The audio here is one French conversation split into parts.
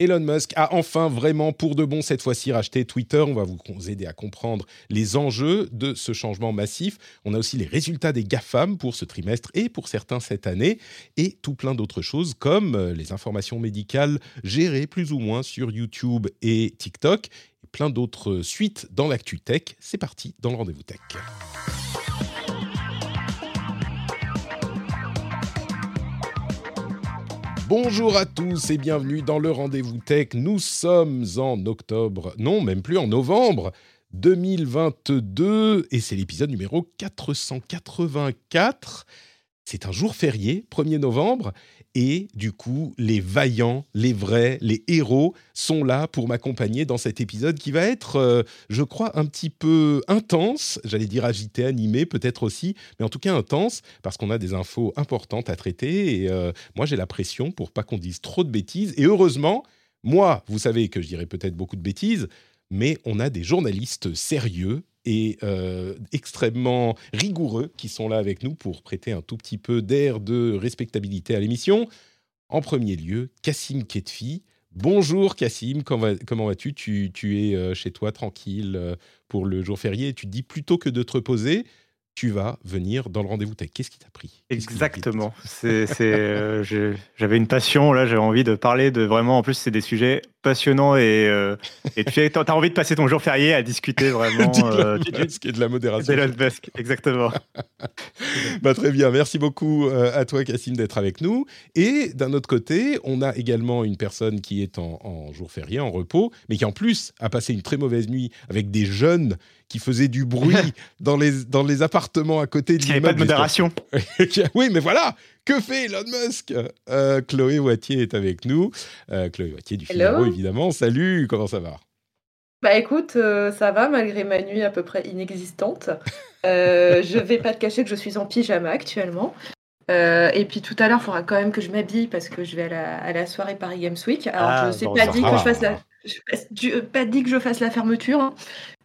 Elon Musk a enfin vraiment pour de bon cette fois-ci racheté Twitter. On va vous aider à comprendre les enjeux de ce changement massif. On a aussi les résultats des GAFAM pour ce trimestre et pour certains cette année et tout plein d'autres choses comme euh, les informations médicales gérées plus ou moins sur YouTube et TikTok et plein d'autres suites dans l'actu tech. C'est parti dans le rendez-vous tech. Bonjour à tous et bienvenue dans le rendez-vous tech. Nous sommes en octobre, non, même plus en novembre 2022 et c'est l'épisode numéro 484. C'est un jour férié, 1er novembre, et du coup, les vaillants, les vrais, les héros sont là pour m'accompagner dans cet épisode qui va être, euh, je crois, un petit peu intense. J'allais dire agité, animé, peut-être aussi, mais en tout cas intense, parce qu'on a des infos importantes à traiter. Et euh, moi, j'ai la pression pour pas qu'on dise trop de bêtises. Et heureusement, moi, vous savez que je dirais peut-être beaucoup de bêtises, mais on a des journalistes sérieux et euh, extrêmement rigoureux qui sont là avec nous pour prêter un tout petit peu d'air de respectabilité à l'émission. En premier lieu, Cassim Ketfi. Bonjour Cassim, comment vas-tu? Tu, tu, es euh, chez toi tranquille euh, pour le jour férié? Et tu te dis plutôt que de te reposer, tu vas venir dans le rendez-vous tech. Qu'est-ce qui t'a pris? Exactement. Euh, j'avais une passion, là, j'avais envie de parler de vraiment, en plus, c'est des sujets passionnants et, euh, et tu as envie de passer ton jour férié à discuter vraiment euh, et de la modération. D'Elon Musk, exactement. bah, très bien, merci beaucoup euh, à toi, Cassim, d'être avec nous. Et d'un autre côté, on a également une personne qui est en, en jour férié, en repos, mais qui en plus a passé une très mauvaise nuit avec des jeunes qui faisait du bruit dans les, dans les appartements à côté de Il n'y avait pas de modération. oui, mais voilà Que fait Elon Musk? Euh, Chloé Wattier est avec nous. Euh, Chloé Wattier du Figaro, évidemment. Salut, comment ça va? Bah écoute, euh, ça va malgré ma nuit à peu près inexistante. je vais pas te cacher que je suis en pyjama actuellement. et puis tout à l'heure, il faudra quand même que je m'habille parce que je vais à la, à la soirée Paris Games Week. Alors ah, je sais pas dit que je fasse la, je pas dit que je fasse la fermeture, hein.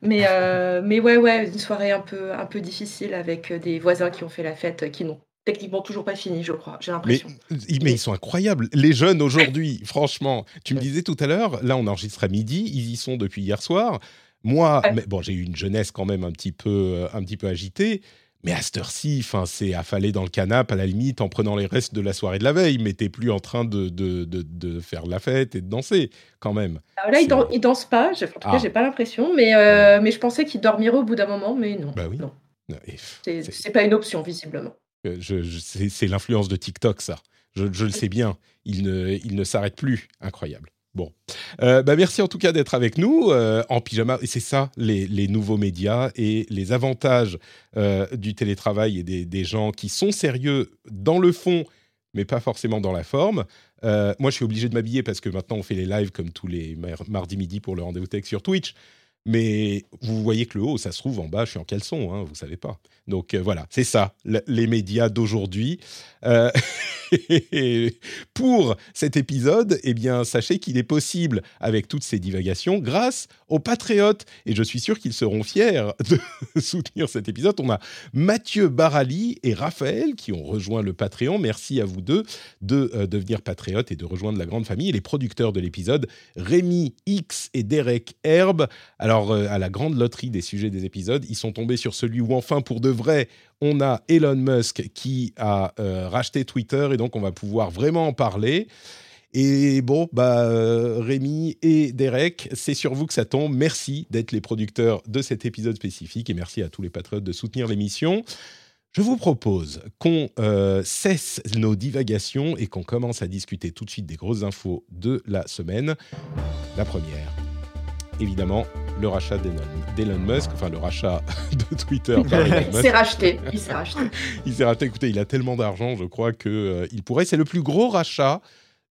Mais, euh, mais ouais, ouais, une soirée un peu, un peu difficile avec des voisins qui ont fait la fête, qui n'ont techniquement toujours pas fini, je crois. J'ai l'impression. Mais, ils sont incroyables. Les jeunes aujourd'hui, franchement. Tu me disais tout à l'heure, là on enregistre à midi, ils y sont depuis hier soir. Moi, mais, bon, j'ai eu une jeunesse quand même un petit peu, un petit peu agitée. Mais à cette heure-ci, c'est affaler dans le canapé à la limite en prenant les restes de la soirée de la veille, mais t'es plus en train de, de, de, faire la fête et de danser quand même. Alors là, il, dan danse pas, en tout cas, ah. j'ai pas l'impression, mais, euh, mais je pensais qu'il dormirait au bout d'un moment, mais non. Bah oui. Non. C'est pas une option, visiblement. Euh, je, c'est l'influence de TikTok, ça. Je, je le sais bien. Il ne, il ne s'arrête plus. Incroyable. Bon, euh, bah merci en tout cas d'être avec nous euh, en pyjama. Et c'est ça, les, nouveaux médias et les avantages euh, du télétravail et des, gens qui sont sérieux dans le fond, mais pas forcément dans la forme. moi, je suis obligé de m'habiller parce que maintenant, on fait les lives comme tous les mardis midi pour le rendez-vous tech sur Twitch. Mais vous voyez que le haut, ça se trouve en bas, je suis en caleçon, hein, vous savez pas. Donc voilà, c'est ça, les médias d'aujourd'hui. Euh, pour cet épisode, eh bien, sachez qu'il est possible, avec toutes ces divagations, grâce aux patriotes. Et je suis sûr qu'ils seront fiers de soutenir cet épisode. On a Mathieu Barali et Raphaël qui ont rejoint le Patreon. Merci à vous deux de euh, devenir patriotes et de rejoindre la grande famille. Et les producteurs de l'épisode, Rémi X et Derek Herbe. Alors, à la grande loterie des sujets des épisodes, ils sont tombés sur celui où, enfin, pour de vrai, on a Elon Musk qui a euh, racheté Twitter et donc on va pouvoir vraiment en parler. Et bon, bah, euh, Rémi et Derek, c'est sur vous que ça tombe. Merci d'être les producteurs de cet épisode spécifique et merci à tous les patriotes de soutenir l'émission. Je vous propose qu'on euh, cesse nos divagations et qu'on commence à discuter tout de suite des grosses infos de la semaine. La première, évidemment, le rachat d'Elon Musk, enfin le rachat de Twitter par Elon Musk. Il s'est racheté. Il s'est racheté. il s'est racheté. Écoutez, il a tellement d'argent, je crois qu'il euh, il pourrait. C'est le plus gros rachat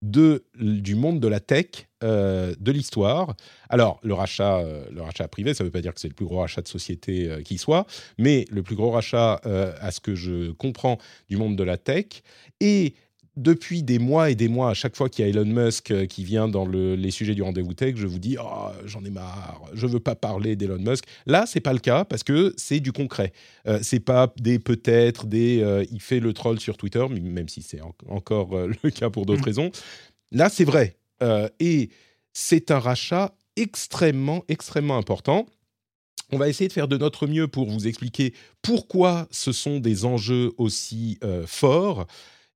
de, du monde de la tech euh, de l'histoire. Alors, le rachat, euh, le rachat privé, ça ne veut pas dire que c'est le plus gros rachat de société euh, qui soit, mais le plus gros rachat, à ce que je comprends, du monde de la tech. Et depuis des mois et des mois, à chaque fois qu'il y a Elon Musk qui vient dans les sujets du rendez-vous tech, je vous dis oh, j'en ai marre, je veux pas parler d'Elon Musk. Là, c'est pas le cas parce que c'est du concret. Euh, c'est pas des peut-être, des il fait le troll sur Twitter, même si c'est encore le cas pour d'autres mmh. raisons. Là, c'est vrai. et c'est un rachat extrêmement, extrêmement important. On va essayer de faire de notre mieux pour vous expliquer pourquoi ce sont des enjeux aussi forts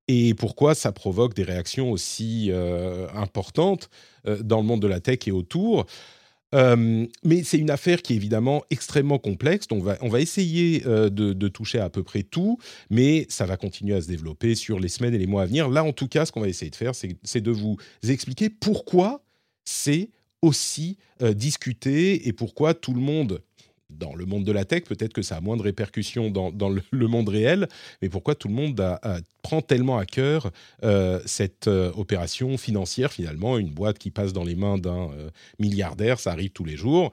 et pourquoi ça provoque des réactions aussi euh, importantes euh, dans le monde de la tech et autour. Euh, mais c'est une affaire qui est évidemment extrêmement complexe. On va, on va essayer de, de, toucher à, peu près tout, mais ça va continuer à se développer sur les semaines et les mois à venir. Là, en tout cas, ce qu'on va essayer de faire, c'est de vous expliquer pourquoi c'est aussi discuté et pourquoi tout le monde dans le monde de la tech, peut-être que ça a moins de répercussions dans, le, monde réel, mais pourquoi tout le monde prend tellement à cœur euh, cette euh, opération financière finalement, une boîte qui passe dans les mains d'un euh, milliardaire, ça arrive tous les jours.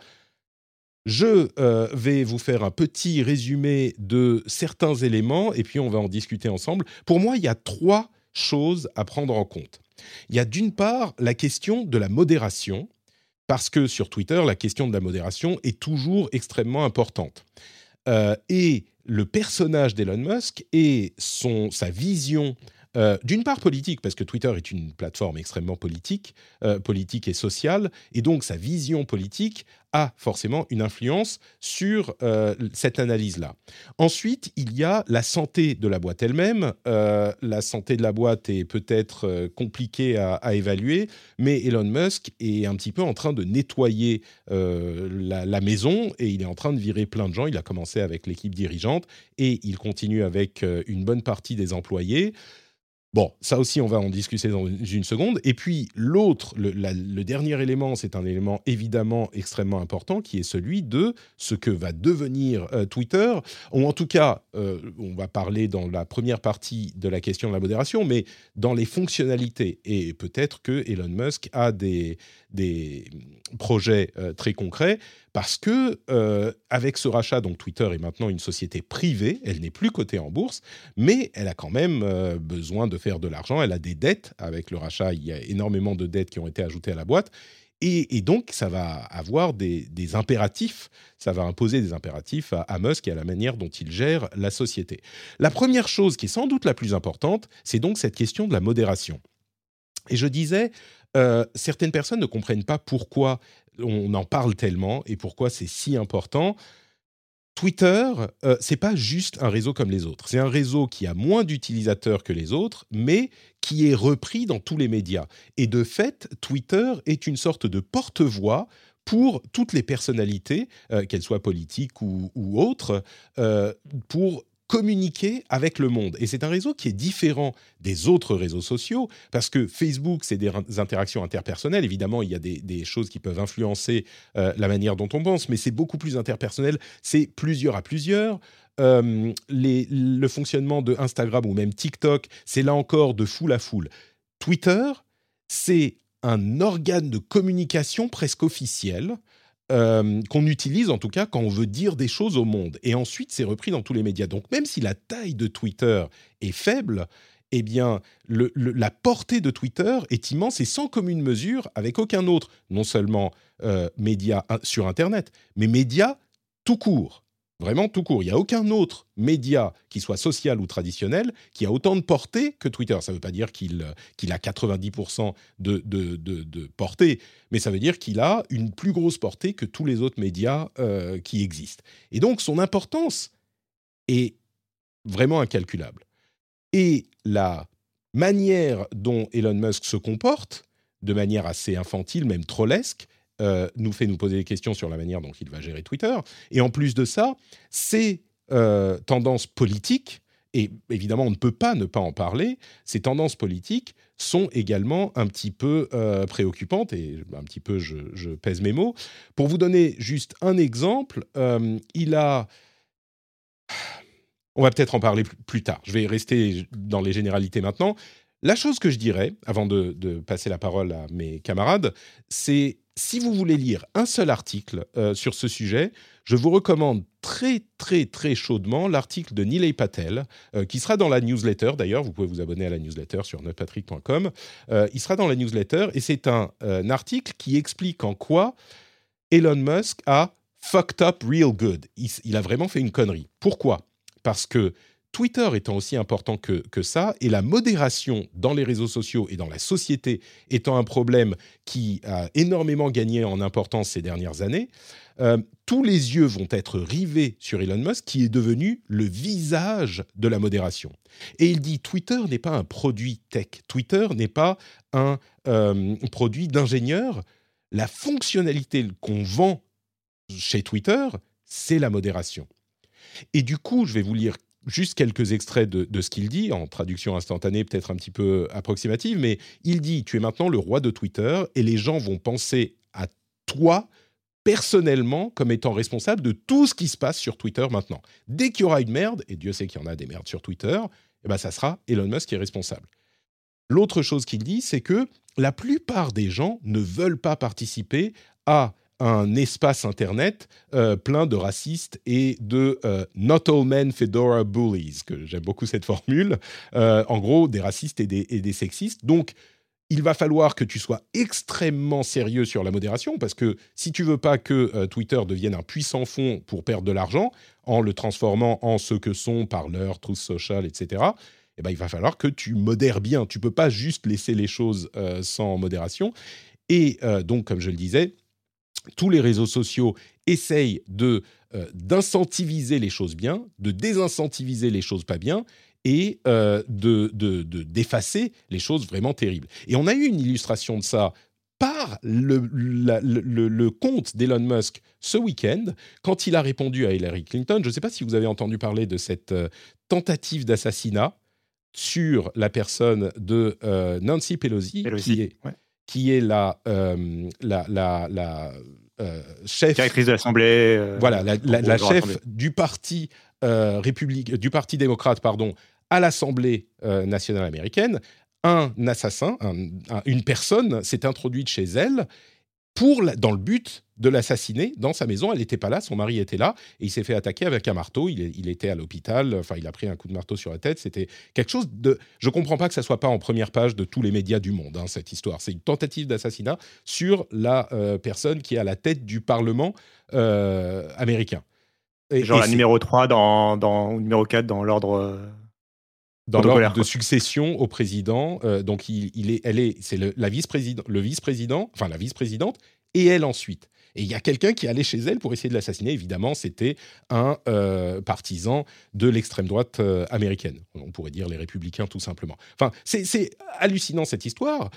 Je vais vous faire un petit résumé de certains éléments et puis on va en discuter ensemble. Pour moi, il y a trois choses à prendre en compte. Il y a d'une part la question de la modération parce que sur Twitter, la question de la modération est toujours extrêmement importante. Euh, et le personnage d'Elon Musk et sa vision euh, d'une part politique, parce que Twitter est une plateforme extrêmement politique, euh, politique et sociale, et donc sa vision politique a forcément une influence sur euh, cette analyse-là. Ensuite, il y a la santé de la boîte elle-même. la santé de la boîte est peut-être compliquée à, évaluer, mais Elon Musk est un petit peu en train de nettoyer la, la, maison et il est en train de virer plein de gens. Il a commencé avec l'équipe dirigeante et il continue avec une bonne partie des employés. Bon, ça aussi, on va en discuter dans une seconde. Et puis, l'autre, le, dernier élément, c'est un élément évidemment extrêmement important, qui est celui de ce que va devenir euh, Twitter, ou en tout cas, euh, on va parler dans la première partie de la question de la modération, mais dans les fonctionnalités. Et peut-être que Elon Musk a des, des projets euh, très concrets parce que euh, avec ce rachat, donc Twitter est maintenant une société privée, elle n'est plus cotée en bourse, mais elle a quand même euh, besoin de faire de l'argent, elle a des dettes avec le rachat, il y a énormément de dettes qui ont été ajoutées à la boîte. Et, donc, ça va avoir des, impératifs, ça va imposer des impératifs à, Musk et à la manière dont il gère la société. La première chose qui est sans doute la plus importante, c'est donc cette question de la modération. Et je disais, euh, certaines personnes ne comprennent pas pourquoi on en parle tellement et pourquoi c'est si important. Twitter, euh, c'est pas juste un réseau comme les autres. C'est un réseau qui a moins d'utilisateurs que les autres, mais qui est repris dans tous les médias. Et de fait, Twitter est une sorte de porte-voix pour toutes les personnalités, euh, qu'elles soient politiques ou, autres, pour communiquer avec le monde. Et c'est un réseau qui est différent des autres réseaux sociaux, parce que Facebook, c'est des interactions interpersonnelles. Évidemment, il y a des, choses qui peuvent influencer euh, la manière dont on pense, mais c'est beaucoup plus interpersonnel. C'est plusieurs à plusieurs. Euh, le fonctionnement de Instagram ou même TikTok, c'est là encore de foule à foule. Twitter, c'est un organe de communication presque officiel euh, qu'on utilise en tout cas quand on veut dire des choses au monde. Et ensuite, c'est repris dans tous les médias. Donc même si la taille de Twitter est faible, eh bien, la portée de Twitter est immense et sans commune mesure avec aucun autre, non seulement euh, média sur Internet, mais média tout court. Vraiment tout court. Il n'y a aucun autre média, qui soit social ou traditionnel, qui a autant de portée que Twitter. Ça ne veut pas dire qu'il a 90% de, de, de, portée, mais ça veut dire qu'il a une plus grosse portée que tous les autres médias euh, qui existent. Et donc son importance est vraiment incalculable. Et la manière dont Elon Musk se comporte, de manière assez infantile, même trollesque, euh, nous fait nous poser des questions sur la manière dont il va gérer Twitter. Et en plus de ça, ces euh, tendances politiques, et évidemment on ne peut pas ne pas en parler, ces tendances politiques sont également un petit peu euh, préoccupantes, et un petit peu je, pèse mes mots. Pour vous donner juste un exemple, il a... On va peut-être en parler plus tard. Je vais rester dans les généralités maintenant. La chose que je dirais, avant de, passer la parole à mes camarades, c'est si vous voulez lire un seul article euh, sur ce sujet, je vous recommande très très très chaudement l'article de Nilay Patel, euh, qui sera dans la newsletter d'ailleurs, vous pouvez vous abonner à la newsletter sur notrepatrick.com, euh, il sera dans la newsletter et c'est un, article qui explique en quoi Elon Musk a fucked up real good. il a vraiment fait une connerie. Pourquoi? Parce que Twitter étant aussi important que, ça, et la modération dans les réseaux sociaux et dans la société étant un problème qui a énormément gagné en importance ces dernières années, euh, tous les yeux vont être rivés sur Elon Musk, qui est devenu le visage de la modération. Et il dit, Twitter n'est pas un produit tech, Twitter n'est pas un euh, produit d'ingénieur. La fonctionnalité qu'on vend chez Twitter, c'est la modération. Et du coup, je vais vous lire juste quelques extraits de, ce qu'il dit, en traduction instantanée peut-être un petit peu approximative, mais il dit, tu es maintenant le roi de Twitter et les gens vont penser à toi personnellement comme étant responsable de tout ce qui se passe sur Twitter maintenant. Dès qu'il y aura une merde, et Dieu sait qu'il y en a des merdes sur Twitter, eh ben ça sera Elon Musk qui est responsable. L'autre chose qu'il dit, c'est que la plupart des gens ne veulent pas participer à un espace Internet euh, plein de racistes et de euh, Not All Men Fedora Bullies, que j'aime beaucoup cette formule, euh, en gros des racistes et des, sexistes. Donc, il va falloir que tu sois extrêmement sérieux sur la modération, parce que si tu veux pas que Twitter devienne un puissant fond pour perdre de l'argent, en le transformant en ce que sont Parler, Truth Social, etc., eh ben, il va falloir que tu modères bien. Tu peux pas juste laisser les choses sans modération. Et donc, comme je le disais, tous les réseaux sociaux essayent de euh, d'incentiviser les choses bien, de désincentiviser les choses pas bien et euh, de, d'effacer les choses vraiment terribles. Et on a eu une illustration de ça par le, le, compte d'Elon Musk ce week-end, quand il a répondu à Hillary Clinton. Je ne sais pas si vous avez entendu parler de cette euh, tentative d'assassinat sur la personne de Nancy Pelosi, qui est qui est la, euh, la, la, euh, chef. Directrice de l'Assemblée. Euh, voilà, la, chef du parti, république, du parti démocrate pardon, à l'Assemblée nationale américaine. Un assassin, une personne s'est introduite chez elle pour dans le but de l'assassiner dans sa maison. Elle n'était pas là, son mari était là, et il s'est fait attaquer avec un marteau. Il, était à l'hôpital, enfin, il a pris un coup de marteau sur la tête. C'était quelque chose de. Je comprends pas que ça soit pas en première page de tous les médias du monde, hein, cette histoire. C'est une tentative d'assassinat sur la euh, personne qui est à la tête du Parlement euh, américain. Et, Genre la numéro 3 dans, dans, numéro 4 dans l'ordre. Dans l'ordre de succession au président. Euh, donc, il, est, elle est, c'est le, la vice-président, le vice-président, enfin la vice-présidente, et elle ensuite. Et il y a quelqu'un qui allé chez elle pour essayer de l'assassiner. Évidemment, c'était un euh, partisan de l'extrême droite euh, américaine. On pourrait dire les républicains, tout simplement. Enfin, c'est hallucinant cette histoire.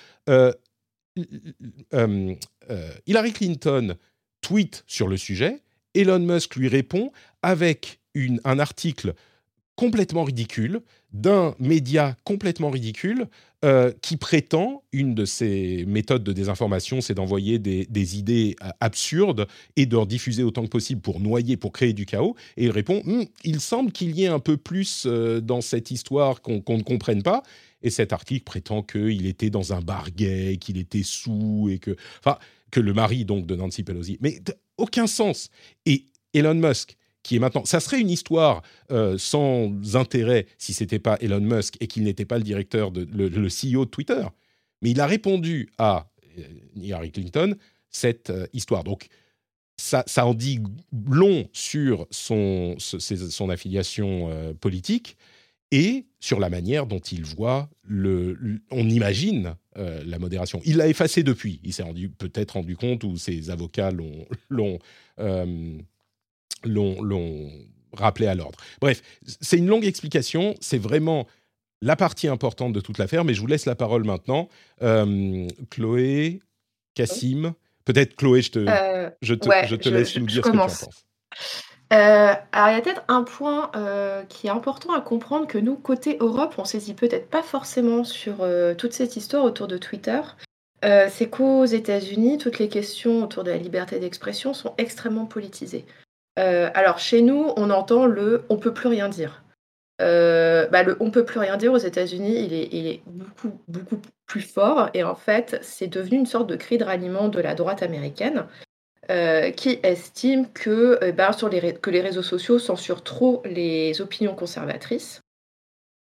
Hillary Clinton tweet sur le sujet. Elon Musk lui répond avec une, un article complètement ridicule d'un média complètement ridicule euh, qui prétend, une de ses méthodes de désinformation, c'est d'envoyer des, idées euh, absurdes et de diffuser autant que possible pour noyer, pour créer du chaos. Et il répond, hum, il semble qu'il y ait un peu plus euh, dans cette histoire qu'on ne comprenne pas. Et cet article prétend qu'il était dans un bar gay, qu'il était sous et que... Enfin, que le mari donc de Nancy Pelosi. Mais aucun sens. Et Elon Musk, qui est maintenant. Ça serait une histoire euh, sans intérêt si c'était pas Elon Musk et qu'il n'était pas le directeur, le, CEO de Twitter. Mais il a répondu à euh, Hillary Clinton cette euh, histoire. Donc, ça, ça, en dit long sur son, son affiliation politique et sur la manière dont il voit le, on imagine la modération. Il l'a effacé depuis. Il s'est peut-être rendu compte ou ses avocats l'ont l'ont rappelé à l'ordre. Bref, c'est une longue explication, c'est vraiment la partie importante de toute l'affaire, mais je vous laisse la parole maintenant. Euh, Chloé, Cassim, peut-être Chloé, je te, euh, je te, je te laisse nous dire ce que tu en penses. Euh, alors, il y a peut-être un point qui est important à comprendre que nous, côté Europe, on saisit peut-être pas forcément sur toute cette histoire autour de Twitter. c'est qu'aux États-Unis, toutes les questions autour de la liberté d'expression sont extrêmement politisées. Euh, alors chez nous, on entend le on peut plus rien dire. euh, bah, le on peut plus rien dire aux États-Unis, il est, beaucoup, beaucoup plus fort. Et en fait, c'est devenu une sorte de cri de ralliement de la droite américaine euh, qui estime que, bah, sur les, que les réseaux sociaux censurent trop les opinions conservatrices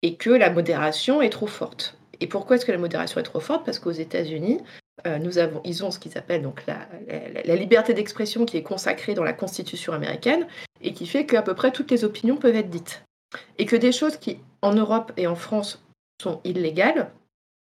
et que la modération est trop forte. Et pourquoi est-ce que la modération est trop forte? Parce qu'aux États-Unis, nous avons, ils ont ce qu'ils appellent donc la, la liberté d'expression qui est consacrée dans la Constitution américaine et qui fait qu'à peu près toutes les opinions peuvent être dites. Et que des choses qui, en Europe et en France, sont illégales,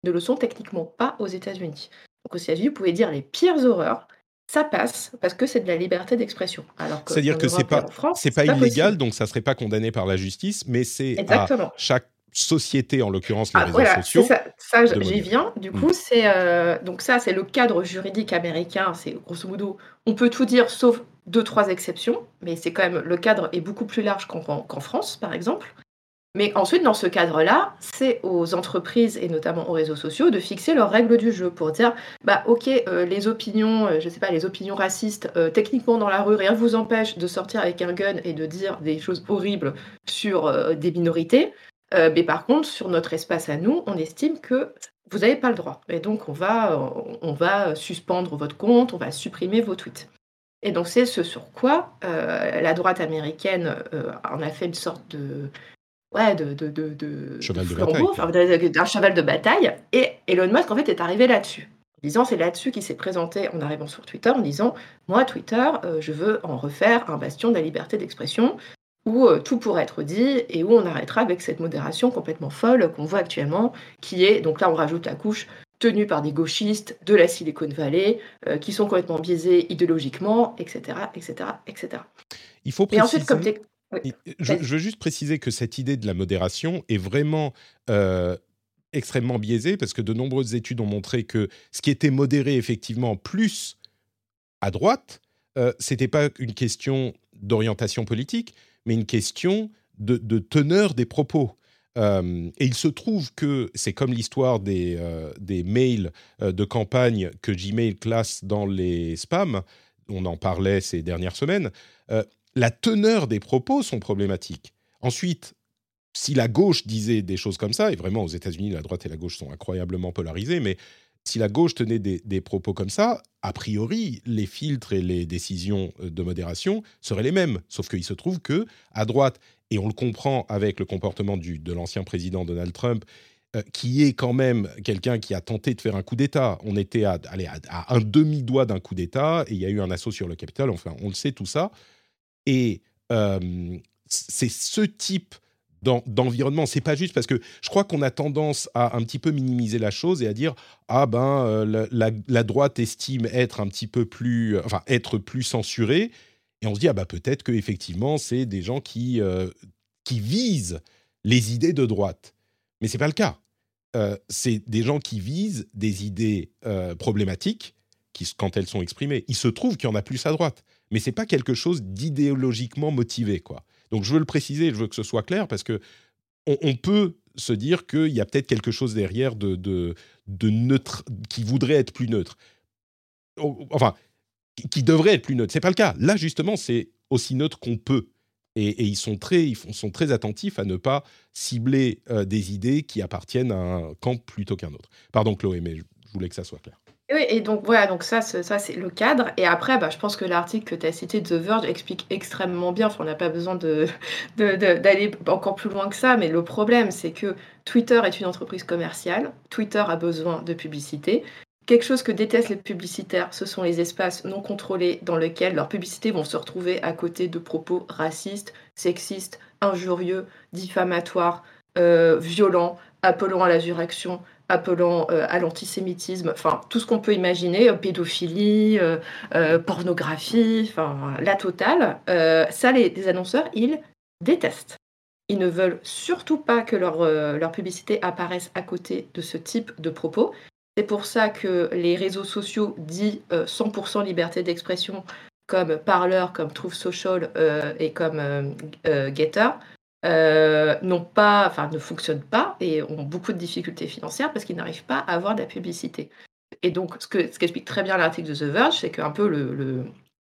ne le sont techniquement pas aux États-Unis. Donc aux États-Unis, vous pouvez dire les pires horreurs, ça passe parce que c'est de la liberté d'expression. C'est-à-dire que c'est pas, c'est pas, illégal, donc ça serait pas condamné par la justice, mais c'est à chaque société, en l'occurrence les ah, réseaux sociaux. Ça, ça j'y viens. Du coup, mm. c'est euh, donc ça, c'est le cadre juridique américain. C'est grosso modo, on peut tout dire sauf deux trois exceptions, mais c'est quand même le cadre est beaucoup plus large qu'en France, par exemple. Mais ensuite, dans ce cadre-là, c'est aux entreprises et notamment aux réseaux sociaux de fixer leurs règles du jeu pour dire, bah ok, euh, les opinions, euh, je sais pas, les opinions racistes, techniquement dans la rue, rien ne vous empêche de sortir avec un gun et de dire des choses horribles sur des minorités. Euh, mais par contre, sur notre espace à nous, on estime que vous n'avez pas le droit. Et donc, on va, on va suspendre votre compte, on va supprimer vos tweets. Et donc, c'est ce sur quoi euh, la droite américaine euh, en a fait une sorte de. Ouais, de, de, de, cheval de bataille. d'un cheval de bataille. Et Elon Musk, en fait, est arrivé là-dessus. En disant, c'est là-dessus qu'il s'est présenté en arrivant sur Twitter, en disant Moi, Twitter, je veux en refaire un bastion de la liberté d'expression où euh, tout pourrait être dit et où on arrêtera avec cette modération complètement folle qu'on voit actuellement, qui est, donc là on rajoute la couche, tenue par des gauchistes de la Silicon Valley, euh, qui sont complètement biaisés idéologiquement, etc. etc., etc. Il faut préciser... Et ensuite, comme je, veux juste préciser que cette idée de la modération est vraiment euh, extrêmement biaisée, parce que de nombreuses études ont montré que ce qui était modéré effectivement plus à droite, euh, c'était pas une question d'orientation politique, mais une question de, teneur des propos. Euh, et il se trouve que c'est comme l'histoire des, euh, mails euh, de campagne que Gmail classe dans les spams, on en parlait ces dernières semaines, la teneur des propos sont problématiques. Ensuite, si la gauche disait des choses comme ça, et vraiment aux États-Unis, la droite et la gauche sont incroyablement polarisées, mais si la gauche tenait des, propos comme ça, a priori, les filtres et les décisions euh, de modération seraient les mêmes. Sauf qu'il se trouve que à droite, et on le comprend avec le comportement du, de l'ancien président Donald Trump, euh, qui est quand même quelqu'un qui a tenté de faire un coup d'État. On était à, un demi-doigt d'un coup d'État, et il y a eu un assaut sur le Capitole, enfin, on le sait tout ça. Et euh, c'est ce type d'environnement. C'est pas juste parce que je crois qu'on a tendance à un petit peu minimiser la chose et à dire ah ben euh, la, droite estime être un petit peu plus, enfin être plus censurée et on se dit ah bah peut-être que effectivement c'est des gens qui euh, qui visent les idées de droite, mais c'est pas le cas. Euh, c'est des gens qui visent des idées problématiques qui, quand elles sont exprimées. Il se trouve qu'il y en a plus à droite, mais c'est pas quelque chose d'idéologiquement motivé quoi. Donc je veux le préciser, je veux que ce soit clair parce que on, peut se dire qu'il y a peut-être quelque chose derrière de, neutre qui voudrait être plus neutre. Enfin, qui devrait être plus neutre. C'est pas le cas. Là, justement, c'est aussi neutre qu'on peut. Et, ils sont très, ils sont très attentifs à ne pas cibler euh, des idées qui appartiennent à un camp plutôt qu'un autre. Pardon, Chloé, mais je voulais que ça soit clair. Oui, et donc voilà, donc ça, c'est, ça, c'est le cadre. Et après, bah, je pense que l'article que tu as cité de The Verge explique extrêmement bien. On n'a pas besoin de, d'aller encore plus loin que ça. Mais le problème, c'est que Twitter est une entreprise commerciale. Twitter a besoin de publicité. Quelque chose que détestent les publicitaires, ce sont les espaces non contrôlés dans lesquels leurs publicités vont se retrouver à côté de propos racistes, sexistes, injurieux, diffamatoires, euh, violents, appelant à la l'insurrection, appelant euh, à l'antisémitisme, enfin tout ce qu'on peut imaginer, euh, pédophilie, euh, pornographie, enfin la totale, ça les, annonceurs, ils détestent. Ils ne veulent surtout pas que leur, leur publicité apparaisse à côté de ce type de propos. C'est pour ça que les réseaux sociaux dits 100% liberté d'expression, comme Parler, comme Truth Social et comme Getter, euh, n'ont pas, enfin, ne fonctionnent pas et ont beaucoup de difficultés financières parce qu'ils n'arrivent pas à avoir de la publicité. Et donc, ce que ce qu'explique très bien l'article de The Verge, c'est qu'un peu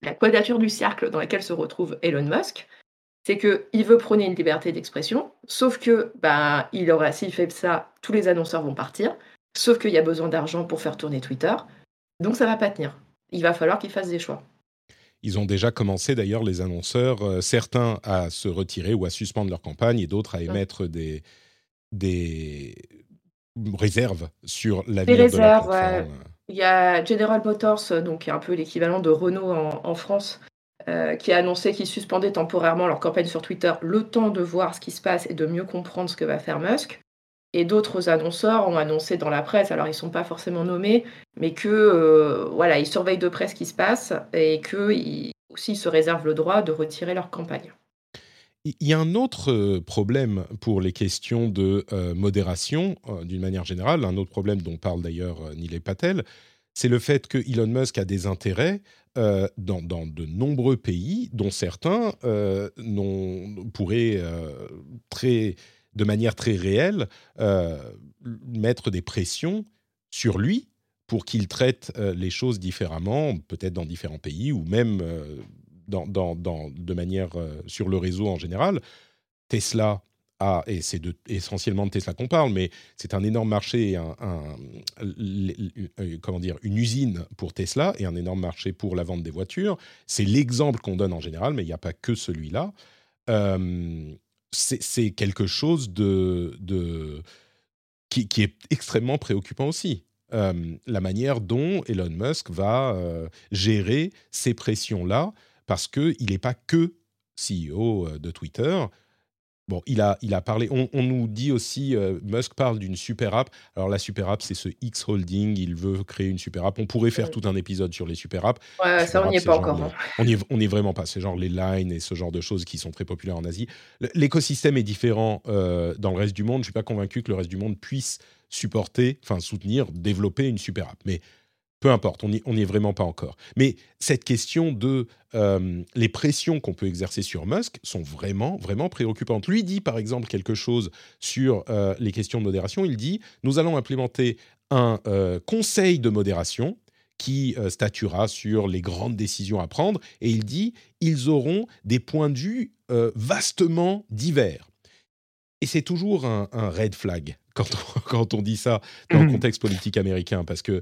la quadrature du cercle dans laquelle se retrouve Elon Musk, c'est qu'il veut prôner une liberté d'expression, sauf que bah, il aurait, s'il fait ça, tous les annonceurs vont partir, sauf qu'il y a besoin d'argent pour faire tourner Twitter, donc ça va pas tenir. Il va falloir qu'il fasse des choix. Ils ont déjà commencé d'ailleurs, les annonceurs, euh, certains à se retirer ou à suspendre leur campagne et d'autres à émettre des, des réserves sur l'avenir de la plateforme. Il y a General Motors, donc qui est un peu l'équivalent de Renault en, France, euh, qui a annoncé qu'ils suspendaient temporairement leur campagne sur Twitter le temps de voir ce qui se passe et de mieux comprendre ce que va faire Musk. Et d'autres annonceurs ont annoncé dans la presse, alors ils ne sont pas forcément nommés, mais que euh, voilà, ils surveillent de près ce qui se passe et qu'ils aussi se réservent le droit de retirer leur campagne. Il y a un autre euh, problème pour les questions de euh, modération, d'une manière générale, un autre problème dont parle d'ailleurs Nilay Patel, c'est le fait que Elon Musk a des intérêts dans, de nombreux pays, dont certains pourraient très de manière très réelle, euh, mettre des pressions sur lui pour qu'il traite euh, les choses différemment, peut-être dans différents pays ou même euh, dans, de manière sur le réseau en général. Tesla a, et c'est essentiellement de Tesla qu'on parle, mais c'est un énorme marché, un, comment dire, une usine pour Tesla et un énorme marché pour la vente des voitures. C'est l'exemple qu'on donne en général, mais il n'y a pas que celui-là c'est quelque chose de, qui, est extrêmement préoccupant aussi. la manière dont Elon Musk va gérer ces pressions-là, parce qu'il n'est pas que CEO de Twitter, Bon, il a, il a parlé. On, nous dit aussi, euh, Musk parle d'une super app. Alors la super app, c'est ce X Holding. Il veut créer une super app. On pourrait faire tout un épisode sur les super apps. Ouais, ça on n'y est pas encore. Hein. on n'y est vraiment pas. C'est genre les lines et ce genre de choses qui sont très populaires en Asie. L'écosystème est différent euh, dans le reste du monde. Je suis pas convaincu que le reste du monde puisse supporter, enfin soutenir, développer une super app. Mais peu importe, on n'y est vraiment pas encore. Mais cette question de euh, les pressions qu'on peut exercer sur Musk sont vraiment, vraiment préoccupantes. Lui dit par exemple quelque chose sur euh, les questions de modération. Il dit nous allons implémenter un euh, conseil de modération qui statuera sur les grandes décisions à prendre. Et il dit ils auront des points de vue vastement divers. Et c'est toujours un, red flag quand on, quand on dit ça dans le mmh. contexte politique américain, parce que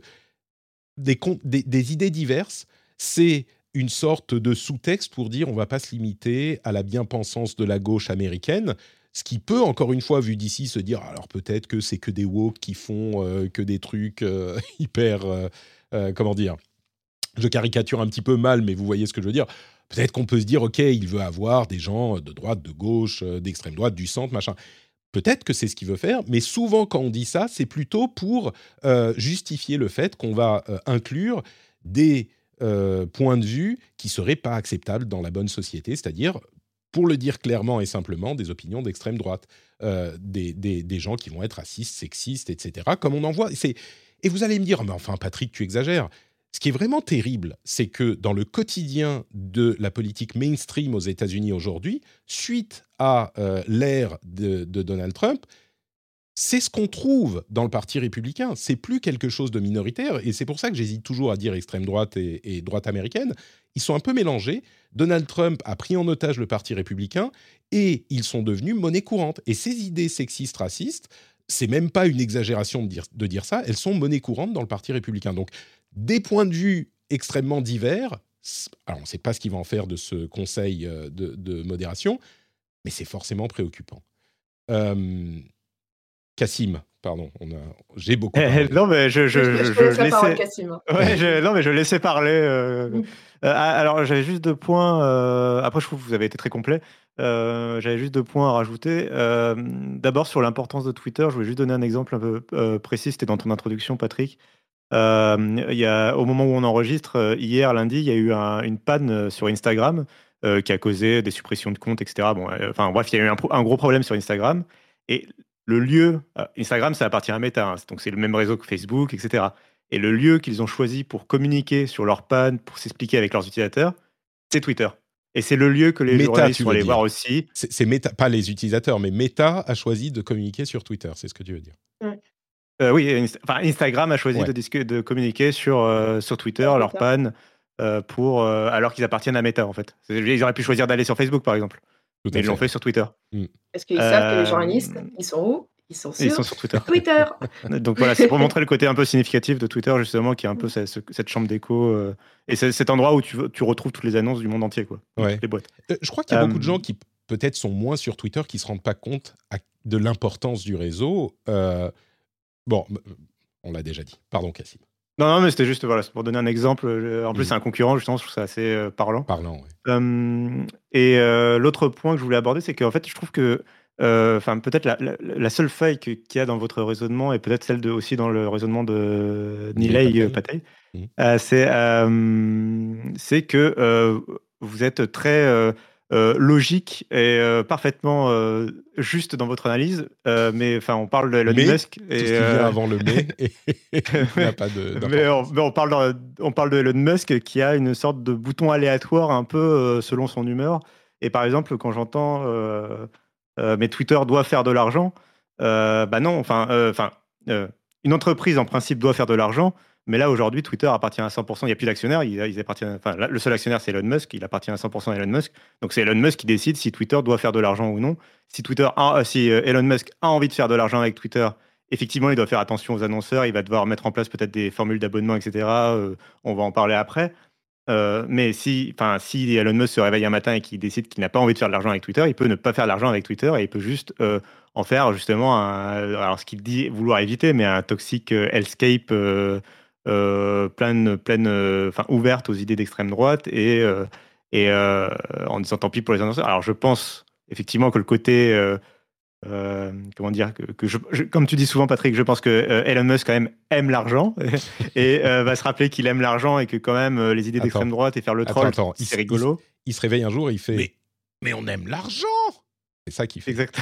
des, idées diverses, c'est une sorte de sous-texte pour dire on va pas se limiter à la bien-pensance de la gauche américaine, ce qui peut, encore une fois, vu d'ici, se dire alors peut-être que c'est que des woke qui font euh, que des trucs euh, hyper. Euh, comment dire Je caricature un petit peu mal, mais vous voyez ce que je veux dire. Peut-être qu'on peut se dire ok, il veut avoir des gens de droite, de gauche, d'extrême droite, du centre, machin. Peut-être que c'est ce qu'il veut faire, mais souvent quand on dit ça, c'est plutôt pour euh, justifier le fait qu'on va euh, inclure des euh, points de vue qui seraient pas acceptables dans la bonne société, c'est-à-dire, pour le dire clairement et simplement, des opinions d'extrême droite, des, des, gens qui vont être racistes, sexistes, etc., comme on en voit. Et vous allez me dire, mais enfin Patrick, tu exagères. Ce qui est vraiment terrible, c'est que dans le quotidien de la politique mainstream aux États-Unis aujourd'hui, suite à euh, l'ère de, Donald Trump, c'est ce qu'on trouve dans le Parti républicain. C'est plus quelque chose de minoritaire, et c'est pour ça que j'hésite toujours à dire extrême droite et, droite américaine. Ils sont un peu mélangés. Donald Trump a pris en otage le Parti républicain, et ils sont devenus monnaie courante. Et ces idées sexistes, racistes, c'est même pas une exagération de dire, de dire ça, elles sont monnaie courante dans le Parti républicain. Donc des points de vue extrêmement divers. Alors, on ne sait pas ce qu'il va en faire de ce conseil euh, de, modération, mais c'est forcément préoccupant. Euh, Cassim, pardon, on a, j'ai beaucoup. Eh, non, mais je, je, je, je laissais. Ouais, non, mais je laissais parler. Euh, mm. ah, alors, j'avais juste deux points. après, je trouve que vous avez été très complet. j'avais juste deux points à rajouter. D'abord, sur l'importance de Twitter, je voulais juste donner un exemple un peu précis. C'était dans ton introduction, Patrick. Euh, il y a, au moment où on enregistre, euh, hier, lundi, il y a eu une panne euh, sur Instagram qui a causé des suppressions de comptes, etc. Bon, enfin, bref, il y a eu un, gros problème sur Instagram. Et le lieu, Instagram, ça appartient à Meta, hein, donc c'est le même réseau que Facebook, etc. Et le lieu qu'ils ont choisi pour communiquer sur leur panne, pour s'expliquer avec leurs utilisateurs, c'est Twitter. Et c'est le lieu que les journalistes vont aller voir aussi. C'est Meta, pas les utilisateurs, mais Meta a choisi de communiquer sur Twitter, c'est ce que tu veux dire. Euh, oui, enfin, Instagram a choisi de, de, communiquer sur, euh, sur Twitter leur panne euh, pour, alors qu'ils appartiennent à Meta en fait. Ils auraient pu choisir d'aller sur Facebook par exemple. Mais ils l'ont fait sur Twitter. Mm. Est-ce qu'ils savent que les journalistes, ils sont où? Ils sont, sur... ils sont sur Twitter. Twitter. Donc voilà, c'est pour montrer le côté un peu significatif de Twitter, justement, qui est un peu mm. cette, chambre d'écho. et cet endroit où tu, tu, retrouves toutes les annonces du monde entier, quoi. Ouais. Les boîtes. je crois qu'il y a beaucoup de gens qui peut-être sont moins sur Twitter, qui ne se rendent pas compte de l'importance du réseau. Bon, on l'a déjà dit. Pardon, Cassim. Non, non, mais c'était juste voilà, pour donner un exemple. En plus, mm. c'est un concurrent, justement, je trouve ça assez euh, parlant. Parlant, oui. et euh, l'autre point que je voulais aborder, c'est qu'en fait, je trouve que, euh, peut-être la, seule faille qu'il y a dans votre raisonnement, et peut-être celle de, aussi dans le raisonnement de Nilay Patay, mm. c'est que vous êtes très euh, logique et euh, parfaitement euh, juste dans votre analyse. mais enfin, on parle de Elon Musk. Et, tout ce qui vient avant le mais, il a pas de. Mais on, parle de, on parle de Elon Musk qui a une sorte de bouton aléatoire un peu selon son humeur. Et par exemple, quand j'entends mais Twitter doit faire de l'argent, bah non, enfin, enfin, une entreprise en principe doit faire de l'argent. Mais là, aujourd'hui, Twitter appartient à 100%. Il n'y a plus d'actionnaires. Ils, enfin, le seul actionnaire, c'est Elon Musk. Il appartient à 100% à Elon Musk. Donc, c'est Elon Musk qui décide si Twitter doit faire de l'argent ou non. Si, Twitter euh, si euh, Elon Musk a envie de faire de l'argent avec Twitter, effectivement, il doit faire attention aux annonceurs. Il va devoir mettre en place peut-être des formules d'abonnement, etc. Euh, on va en parler après. mais si, enfin, si Elon Musk se réveille un matin et qu'il décide qu'il n'a pas envie de faire de l'argent avec Twitter, il peut ne pas faire de l'argent avec Twitter et il peut juste en faire justement, un, alors ce qu'il dit vouloir éviter, mais un toxique hellscape pleine, pleine, euh, enfin ouverte aux idées d'extrême droite et, euh, et en disant tant pis pour les annonceurs. Alors je pense effectivement que le côté comment dire que, je, comme tu dis souvent Patrick je pense que Elon Musk quand même aime l'argent et va se rappeler qu'il aime l'argent et que quand même les idées d'extrême droite et faire le troll c'est rigolo. il, se réveille un jour et il fait mais, mais on aime l'argent! C'est ça qui fait. Exact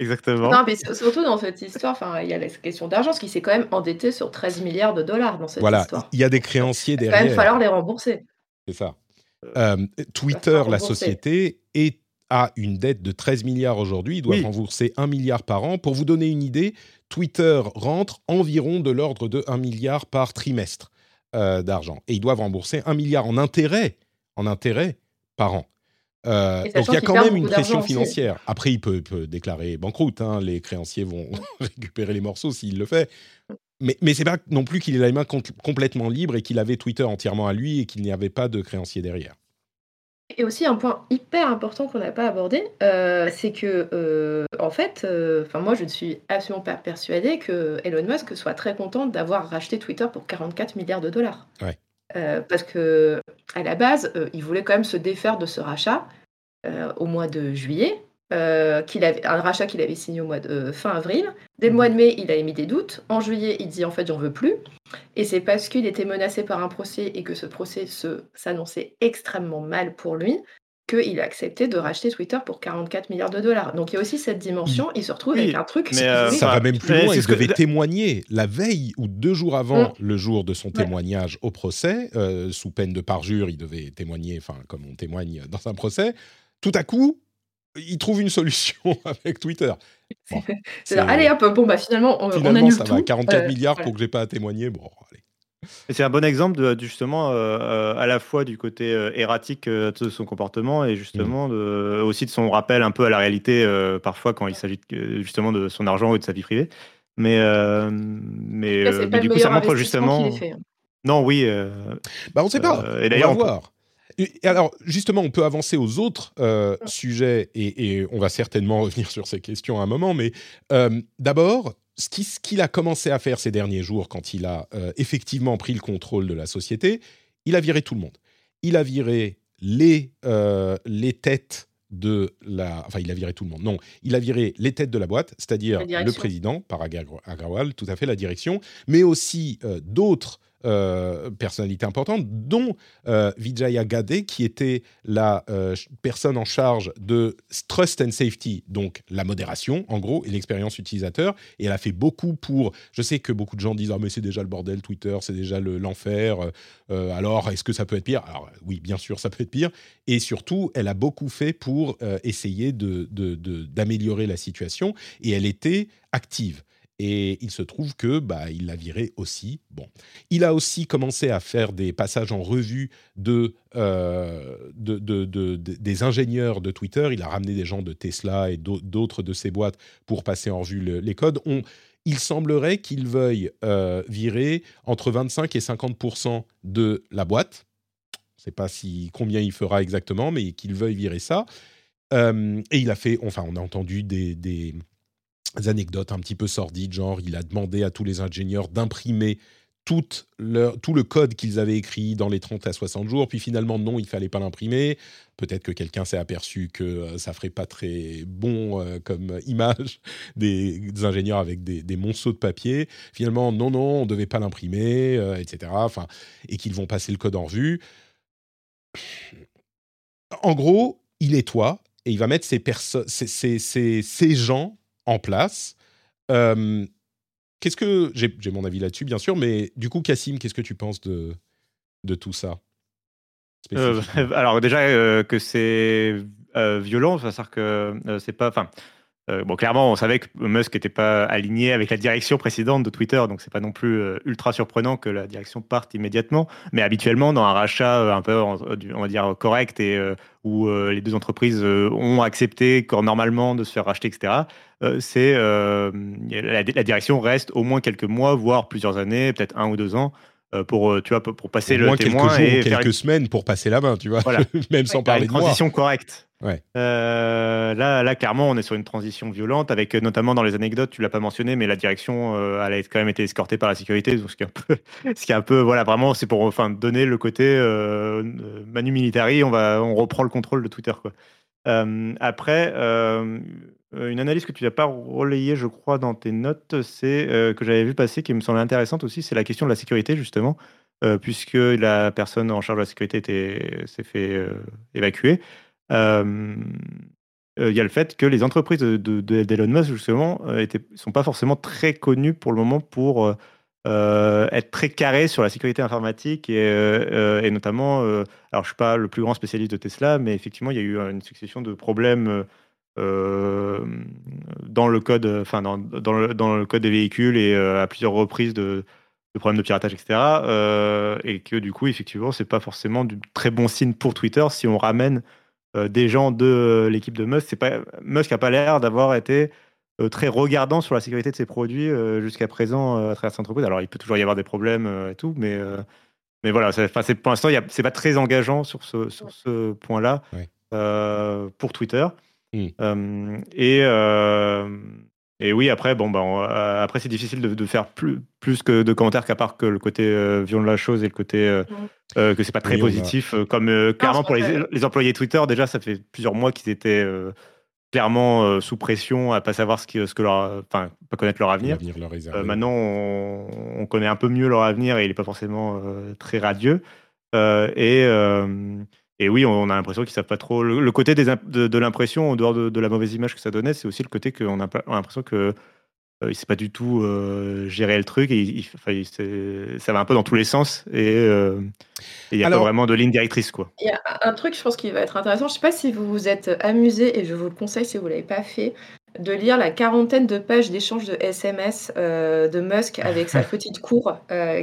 Exactement. Non, mais surtout dans cette histoire, enfin, il y a la question d'argent, ce qui s'est quand même endetté sur 13 milliards de dollars dans cette voilà, il y a des créanciers derrière. Il va falloir les rembourser. C'est ça. Euh, Twitter, la société, est, a une dette de 13 milliards aujourd'hui. Il doit rembourser 1 milliard par an. Pour vous donner une idée, Twitter rentre environ de l'ordre de 1 milliard par trimestre euh, d'argent. Et ils doivent rembourser 1 milliard en intérêt, en intérêt par an. Euh, donc il y a quand même une pression financière. Après, il peut, déclarer banqueroute. Hein. Les créanciers vont récupérer les morceaux s'il le fait. Mais, mais c'est pas non plus qu'il ait la main complètement libre et qu'il avait Twitter entièrement à lui et qu'il n'y avait pas de créanciers derrière. Et aussi un point hyper important qu'on n'a pas abordé, euh, c'est que euh, en fait, enfin moi je ne suis absolument pas persuadée que Elon Musk soit très content d'avoir racheté Twitter pour 44 milliards de dollars. Ouais. Euh, parce que à la base, euh, il voulait quand même se défaire de ce rachat euh, au mois de juillet, qu'il avait, un rachat qu'il avait signé au mois de fin avril. Dès le mois de mai, il a émis des doutes. En juillet, il dit en fait j'en veux plus. Et c'est parce qu'il était menacé par un procès et que ce procès s'annonçait extrêmement mal pour lui qu'il a accepté de racheter Twitter pour 44 milliards de dollars. Donc il y a aussi cette dimension, il se retrouve avec un truc. Mais euh, ça va même plus loin, il devait témoigner la veille ou deux jours avant mm. le jour de son témoignage au procès, euh, sous peine de parjure, il devait témoigner, enfin comme on témoigne dans un procès. Tout à coup, il trouve une solution avec Twitter. allez hop, bon bah finalement, on, finalement, ça va, 44 milliards pour que j'ai pas à témoigner. Bon, allez. C'est un bon exemple de, justement euh, euh, à la fois du côté euh, erratique de son comportement et justement mmh. aussi de son rappel un peu à la réalité parfois quand il s'agit justement de son argent ou de sa vie privée. Mais, mais, du coup, ça montre justement. Hein. Non, oui. bah, on ne sait pas. et d'ailleurs, on va voir. alors, justement, on peut avancer aux autres sujets et, et, on va certainement revenir sur ces questions à un moment. Mais d'abord, ce qu'il a commencé à faire ces derniers jours, quand il a euh, effectivement pris le contrôle de la société, il a viré tout le monde. Il a viré les, euh, les têtes de la... Enfin, il a viré tout le monde. Non, il a viré les têtes de la boîte, c'est-à-dire le président, par Agrawal, tout à fait la direction, mais aussi euh, d'autres euh, personnalité importante, dont euh, Vijaya Gade, qui était la euh, personne en charge de Trust and Safety, donc la modération, en gros, et l'expérience utilisateur. Et elle a fait beaucoup pour. Je sais que beaucoup de gens disent Ah, mais c'est déjà le bordel, Twitter, c'est déjà l'enfer. alors, est-ce que ça peut être pire? Alors, oui, bien sûr, ça peut être pire. Et surtout, elle a beaucoup fait pour essayer d'améliorer de, la situation. Et elle était active. Et il se trouve que bah, il l'a viré aussi. Bon, il a aussi commencé à faire des passages en revue de, euh, des ingénieurs de Twitter. Il a ramené des gens de Tesla et d'autres de ses boîtes pour passer en revue les codes. il semblerait qu'il veuille euh, virer entre 25 et 50% de la boîte. Je ne sais pas si combien il fera exactement, mais qu'il veuille virer ça. Euh, et il a fait, enfin, on a entendu des anecdotes un petit peu sordides, genre il a demandé à tous les ingénieurs d'imprimer tout, le code qu'ils avaient écrit dans les 30 à 60 jours, puis finalement non, il fallait pas l'imprimer. Peut-être que quelqu'un s'est aperçu que euh, ça ferait pas très bon euh, comme image des, ingénieurs avec des, monceaux de papier. Finalement, non, non, on devait pas l'imprimer, euh, etc. Enfin, et qu'ils vont passer le code en revue. En gros, il est toi et il va mettre ces, ces, ces, ces gens en place. qu'est-ce que j'ai mon avis là-dessus, bien sûr, mais du coup, Cassim, qu'est-ce que tu penses de, de tout ça euh, Alors déjà euh, que c'est euh, violent, c'est-à-dire que c'est pas, enfin, euh, bon, clairement, on savait que Musk n'était pas aligné avec la direction précédente de Twitter, donc c'est pas non plus euh, ultra surprenant que la direction parte immédiatement. Mais habituellement, dans un rachat euh, un peu, on va dire, correct et où les deux entreprises ont accepté normalement de se faire racheter, etc., c'est la, direction reste au moins quelques mois, voire plusieurs années, peut-être un ou deux ans, pour tu vois pour passer le témoin quelques jours, et quelques semaines pour passer la main tu vois même sans parler de une transition correcte euh, là, là, clairement, on est sur une transition violente, avec notamment dans les anecdotes, tu l'as pas mentionné, mais la direction, euh, elle a quand même été escortée par la sécurité, ce qui est un peu, ce qui est un peu voilà, vraiment, c'est pour enfin, donner le côté euh, manu militari, on, va, on reprend le contrôle de Twitter. Quoi. après, une analyse que tu n'as pas relayée, je crois, dans tes notes, c'est que j'avais vu passer, qui me semblait intéressante aussi, c'est la question de la sécurité, justement. puisque la personne en charge de la sécurité s'est fait évacuer. Il y a le fait que les entreprises d'Elon de, Musk, justement, ne sont pas forcément très connues pour le moment pour être très carrées sur la sécurité informatique et, notamment, alors je ne suis pas le plus grand spécialiste de Tesla, mais effectivement, il y a eu une succession de problèmes dans le code, enfin dans, dans, le, code des véhicules et à plusieurs reprises de, de problèmes de piratage, etc. et que du coup, effectivement, c'est pas forcément du très bon signe pour Twitter si on ramène euh, des gens de euh, l'équipe de Musk. C'est pas, Musk n'a pas l'air d'avoir été euh, très regardant sur la sécurité de ses produits jusqu'à présent à travers cette entreprise. Alors, il peut toujours y avoir des problèmes et tout, mais, mais voilà, c'est, pour l'instant, c'est pas très engageant sur ce, sur ce point-là pour Twitter. Mmh. et, et oui, après, bon, bah, après c'est difficile de, faire plus, plus que de commentaires qu'à part que le côté violent de la chose et le côté euh, que c'est pas très positif. Comme clairement pour les, employés Twitter, déjà, ça fait plusieurs mois qu'ils étaient clairement sous pression à pas savoir ce, que, ce que leur, enfin, pas connaître leur avenir. maintenant, on, connaît un peu mieux leur avenir et il est pas forcément très radieux. et et oui, on a l'impression qu'ils savent pas trop. Le, côté des, de, l'impression, en dehors de, la mauvaise image que ça donnait, c'est aussi le côté qu'on a, l'impression que euh, il sait pas du tout euh, gérer le truc et il, ça va un peu dans tous les sens et euh, il n'y a pas vraiment de ligne directrice quoi. Il y a un truc, je pense, qui va être intéressant. Je sais pas si vous vous êtes amusé et je vous le conseille si vous l'avez pas fait de lire la quarantaine de pages d'échanges de SMS de Musk avec sa petite cour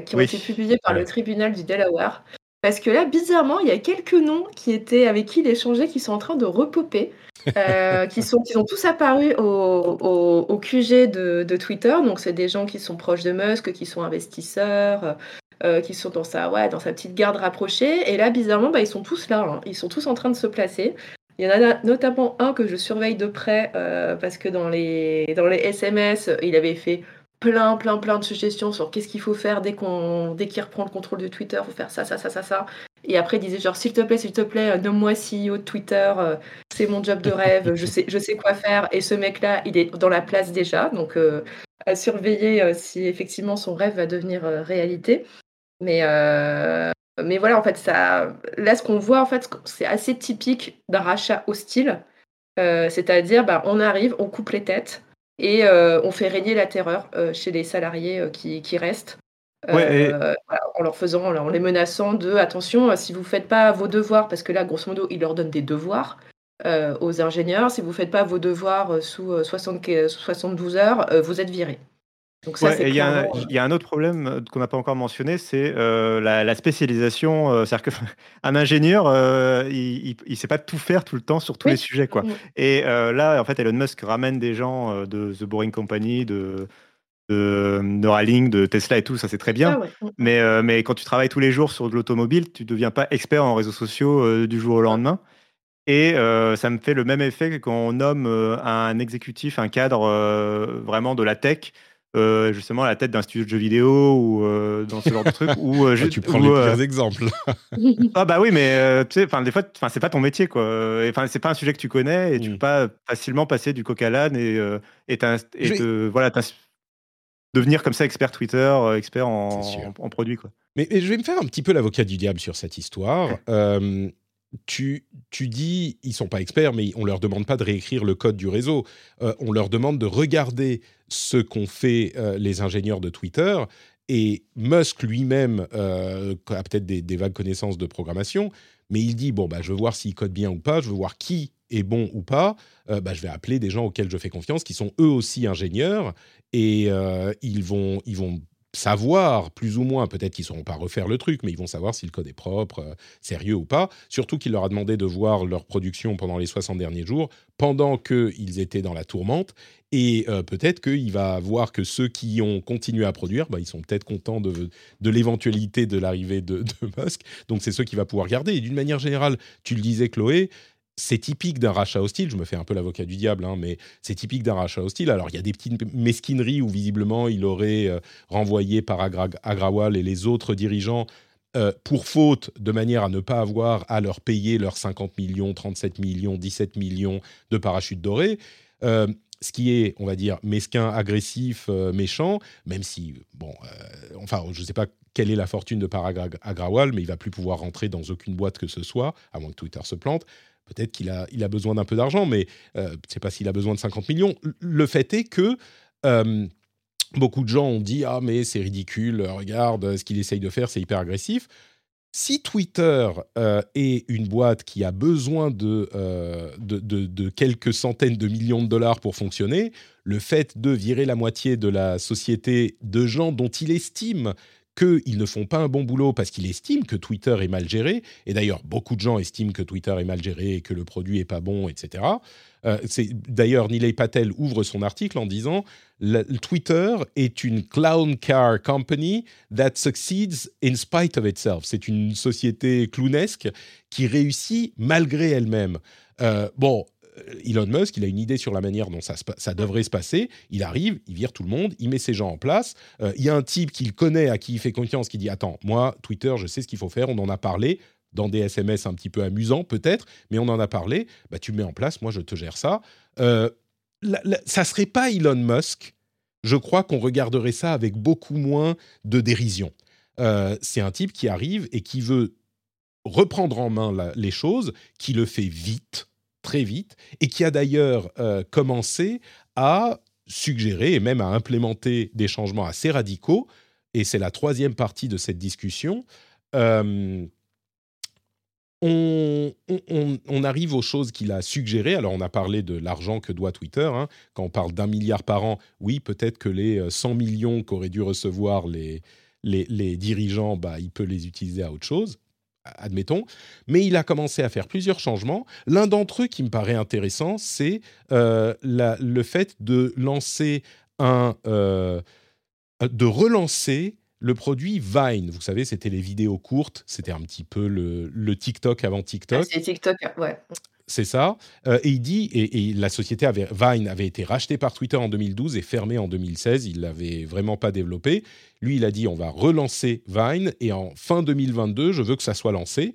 qui ont été publiées par le tribunal du Delaware. Parce que là, bizarrement, il y a quelques noms qui étaient avec qui il échangeait qui sont en train de repoper, euh, qui, sont, qui ont tous apparu au, au, QG de, Twitter. Donc, c'est des gens qui sont proches de Musk, qui sont investisseurs, euh, qui sont dans sa, ouais, dans sa petite garde rapprochée. Et là, bizarrement, bah, ils sont tous là. Hein. Ils sont tous en train de se placer. Il y en a notamment un que je surveille de près euh, parce que dans les, dans les SMS, il avait fait plein, plein, plein de suggestions sur qu'est-ce qu'il faut faire dès qu'on, dès qu'il reprend le contrôle de Twitter, faut faire ça, ça, ça, ça, ça. Et après, il disait genre, s'il te plaît, s'il te plaît, nomme-moi CEO de Twitter, euh, c'est mon job de rêve, je sais, je sais quoi faire. Et ce mec-là, il est dans la place déjà, donc euh, à surveiller euh, si effectivement son rêve va devenir réalité. Mais, mais voilà, en fait, ça, là, ce qu'on voit, en fait, c'est assez typique d'un rachat hostile. c'est-à-dire, bah, on arrive, on coupe les têtes, et euh, on fait régner la terreur euh, chez les salariés euh, qui, restent. en leur faisant, en les menaçant de attention, si vous ne faites pas vos devoirs, parce que là, grosso modo, ils leur donnent des devoirs aux ingénieurs, si vous ne faites pas vos devoirs sous 72 heures, vous êtes virés. Donc ça, il y, a un autre problème qu'on n'a pas encore mentionné, c'est la, spécialisation. C'est-à-dire qu'un ingénieur, il ne sait pas tout faire tout le temps sur tous les sujets. Quoi. Et là, en fait, Elon Musk ramène des gens de The Boring Company, de, de Neuralink, de Tesla et tout, ça c'est très bien. Ah mais, mais quand tu travailles tous les jours sur de l'automobile, tu ne deviens pas expert en réseaux sociaux du jour au lendemain. Et ça me fait le même effet que quand on nomme un exécutif, un cadre vraiment de la tech, justement à la tête d'un studio de jeux vidéo ou dans ce genre de truc. Ou, ah, tu prends les pires exemples. ah bah oui, mais tu sais, des fois, c'est pas ton métier, quoi. Enfin, c'est pas un sujet que tu connais et tu mmh. peux pas facilement passer du coq à l'âne et, et, et voilà, devenir comme ça expert Twitter, expert en, en, produits, quoi. Mais, je vais me faire un petit peu l'avocat du diable sur cette histoire tu, tu dis, ils sont pas experts, mais on leur demande pas de réécrire le code du réseau. Euh, on leur demande de regarder ce qu'ont fait euh, les ingénieurs de Twitter. Et Musk lui-même euh, a peut-être des, vagues connaissances de programmation, mais il dit bon bah je veux voir s'ils codent bien ou pas, je veux voir qui est bon ou pas. bah, je vais appeler des gens auxquels je fais confiance, qui sont eux aussi ingénieurs, et ils vont ils vont savoir plus ou moins, peut-être qu'ils ne sauront pas refaire le truc, mais ils vont savoir si le code est propre, euh, sérieux ou pas. Surtout qu'il leur a demandé de voir leur production pendant les 60 derniers jours, pendant qu'ils étaient dans la tourmente. Et euh, peut-être qu'il va voir que ceux qui ont continué à produire, bah, ils sont peut-être contents de, l'éventualité de l'arrivée de, de, Musk. Donc c'est ceux qui va pouvoir garder. Et d'une manière générale, tu le disais Chloé, c'est typique d'un rachat hostile. Je me fais un peu l'avocat du diable, hein, mais c'est typique d'un rachat hostile. Alors, il y a des petites mesquineries où visiblement il aurait euh, renvoyé par Agrawal et les autres dirigeants euh, pour faute, de manière à ne pas avoir à leur payer leurs 50 millions, 37 millions, 17 millions de parachutes dorés. Euh, ce qui est, on va dire, mesquin, agressif, méchant, même si, bon, enfin, je ne sais pas quelle est la fortune de Agrawal, mais il va plus pouvoir rentrer dans aucune boîte que ce soit, à moins que Twitter se plante. Peut-être qu'il a, il a besoin d'un peu d'argent, mais euh, je ne sais pas s'il a besoin de 50 millions. Le fait est que euh, beaucoup de gens ont dit Ah, mais c'est ridicule, regarde, ce qu'il essaye de faire, c'est hyper agressif. Si Twitter euh, est une boîte qui a besoin de, de, quelques centaines de millions de dollars pour fonctionner, le fait de virer la moitié de la société de gens dont il estime qu'ils ne font pas un bon boulot parce qu'ils estiment que Twitter est mal géré, et d'ailleurs beaucoup de gens estiment que Twitter est mal géré et que le produit est pas bon, etc. Euh, d'ailleurs, Nilay Patel ouvre son article en disant Twitter est une clown car company that succeeds in spite of itself. C'est une société clownesque qui réussit malgré elle-même. Euh, bon, Elon Musk, il a une idée sur la manière dont ça, devrait se passer. Il arrive, il vire tout le monde, il met ses gens en place. Euh, il y a un type qu'il connaît, à qui il fait confiance, qui dit Attends, moi, Twitter, je sais ce qu'il faut faire, on en a parlé dans des SMS un petit peu amusants, peut-être, mais on en a parlé. Bah, tu mets en place, moi, je te gère ça. Euh, ça serait pas Elon Musk. Je crois qu'on regarderait ça avec beaucoup moins de dérision. Euh, c'est un type qui arrive et qui veut reprendre en main les choses, qui le fait vite très vite et qui a d'ailleurs euh, commencé à suggérer et même à implémenter des changements assez radicaux. Et c'est la troisième partie de cette discussion. Euh, on, arrive aux choses qu'il a suggérées. Alors, on a parlé de l'argent que doit Twitter. Hein. Quand on parle d'un milliard par an, oui, peut-être que les 100 euh, millions qu'auraient dû recevoir les, les, les, dirigeants, bah, il peut les utiliser à autre chose admettons, mais il a commencé à faire plusieurs changements. L'un d'entre eux qui me paraît intéressant, c'est euh, le fait de lancer un, euh, de relancer le produit Vine. Vous savez, c'était les vidéos courtes, c'était un petit peu le, TikTok avant TikTok. Ah, c'est TikTok, ouais. C'est ça. Euh, et il dit, et, la société avait, Vine avait été rachetée par Twitter en 2012 et fermée en 2016. Il l'avait vraiment pas développé. Lui, il a dit, on va relancer Vine et en fin 2022, je veux que ça soit lancé.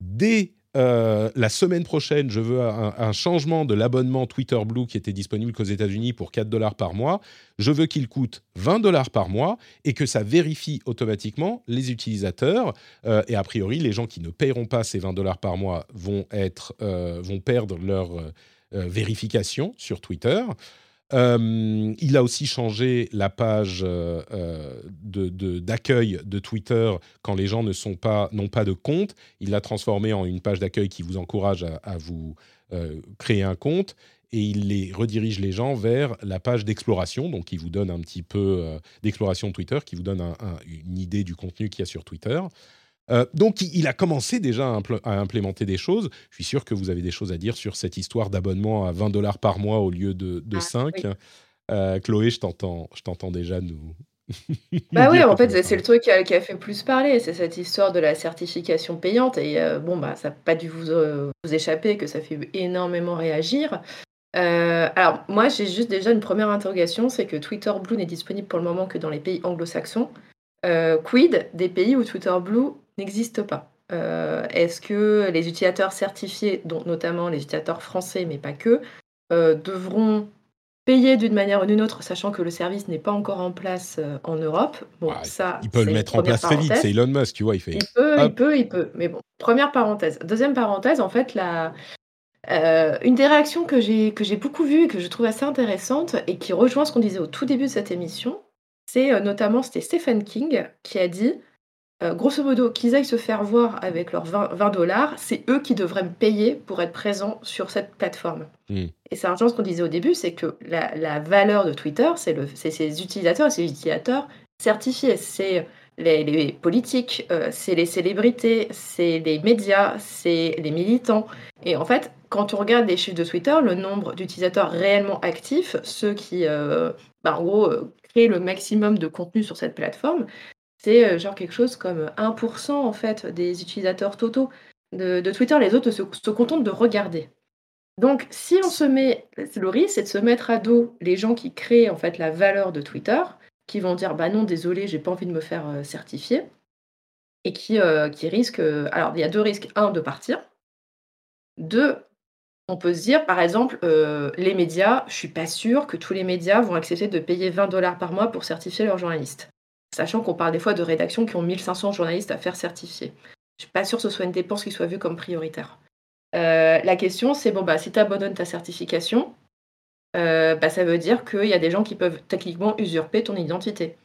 Dès euh, la semaine prochaine, je veux un, changement de l'abonnement Twitter Blue qui était disponible qu'aux États-Unis pour 4 dollars par mois. Je veux qu'il coûte 20 dollars par mois et que ça vérifie automatiquement les utilisateurs. Euh, et a priori, les gens qui ne paieront pas ces 20 dollars par mois vont, être, euh, vont perdre leur vérification sur Twitter. Euh, il a aussi changé la page euh, euh, d'accueil de, Twitter quand les gens pas n'ont pas de compte. Il l'a transformé en une page d'accueil qui vous encourage à, vous créer un compte. et il les redirige les gens vers la page d'exploration. Donc, il vous donne un petit peu d'exploration Twitter, qui vous donne une idée du contenu qu'il y a sur Twitter. Donc, il, a commencé déjà à, implémenter des choses. Je suis sûr que vous avez des choses à dire sur cette histoire d'abonnement à 20 dollars par mois au lieu de, 5. Ah, Chloé, je t'entends déjà nous, bah oui, en fait, c'est le truc qui a, fait plus parler, c'est cette histoire de la certification payante. Et euh, bon, bah, ça n'a pas dû vous, euh, vous, échapper que ça fait énormément réagir. Euh, alors, moi, j'ai juste déjà une première interrogation c'est que Twitter Blue n'est disponible pour le moment que dans les pays anglo-saxons. quid des pays où Twitter Blue n'existe pas Est-ce que les utilisateurs certifiés, dont notamment les utilisateurs français, mais pas que, devront payer d'une manière ou d'une autre, sachant que le service n'est pas encore en place euh, en Europe? Bon, ça, il peut le mettre en place très vite. C'est Elon Musk, tu vois, il fait. Il peut, il peut, il peut. Mais bon, première parenthèse. Deuxième parenthèse, en fait, la, euh, une des réactions que j'ai que j'ai beaucoup vues et que je trouve assez intéressante et qui rejoint ce qu'on disait au tout début de cette émission, c'est euh, notamment c'était Stephen King qui a dit euh, grosso modo, qu'ils aillent se faire voir avec leurs 20 dollars, c'est eux qui devraient me payer pour être présents sur cette plateforme. Hmm. Et c'est un ce qu'on disait au début, c'est que la, valeur de Twitter, c'est ses utilisateurs et ses utilisateurs certifiés. C'est les, politiques, euh, c'est les célébrités, c'est les médias, c'est les militants. Et en fait, quand on regarde les chiffres de Twitter, le nombre d'utilisateurs réellement actifs, ceux qui, euh, bah, en gros, créent le maximum de contenu sur cette plateforme, c'est euh, genre quelque chose comme 1% en fait des utilisateurs totaux de, Twitter. Les autres se, contentent de regarder. Donc, si on se met, le risque, c'est de se mettre à dos les gens qui créent en fait la valeur de Twitter, qui vont dire bah non, désolé, j'ai pas envie de me faire euh, certifier, et qui, euh, qui risquent. alors, il y a deux risques un, de partir. Deux, on peut se dire, par exemple, les médias, je suis pas sûre que tous les médias vont accepter de payer 20 dollars par mois pour certifier leurs journalistes sachant qu'on parle des fois de rédactions qui ont 1500 journalistes à faire certifier. Je suis pas sûre que ce soit une dépense qui soit vue comme prioritaire. Euh, la question, c'est bon, bah, si tu abandonnes ta certification, euh, bah, ça veut dire qu'il y a des gens qui peuvent techniquement usurper ton identité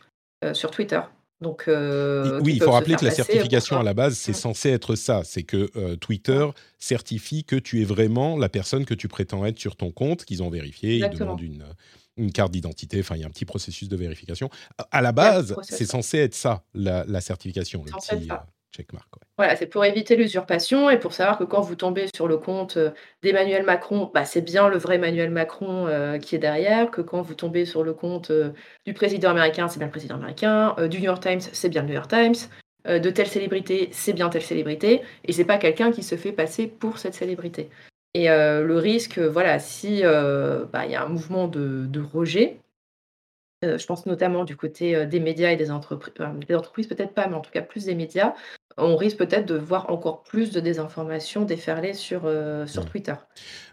euh, sur Twitter. Donc, oui, il faut rappeler que la certification à la base, c'est censé être ça. C'est que Twitter certifie que tu es vraiment la personne que tu prétends être sur ton compte, qu'ils ont vérifié, ils demandent une, une carte d'identité. Enfin, il y a un petit processus de vérification. À la base, c'est censé être ça, la, certification, le petit euh, checkmark. Voilà, c'est pour éviter l'usurpation et pour savoir que quand vous tombez sur le compte euh, d'Emmanuel Macron, bah, c'est bien le vrai Emmanuel Macron euh, qui est derrière, que quand vous tombez sur le compte du président américain, c'est bien le président américain, du New York Times, c'est bien le New York Times, de telle célébrité, c'est bien telle célébrité, et c'est pas quelqu'un qui se fait passer pour cette célébrité. Et euh, le risque, voilà, si euh, bah, il y a un mouvement de, rejet, euh, je pense notamment du côté des médias et des entreprises, des entreprises peut-être pas, mais en tout cas plus des médias, on risque peut-être de voir encore plus de désinformation déferler sur, sur Twitter.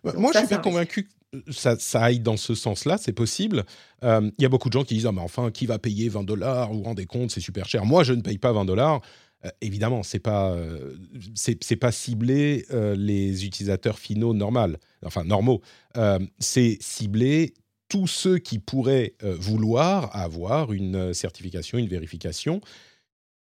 Bah, moi, je suis pas convaincu que ça, ça, aille dans ce sens-là, c'est possible. Il y a beaucoup de gens qui disent ah, mais enfin, qui va payer 20 dollars Vous vous rendez compte, c'est super cher. Moi, je ne paye pas 20 dollars. Euh, évidemment, c'est pas euh, c'est pas ciblé euh, les utilisateurs finaux normaux, enfin normaux. c'est ciblé tous ceux qui pourraient vouloir avoir une certification, une vérification.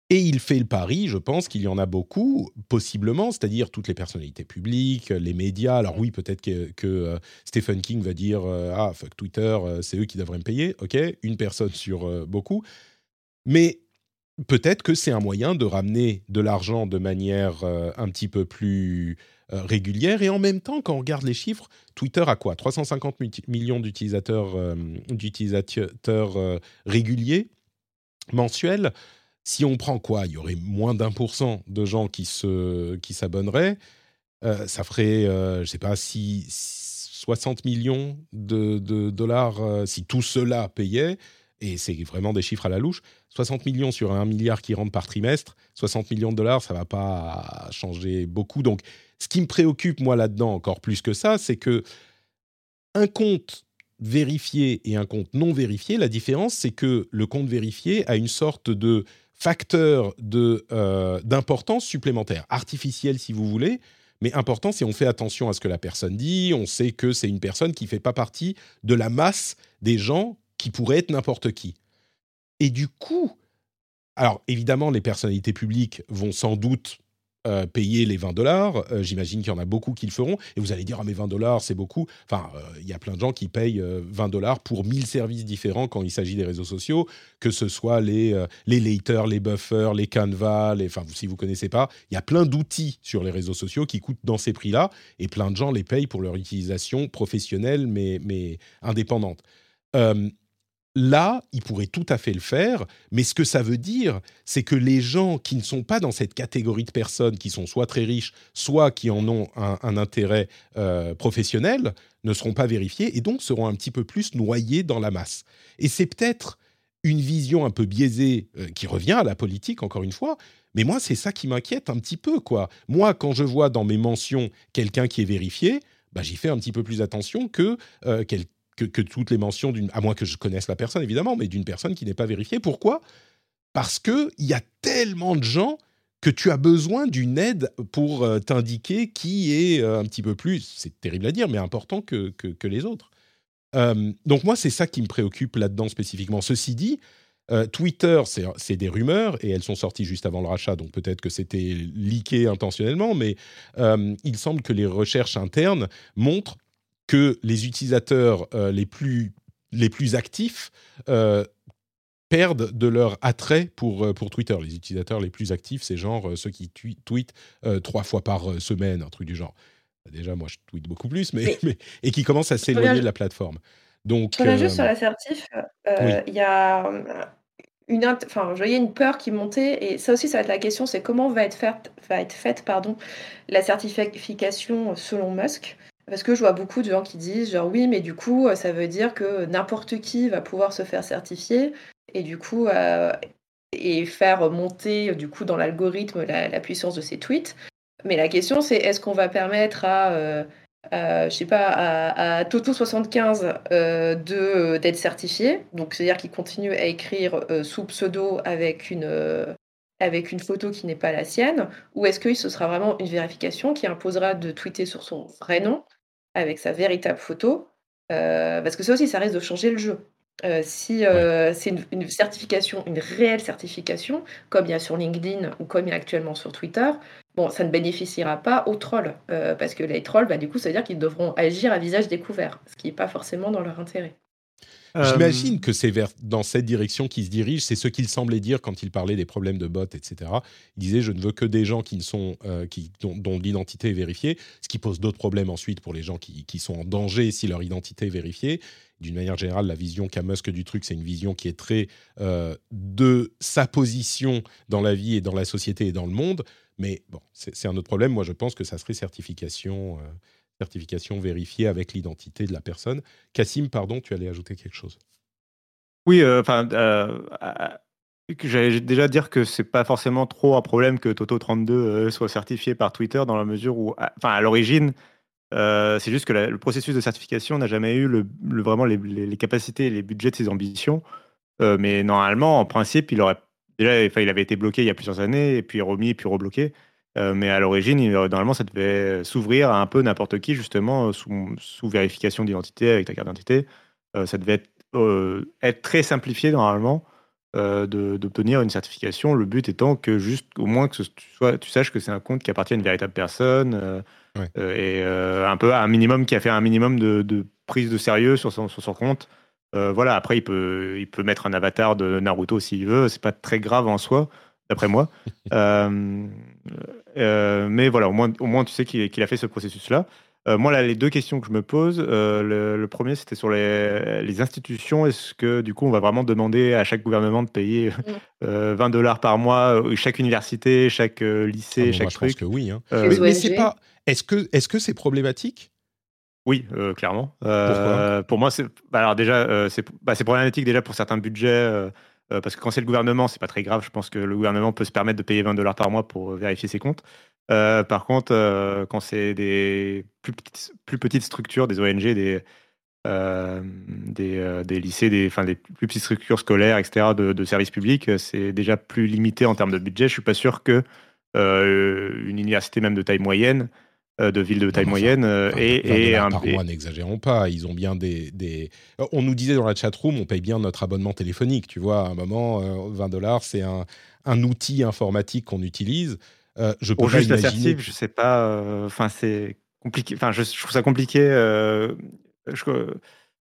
Et il fait le pari, je pense qu'il y en a beaucoup, possiblement, c'est-à-dire toutes les personnalités publiques, les médias. Alors oui, peut-être que, Stephen King va dire ah fuck Twitter, c'est eux qui devraient me payer. Ok, une personne sur beaucoup. Mais peut-être que c'est un moyen de ramener de l'argent de manière euh, un petit peu plus euh, régulière. Et en même temps, quand on regarde les chiffres, Twitter a quoi? 350 millions d'utilisateurs euh, réguliers mensuels. Si on prend quoi? Il y aurait moins d'un pour cent de gens qui, se, qui s'abonneraient. ça ferait, je ne sais pas, si 60 millions de, de dollars si tout cela payait et c'est vraiment des chiffres à la louche, 60 millions sur un milliard qui rentre par trimestre, 60 millions de dollars, ça va pas changer beaucoup. Donc, ce qui me préoccupe, moi, là-dedans, encore plus que ça, c'est que un compte vérifié et un compte non vérifié, la différence, c'est que le compte vérifié a une sorte de facteur euh, d'importance supplémentaire, artificiel si vous voulez, mais important, c'est on fait attention à ce que la personne dit, on sait que c'est une personne qui ne fait pas partie de la masse des gens qui pourrait être n'importe qui. Et du coup, alors évidemment, les personnalités publiques vont sans doute euh, payer les 20 dollars. Euh, j'imagine qu'il y en a beaucoup qui le feront. Et vous allez dire, ah mais 20 dollars, c'est beaucoup. Enfin, euh, il y a plein de gens qui payent 20 dollars pour 1000 services différents quand il s'agit des réseaux sociaux, que ce soit les, les laters, les buffers, les canvas, les, enfin, si vous connaissez pas, il y a plein d'outils sur les réseaux sociaux qui coûtent dans ces prix-là. Et plein de gens les payent pour leur utilisation professionnelle, mais, mais indépendante. Là, il pourrait tout à fait le faire, mais ce que ça veut dire, c'est que les gens qui ne sont pas dans cette catégorie de personnes, qui sont soit très riches, soit qui en ont un, intérêt euh, professionnel, ne seront pas vérifiés et donc seront un petit peu plus noyés dans la masse. Et c'est peut-être une vision un peu biaisée euh, qui revient à la politique, encore une fois, mais moi, c'est ça qui m'inquiète un petit peu, quoi. Moi, quand je vois dans mes mentions quelqu'un qui est vérifié, bah, j'y fais un petit peu plus attention que euh, quelqu'un que, toutes les mentions d'une, à moins que je connaisse la personne évidemment, mais d'une personne qui n'est pas vérifiée. Pourquoi? Parce que il y a tellement de gens que tu as besoin d'une aide pour euh, t'indiquer qui est euh, un petit peu plus, c'est terrible à dire, mais important que, que, les autres. Euh, donc moi, c'est ça qui me préoccupe là-dedans spécifiquement. Ceci dit, Twitter, c'est des rumeurs et elles sont sorties juste avant le rachat, donc peut-être que c'était leaké intentionnellement, mais il semble que les recherches internes montrent que les utilisateurs euh, les, plus, les plus actifs euh, perdent de leur attrait pour, euh, pour Twitter. Les utilisateurs les plus actifs, c'est genre ceux qui tweetent trois fois par semaine, un truc du genre. Déjà, moi, je tweete beaucoup plus, mais, et qui commencent à s'éloigner de la plateforme. Donc, je juste sur l'assertif, il y a une, enfin, je voyais une peur qui montait, et ça aussi, ça va être la question, c'est comment va être faite, va être faite pardon, la certification selon Musk? Parce que je vois beaucoup de gens qui disent genre oui, mais du coup, ça veut dire que n'importe qui va pouvoir se faire certifier et du coup euh, faire monter du coup dans l'algorithme la, puissance de ces tweets. Mais la question c'est est-ce qu'on va permettre à euh, je sais pas à, Toto 75 euh, de d'être certifié, donc c'est-à-dire qu'il continue à écrire sous pseudo avec une avec une photo qui n'est pas la sienne, ou est-ce que ce sera vraiment une vérification qui imposera de tweeter sur son vrai nom, avec sa véritable photo euh, Parce que ça aussi, ça risque de changer le jeu. Euh, si euh, c'est une, certification, une réelle certification, comme il y a sur LinkedIn ou comme il y a actuellement sur Twitter, bon, ça ne bénéficiera pas aux trolls, parce que les trolls, bah, du coup, ça veut dire qu'ils devront agir à visage découvert, ce qui n'est pas forcément dans leur intérêt. J'imagine que c'est dans cette direction qu'il se dirige. C'est ce qu'il semblait dire quand il parlait des problèmes de bots, etc. Il disait je ne veux que des gens qui ne sont, euh, qui, dont, l'identité est vérifiée, ce qui pose d'autres problèmes ensuite pour les gens qui, qui, sont en danger si leur identité est vérifiée. D'une manière générale, la vision qu'a Musk du truc, c'est une vision qui est très euh, de sa position dans la vie et dans la société et dans le monde. Mais bon, c'est un autre problème. Moi, je pense que ça serait certification. Euh, certification vérifiée avec l'identité de la personne. Cassim, pardon, tu allais ajouter quelque chose? Oui, euh, enfin, euh, euh, j'allais déjà dire que c'est pas forcément trop un problème que Toto32 soit certifié par Twitter dans la mesure où, enfin, à l'origine, c'est juste que le processus de certification n'a jamais eu vraiment les, capacités et les budgets de ses ambitions. mais normalement, en principe, il aurait déjà, il avait été bloqué il y a plusieurs années, et puis remis, puis rebloqué. Euh, mais à l'origine, normalement, ça devait s'ouvrir à un peu n'importe qui, justement, euh, sous, sous vérification d'identité avec ta carte d'identité. Euh, ça devait être, être, très simplifié, normalement, d'obtenir une certification. Le but étant que, juste, au moins, que tu saches que c'est un compte qui appartient à une véritable personne et un peu un minimum, qui a fait un minimum de, de prise de sérieux sur son, sur son compte. voilà, après, il peut, il peut mettre un avatar de Naruto s'il veut, c'est pas très grave en soi d'après moi. Euh, euh, mais voilà, au moins, au moins tu sais qu'il a fait ce processus-là. Euh, moi, là, les deux questions que je me pose, le, premier, c'était sur les, les institutions. Est-ce que, du coup, on va vraiment demander à chaque gouvernement de payer 20 dollars par mois, chaque université, chaque lycée, ah chaque truc Je pense que oui. Hein. mais, c'est pas. Est-ce que est-ce que c'est problématique? Oui, clairement. pour moi, c'est bah, alors déjà, c'est bah, problématique déjà pour certains budgets. Euh, parce que quand c'est le gouvernement, c'est pas très grave. Je pense que le gouvernement peut se permettre de payer 20 dollars par mois pour vérifier ses comptes. Euh, par contre, euh, quand c'est des plus petites, structures, des ONG, des, des, lycées, des, enfin, des plus petites structures scolaires, etc., de, de services publics, c'est déjà plus limité en termes de budget. Je suis pas sûr que une université même de taille moyenne euh, de villes de taille moyenne. Euh, et, et un par mois, n'exagérons pas. Ils ont bien des, des, On nous disait dans la chat-room, on paye bien notre abonnement téléphonique. Tu vois, à un moment, 20 euh, dollars, c'est un, un, outil informatique qu'on utilise. je peux Pour pas juste imaginer. je sais pas. Enfin, c'est compliqué. Enfin, je, je trouve ça compliqué. je,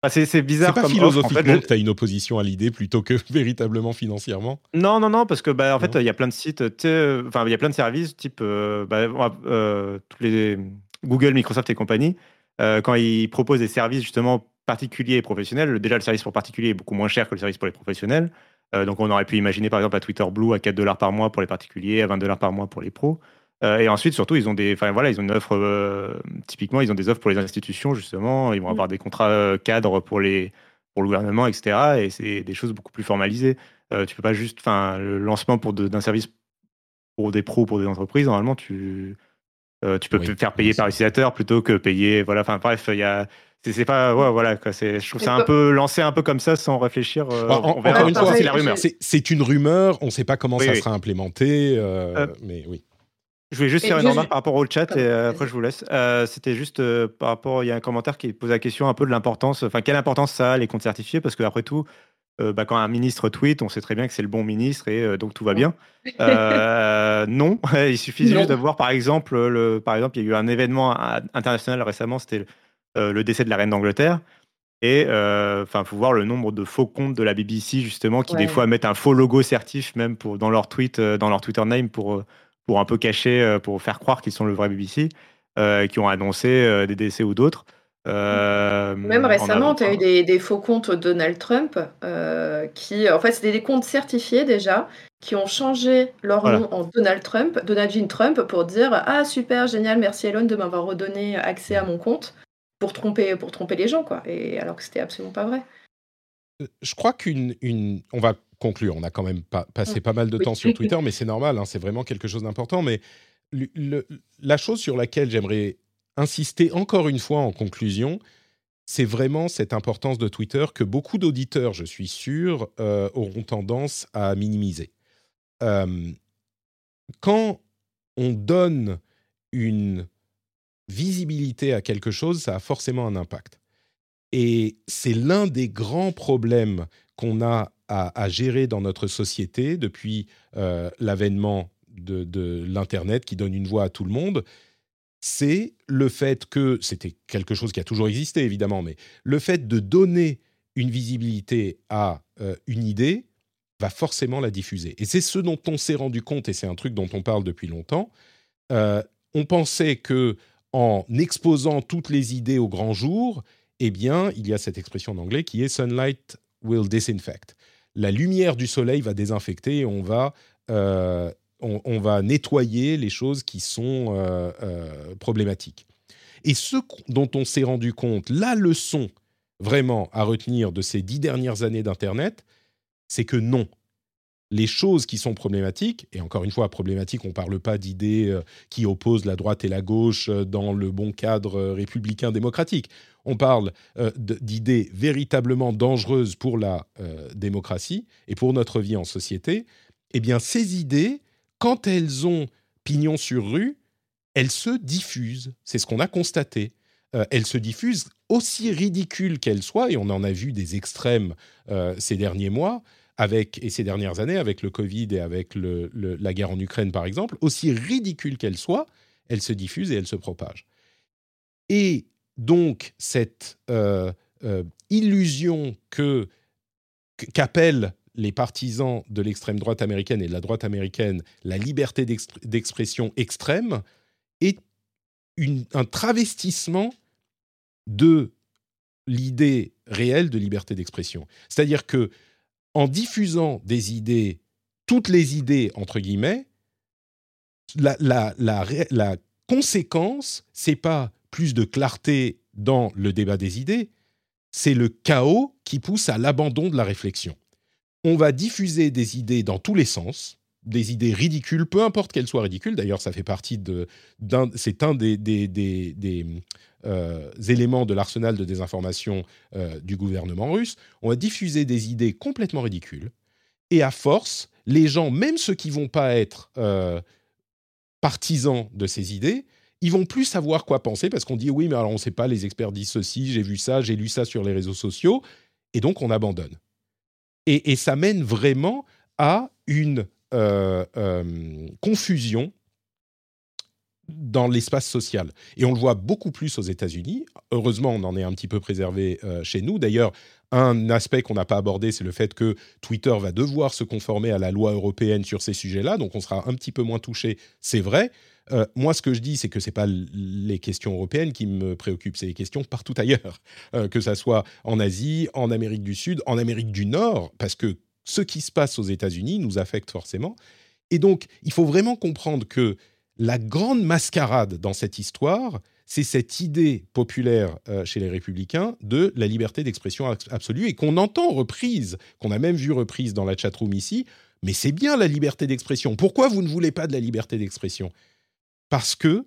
c'est bizarre. C'est pas comme philosophiquement offre, en fait, que tu as une opposition à l'idée plutôt que véritablement financièrement. Non, non, non, parce que bah, en fait, il y a plein de sites, enfin, il y a plein de services type euh, bah, euh, tous les Google, Microsoft et compagnie, euh, quand ils proposent des services justement particuliers et professionnels. Déjà, le service pour particuliers est beaucoup moins cher que le service pour les professionnels. Euh, donc, on aurait pu imaginer par exemple à Twitter Blue à 4 dollars par mois pour les particuliers, à 20 dollars par mois pour les pros. Euh, et ensuite, surtout, ils ont des, enfin voilà, ils ont une offre. euh, typiquement, ils ont des offres pour les institutions justement. Ils vont Mm. avoir des contrats euh, cadres pour les, pour le gouvernement, etc. Et c'est des choses beaucoup plus formalisées. Euh, tu peux pas juste, enfin, le lancement pour d'un service pour des pros, pour des entreprises. Normalement, tu, euh, tu peux Oui, faire payer par utilisateur plutôt que payer. Voilà. Enfin bref, il y a. C'est c'est pas, ouais, voilà, quoi, c'est- je trouve ça un peu lancé un peu comme ça sans réfléchir. euh, En- en- on verra. encore une Enfin, fois, c'est la rumeur. C'est- C'est une rumeur, on ne sait pas comment Oui, ça oui. sera implémenté, euh, Euh, mais oui. Je voulais juste faire une remarque par rapport au chat et euh, après je vous laisse. Euh, C'était juste euh, par rapport, il y a un commentaire qui pose la question un peu de l'importance, enfin quelle importance ça a les comptes certifiés? Parce qu'après tout, euh, bah, quand un ministre tweet, on sait très bien que c'est le bon ministre et donc tout va bien. Non, il suffit Non. juste de voir par exemple, le, par exemple, il y a eu un événement international récemment, c'était le décès de la reine d'Angleterre. Et euh, enfin, faut voir le nombre de faux comptes de la BBC justement qui des fois mettent un faux logo certif même pour dans leur tweet, euh, dans leur Twitter name pour pour un peu cacher, euh, pour faire croire qu'ils sont le vrai BBC, euh, qui ont annoncé euh, des décès ou d'autres. Euh, Même en récemment, tu as eu des, des faux comptes Donald Trump euh, qui, en fait, c'était des comptes certifiés déjà, qui ont changé leur Voilà. nom en Donald Trump, Donald Jean Trump, pour dire Ah, super, génial, merci Elon de m'avoir redonné accès à mon compte pour tromper, pour tromper les gens, quoi. Et alors que c'était absolument pas vrai. Je crois qu'une, une... on va conclure. On a quand même pas, passé pas mal de temps sur Twitter, mais c'est normal. hein, c'est vraiment quelque chose d'important. Mais le- le- la chose sur laquelle j'aimerais insister encore une fois en conclusion, c'est vraiment cette importance de Twitter que beaucoup d'auditeurs, je suis sûr, euh, auront tendance à minimiser. Euh, quand on donne une visibilité à quelque chose, ça a forcément un impact. Et c'est l'un des grands problèmes qu'on a à, gérer dans notre société depuis euh, l'avènement de, de l'Internet qui donne une voix à tout le monde. C'est le fait que, c'était quelque chose qui a toujours existé évidemment, mais le fait de donner une visibilité à euh, une idée va forcément la diffuser. Et c'est ce dont on s'est rendu compte, et c'est un truc dont on parle depuis longtemps. Euh, on pensait que en exposant toutes les idées au grand jour, eh bien, il y a cette expression en anglais qui est sunlight will disinfect. La lumière du soleil va désinfecter et on va, euh, on, va nettoyer les choses qui sont euh, euh, problématiques. Et ce dont on s'est rendu compte, la leçon vraiment à retenir de ces dix dernières années d'Internet, c'est que non. Les choses qui sont problématiques, et encore une fois, problématiques, on ne parle pas d'idées euh, qui opposent la droite et la gauche euh, dans le bon cadre euh, républicain démocratique. On parle d'idées véritablement dangereuses pour la démocratie et pour notre vie en société. Eh bien, ces idées, quand elles ont pignon sur rue, elles se diffusent. C'est ce qu'on a constaté. Elles se diffusent aussi ridicules qu'elles soient, et on en a vu des extrêmes ces derniers mois, avec, et ces dernières années, avec le Covid et avec la guerre en Ukraine, par exemple, aussi ridicules qu'elles soient, elles se diffusent et elles se propagent. Et donc, cette euh, euh, illusion que qu'appellent les partisans de l'extrême droite américaine et de la droite américaine la liberté d'exp- d'expression extrême est un travestissement de l'idée réelle de liberté d'expression. C'est-à-dire que en diffusant des idées, toutes les idées entre guillemets, la, la, la, la conséquence, c'est pas plus de clarté dans le débat des idées, c'est le chaos qui pousse à l'abandon de la réflexion. On va diffuser des idées dans tous les sens, des idées ridicules, peu importe qu'elles soient ridicules. D'ailleurs, ça fait partie de, c'est un des, des, des, euh, éléments de l'arsenal de désinformation euh, du gouvernement russe. On va diffuser des idées complètement ridicules, et à force, les gens, même ceux qui vont pas être euh, partisans de ces idées, ils vont plus savoir quoi penser parce qu'on dit oui, mais alors on ne sait pas, les experts disent ceci, j'ai vu ça, j'ai lu ça sur les réseaux sociaux, et donc on abandonne. Et, ça mène vraiment à une confusion dans l'espace social. Et on le voit beaucoup plus aux États-Unis. Heureusement, on en est un petit peu préservé euh, chez nous. D'ailleurs, un aspect qu'on n'a pas abordé, c'est le fait que Twitter va devoir se conformer à la loi européenne sur ces sujets-là, donc on sera un petit peu moins touché, c'est vrai. Euh, moi, ce que je dis, c'est que ce n'est pas les questions européennes qui me préoccupent, c'est les questions partout ailleurs, euh, que ça soit en Asie, en Amérique du Sud, en Amérique du Nord, parce que ce qui se passe aux États-Unis nous affecte forcément. Et donc, il faut vraiment comprendre que la grande mascarade dans cette histoire, c'est cette idée populaire euh, chez les républicains de la liberté d'expression absolue et qu'on entend reprise, qu'on a même vu reprise dans la chatroom ici, mais c'est bien la liberté d'expression. Pourquoi vous ne voulez pas de la liberté d'expression? Parce que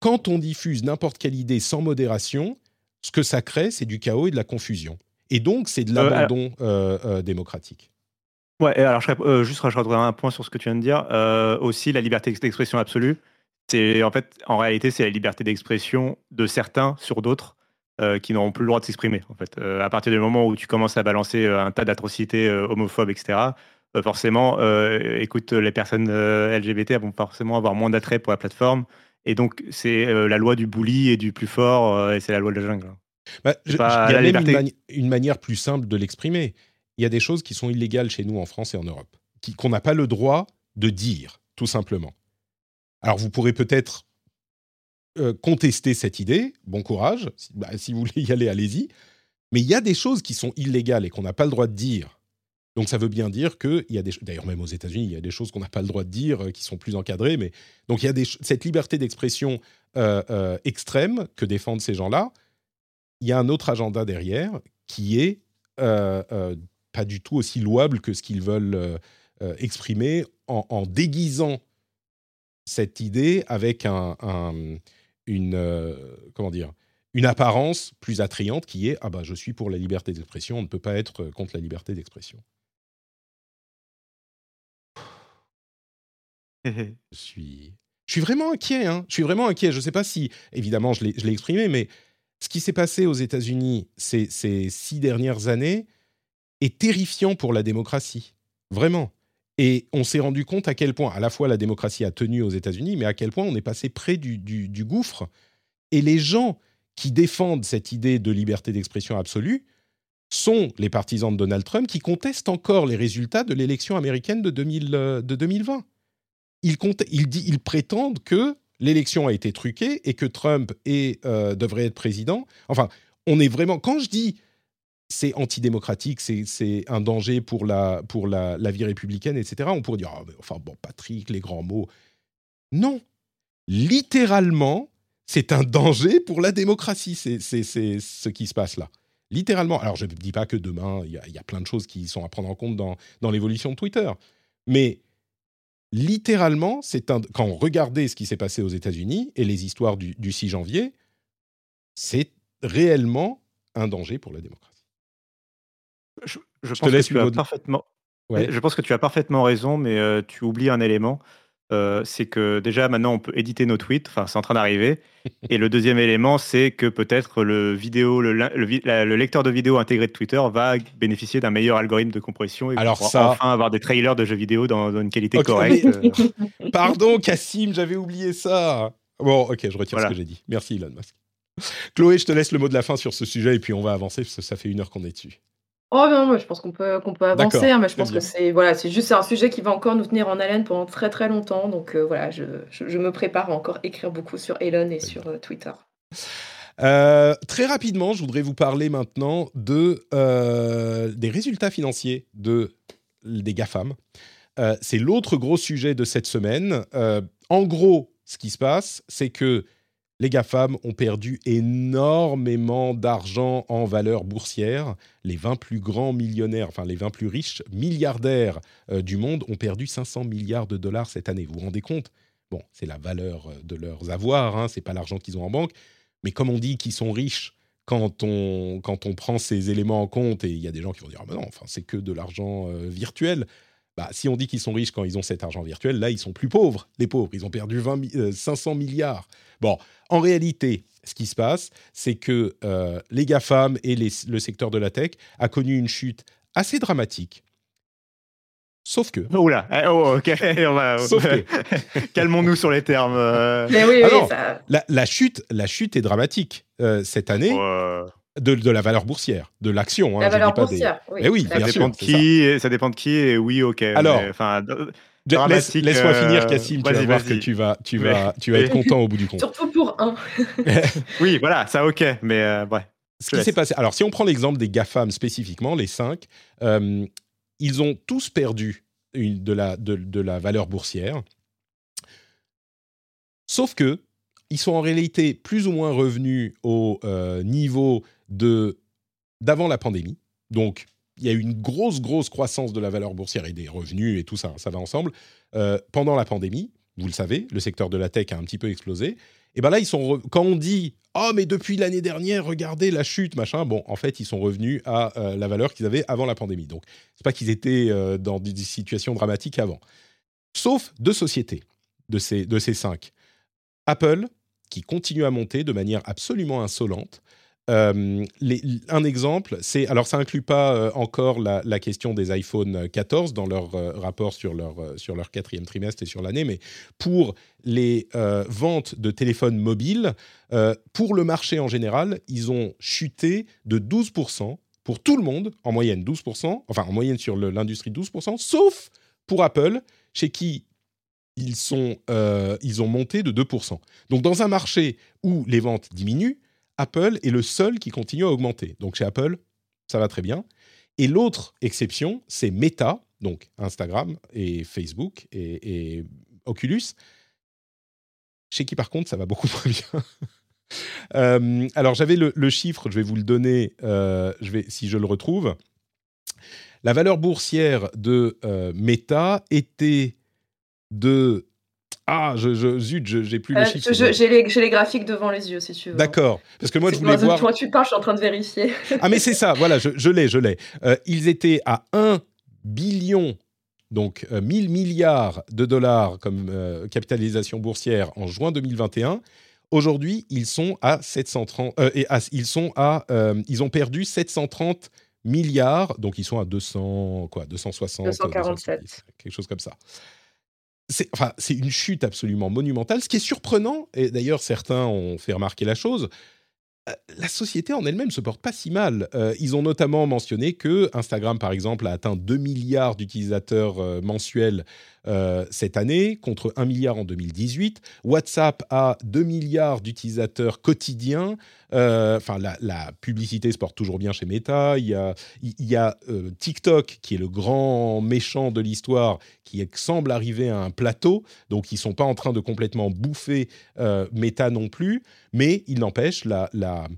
quand on diffuse n'importe quelle idée sans modération, ce que ça crée, c'est du chaos et de la confusion. Et donc, c'est de euh, l'abandon euh, démocratique. Ouais, alors je, juste rajouterai un point sur ce que tu viens de dire. aussi, la liberté d'expression absolue, c'est en fait, en réalité, c'est la liberté d'expression de certains sur d'autres euh, qui n'auront plus le droit de s'exprimer. En fait, euh, à partir du moment où tu commences à balancer euh, un tas d'atrocités homophobes, etc. forcément, écoute, les personnes LGBT vont forcément avoir moins d'attrait pour la plateforme, et donc c'est la loi du bully et du plus fort, et c'est la loi de la jungle. Bah, il y a même une, manière plus simple de l'exprimer. Il y a des choses qui sont illégales chez nous en France et en Europe, qu'on n'a pas le droit de dire, tout simplement. Alors vous pourrez peut-être euh, contester cette idée, bon courage, bah, si, vous voulez y aller, allez-y. Mais il y a des choses qui sont illégales et qu'on n'a pas le droit de dire. Donc ça veut bien dire qu'il y a des... D'ailleurs même aux États-Unis, il y a des choses qu'on n'a pas le droit de dire, euh, qui sont plus encadrées. Mais... Donc il y a cette liberté d'expression euh, extrême que défendent ces gens-là. Il y a un autre agenda derrière qui est pas du tout aussi louable que ce qu'ils veulent exprimer en déguisant cette idée avec un, une, euh, comment dire, une apparence plus attrayante qui est ah bah je suis pour la liberté d'expression, on ne peut pas être contre la liberté d'expression. je suis, je suis vraiment inquiet. Hein. Je suis vraiment inquiet. Je ne sais pas si, évidemment, je l'ai exprimé, mais ce qui s'est passé aux États-Unis ces, ces six dernières années est terrifiant pour la démocratie. Vraiment. Et on s'est rendu compte à quel point, à la fois la démocratie a tenu aux États-Unis, mais à quel point on est passé près du, gouffre. Et les gens qui défendent cette idée de liberté d'expression absolue sont les partisans de Donald Trump qui contestent encore les résultats de l'élection américaine de, 2020. Ils, ils, prétendent que l'élection a été truquée et que Trump euh, devrait être président. Enfin, on est vraiment. Quand je dis c'est antidémocratique, c'est un danger pour la, pour la, vie républicaine, etc. On pourrait dire, ah, enfin bon, Patrick, les grands mots. Non, littéralement, c'est un danger pour la démocratie, c'est ce qui se passe là. Littéralement. Alors, je ne dis pas que demain, il y, a plein de choses qui sont à prendre en compte dans, dans l'évolution de Twitter. Mais littéralement, c'est quand on regardait ce qui s'est passé aux États-Unis et les histoires du, du 6 janvier, c'est réellement un danger pour la démocratie. Je, pense que tu as parfaitement. Je pense que tu as parfaitement raison, mais euh, tu oublies un élément. Euh, c'est que déjà maintenant on peut éditer nos tweets, enfin c'est en train d'arriver. et le deuxième élément, c'est que peut-être le vidéo, le, le, lecteur de vidéo intégré de Twitter va bénéficier d'un meilleur algorithme de compression et Alors ça... enfin avoir des trailers de jeux vidéo dans, une qualité correcte. Pardon, Cassim, j'avais oublié ça. Bon, ok, je retire ce que j'ai dit. Merci Elon Musk. Chloé, je te laisse le mot de la fin sur ce sujet et puis on va avancer parce que ça fait une heure qu'on est dessus. Oh non, moi je pense qu'on peut qu'on peut avancer, hein, mais je pense que c'est voilà, c'est juste un sujet qui va encore nous tenir en haleine pendant très très longtemps. Donc euh, voilà, je, je, me prépare à encore écrire beaucoup sur Elon et sur euh, Twitter. Euh, très rapidement, je voudrais vous parler maintenant de des résultats financiers de des GAFAM. c'est l'autre gros sujet de cette semaine. en gros, ce qui se passe, c'est que les GAFAM ont perdu énormément d'argent en valeur boursière. Les 20 plus grands millionnaires, enfin les 20 plus riches milliardaires euh, du monde ont perdu 500 milliards de dollars cette année. Vous vous rendez compte? Bon, c'est la valeur euh, de leurs avoirs, hein, c'est pas l'argent qu'ils ont en banque. Mais comme on dit qu'ils sont riches quand on, quand on prend ces éléments en compte, et il y a des gens qui vont dire ah non, enfin, c'est que de l'argent euh, virtuel. Bah, si on dit qu'ils sont riches quand ils ont cet argent virtuel, là, ils sont plus pauvres, les pauvres. Ils ont perdu 20, 500 milliards. Bon, en réalité, ce qui se passe, c'est que euh, les GAFAM et le secteur de la tech a connu une chute assez dramatique. Sauf que. Oula, eh, oh, ok, Sauf que. Calmons-nous sur les termes. Euh. Mais oui, oui, ça... la, chute, la chute est dramatique euh, cette année. De, de, la valeur boursière, de l'action. Hein, la valeur boursière, oui. Eh oui ça, dépend de qui, ça. dépend de qui, et oui, ok. Alors, Laisse, moi finir, Cassim. tu vas voir que tu vas, tu vas, tu vas être content au bout du compte. Surtout pour un. oui, voilà, ça ok, mais ouais. Ce qui s'est passé. Alors, si on prend l'exemple des GAFAM spécifiquement, les cinq, ils ont tous perdu une, de, la, de, la valeur boursière. Sauf que ils sont en réalité plus ou moins revenus au euh, niveau de d'avant la pandémie. Donc, il y a eu une grosse, grosse croissance de la valeur boursière et des revenus et tout ça, ça va ensemble. Euh, pendant la pandémie, vous le savez, le secteur de la tech a un petit peu explosé. Et bien là, ils sont quand on dit Oh, mais depuis l'année dernière, regardez la chute, machin. Bon, en fait, ils sont revenus à euh, la valeur qu'ils avaient avant la pandémie. Donc, c'est pas qu'ils étaient euh, dans des situations dramatiques avant. Sauf deux sociétés de ces, de ces cinq. Apple, qui continue à monter de manière absolument insolente. Euh, un exemple, c'est alors ça inclut pas euh, encore la, question des iPhone 14 dans leur euh, rapport sur leur sur leur quatrième trimestre et sur l'année, mais pour les ventes de téléphones mobiles, pour le marché en général, ils ont chuté de 12% pour tout le monde en moyenne 12%, enfin en moyenne sur l'industrie 12%, sauf pour Apple, chez qui ils sont ils ont monté de 2%. Donc dans un marché où les ventes diminuent Apple est le seul qui continue à augmenter. Donc chez Apple, ça va très bien. Et l'autre exception, c'est Meta, donc Instagram et Facebook et, Oculus, chez qui par contre ça va beaucoup moins bien. Euh, alors j'avais le, chiffre, je vais vous le donner, euh, je vais, si je le retrouve. La valeur boursière de euh, Meta était de ah, je, je, zut, j'ai plus les euh, chiffres. J'ai les, les, graphiques devant les yeux, si tu veux. D'accord. Parce que moi, je voulais voir. Toi, tu parles, je suis en train de vérifier. ah, mais c'est ça, voilà, je l'ai, je l'ai. Euh, ils étaient à 1 billion, donc 1000 euh, milliards de dollars comme capitalisation boursière en juin 2021. Aujourd'hui, ils sont à 730. et ils sont à. ils ont perdu 730 milliards, donc ils sont à 200, quoi, 260. 247. quelque chose comme ça c'est enfin, une chute absolument monumentale. Ce qui est surprenant, et d'ailleurs certains ont fait remarquer la chose, euh, la société en elle-même se porte pas si mal. Euh, ils ont notamment mentionné que Instagram, par exemple, a atteint 2 milliards d'utilisateurs euh, mensuels cette année, contre 1 milliard en 2018. WhatsApp a 2 milliards d'utilisateurs quotidiens. Enfin, la, publicité se porte toujours bien chez Meta. Il y a, a TikTok, qui est le grand méchant de l'histoire, qui semble arriver à un plateau. Donc, ils sont pas en train de complètement bouffer Meta non plus. Mais il n'empêche, la,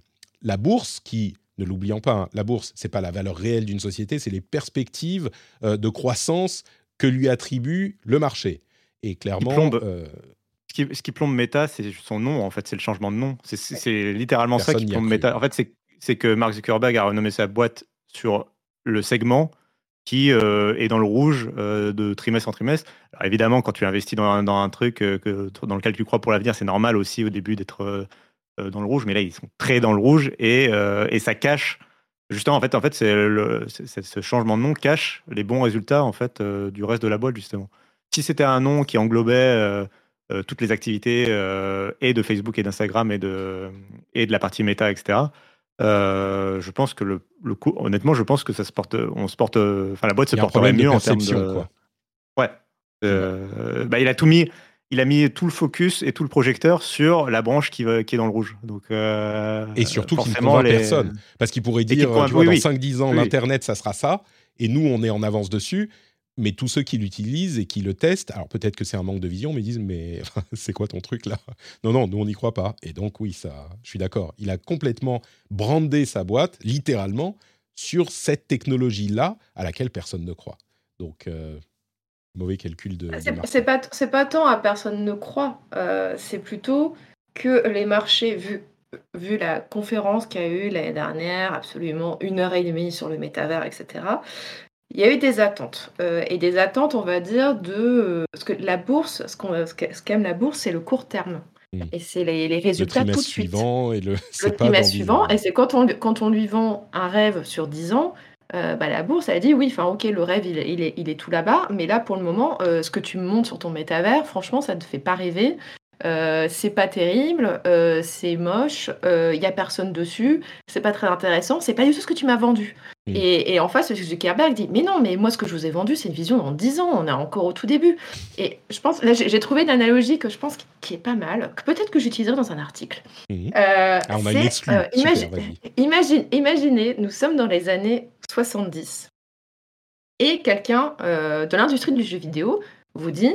bourse qui ne l'oublions pas, hein, la bourse, c'est pas la valeur réelle d'une société, c'est les perspectives euh, de croissance que lui attribue le marché. Et clairement, euh, ce, qui, ce, qui, plombe Meta, c'est son nom. En fait, c'est le changement de nom. C'est littéralement ça qui plombe Meta. En fait, c'est que Mark Zuckerberg a renommé sa boîte sur le segment qui euh, est dans le rouge de trimestre en trimestre. Alors évidemment, quand tu investis dans un, dans un truc que, dans lequel tu crois pour l'avenir, c'est normal aussi au début d'être euh, dans le rouge, mais là, ils sont très dans le rouge et, euh, et ça cache. Justement, en fait, en fait c'est ce changement de nom cache les bons résultats en fait euh, du reste de la boîte justement. Si c'était un nom qui englobait toutes les activités et de Facebook et d'Instagram et de et de la partie méta, etc. je pense que le, le coup, honnêtement, je pense que ça se porte, on se porte, enfin la boîte se porterait mieux en termes de. Quoi. Ouais. bah, il a tout mis il a mis tout le focus et tout le projecteur sur la branche qui, qui est dans le rouge. Donc, euh, et surtout qu'il ne convainc personne. Parce qu'il pourrait dire, tu vois, dans 5-10 ans, l'Internet, ça sera ça. Et nous, on est en avance dessus. Mais tous ceux qui l'utilisent et qui le testent, alors peut-être que c'est un manque de vision, mais ils disent mais c'est quoi ton truc là? Non, non, nous on n'y croit pas. Et donc oui, ça, je suis d'accord. Il a complètement brandé sa boîte, littéralement, sur cette technologie là à laquelle personne ne croit. Donc euh, mauvais calcul de. C'est pas, pas tant à personne ne croit, euh, c'est plutôt que les marchés, vu, vu la conférence qu'il y a eu l'année dernière, absolument une heure et demie sur le métavers, etc., il y a eu des attentes. Euh, et des attentes, on va dire, de. Euh, parce que la bourse, ce qu'aime la bourse, c'est le court terme. Hmm. Et c'est les, les, résultats le tout de suite. Suivant et le, le trimestre suivant. Et c'est quand on, quand on lui vend un rêve sur 10 ans, bah, la bourse, elle dit oui, enfin ok, le rêve, il, il, est, il est tout là-bas, mais là, pour le moment, ce que tu montes sur ton métavers, franchement, ça ne te fait pas rêver. Euh, c'est pas terrible, euh, c'est moche, il euh, y a personne dessus, c'est pas très intéressant, c'est pas du tout ce que tu m'as vendu. Et, en face, Zuckerberg dit Mais non, mais moi, ce que je vous ai vendu, c'est une vision dans 10 ans, on est encore au tout début. Et je pense, là, j'ai trouvé une analogie que je pense qui est pas mal, que peut-être que j'utiliserai dans un article. Mhm. ah, on a imagine, imaginez, nous sommes dans les années 70 et quelqu'un de l'industrie du jeu vidéo vous dit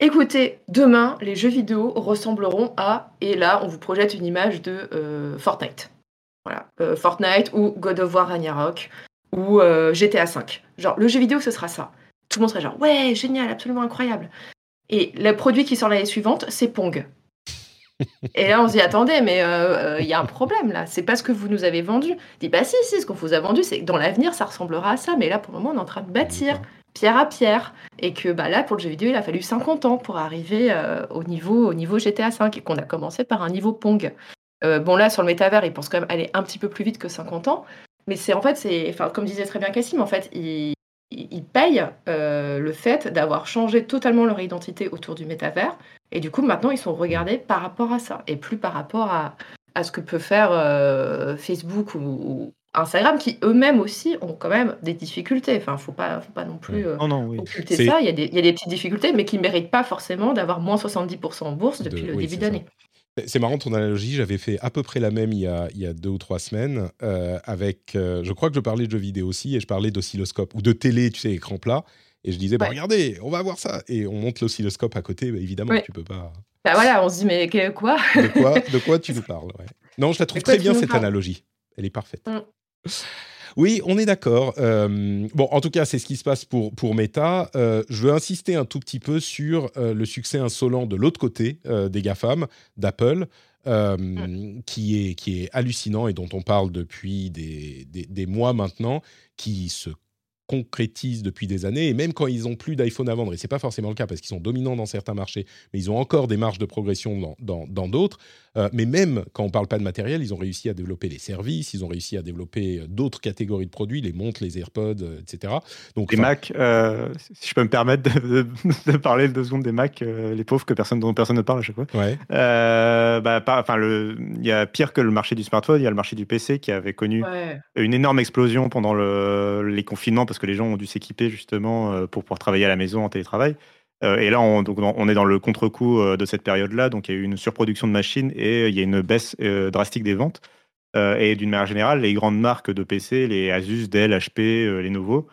Écoutez, demain, les jeux vidéo ressembleront à, et là, on vous projette une image de euh, Fortnite. Voilà, euh, Fortnite ou God of War Ragnarok ou euh, GTA V. Genre, le jeu vidéo, ce sera ça. Tout le monde serait genre, ouais, génial, absolument incroyable. Et le produit qui sort l'année suivante, c'est Pong. Et là, on dit, attendez, mais il y a un problème là. C'est pas ce que vous nous avez vendu. Dit, bah si, si, ce qu'on vous a vendu, c'est que dans l'avenir, ça ressemblera à ça. Mais là, pour le moment, on est en train de bâtir pierre à pierre. Et que bah, là, pour le jeu vidéo, il a fallu 50 ans pour arriver euh, au, niveau, au niveau GTA V et qu'on a commencé par un niveau Pong. Euh, bon, là, sur le métavers, il pense quand même aller un petit peu plus vite que 50 ans. Mais c'est en fait, c'est, enfin, comme disait très bien Cassim, en fait, ils, ils payent euh, le fait d'avoir changé totalement leur identité autour du métavers. Et du coup, maintenant, ils sont regardés par rapport à ça et plus par rapport à, à ce que peut faire Facebook ou, Instagram qui eux-mêmes aussi ont quand même des difficultés. Enfin, faut pas, faut pas non plus euh, occulter ça. Il y, a des, il y, a des, petites difficultés, mais qui ne méritent pas forcément d'avoir moins 70% en bourse depuis le début d'année. C'est marrant ton analogie, j'avais fait à peu près la même il y a, il y a deux ou trois semaines euh, avec, euh, je crois que je parlais de jeux vidéo aussi et je parlais d'oscilloscope ou de télé, tu sais, écran plat. Et je disais, bah, regardez, on va voir ça. Et on monte l'oscilloscope à côté, bah, évidemment, tu peux pas. Bah voilà, on se dit, mais quoi de quoi De quoi tu nous parles Non, je la trouve très bien cette analogie. Elle est parfaite. Mm. Oui, on est d'accord. Euh, bon, en tout cas, c'est ce qui se passe pour, pour Meta. Euh, je veux insister un tout petit peu sur euh, le succès insolent de l'autre côté des GAFAM, d'Apple, mm. qui, est, qui est hallucinant et dont on parle depuis des, des, des mois maintenant, qui se concrétise depuis des années, et même quand ils ont plus d'iPhone à vendre, et c'est pas forcément le cas parce qu'ils sont dominants dans certains marchés, mais ils ont encore des marges de progression dans d'autres. Euh, mais même quand on parle pas de matériel, ils ont réussi à développer les services, ils ont réussi à développer euh, d'autres catégories de produits, les montres, les AirPods, euh, etc. Donc, les Mac, si je peux me permettre de, parler deux secondes des Mac, les pauvres que personne dont personne ne parle à chaque fois. Ouais. bah, enfin, il y a pire que le marché du smartphone, il y a le marché du PC qui avait connu une énorme explosion pendant le, les confinements parce que les gens ont dû s'équiper justement pour pouvoir travailler à la maison en télétravail. Euh, et là, on, donc, on est dans le contre-coup euh, de cette période-là. Donc, il y a eu une surproduction de machines et il y a une baisse euh, drastique des ventes. et d'une manière générale, les grandes marques de PC, les Asus, Dell, HP, Lenovo,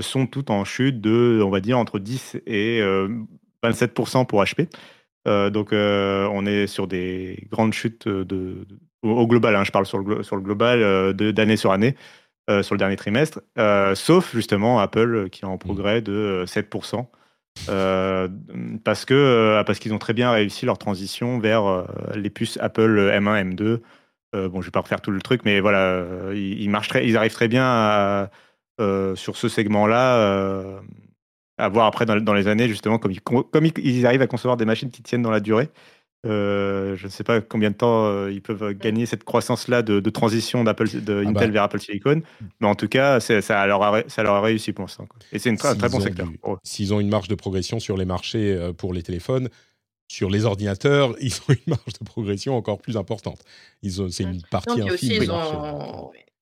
sont toutes en chute de, on va dire, entre 10 et 27% pour HP. donc, on est sur des grandes chutes de, au, global. Hein, je parle sur le, sur le global d'année sur année. sur le dernier trimestre, sauf justement Apple qui est en mmh. progrès de 7%. Euh, parce que euh, parce qu'ils ont très bien réussi leur transition vers euh, les puces Apple M1, M2. bon, je vais pas refaire tout le truc, mais voilà, ils, marchent ils arrivent très bien sur ce segment-là à voir après dans, les années justement comme comme ils, arrivent à concevoir des machines qui tiennent dans la durée. Euh, je ne sais pas combien de temps euh, ils peuvent gagner cette croissance-là de, transition d'Apple, de ah Intel bah. vers Apple Silicon, mais en tout cas, ça leur, a, ça leur a réussi pour l'instant. Et c'est un très, bon secteur. S'ils ont une marge de progression sur les marchés euh, pour les téléphones, sur les ordinateurs, ils ont une marge de progression encore plus importante. C'est une partie infime.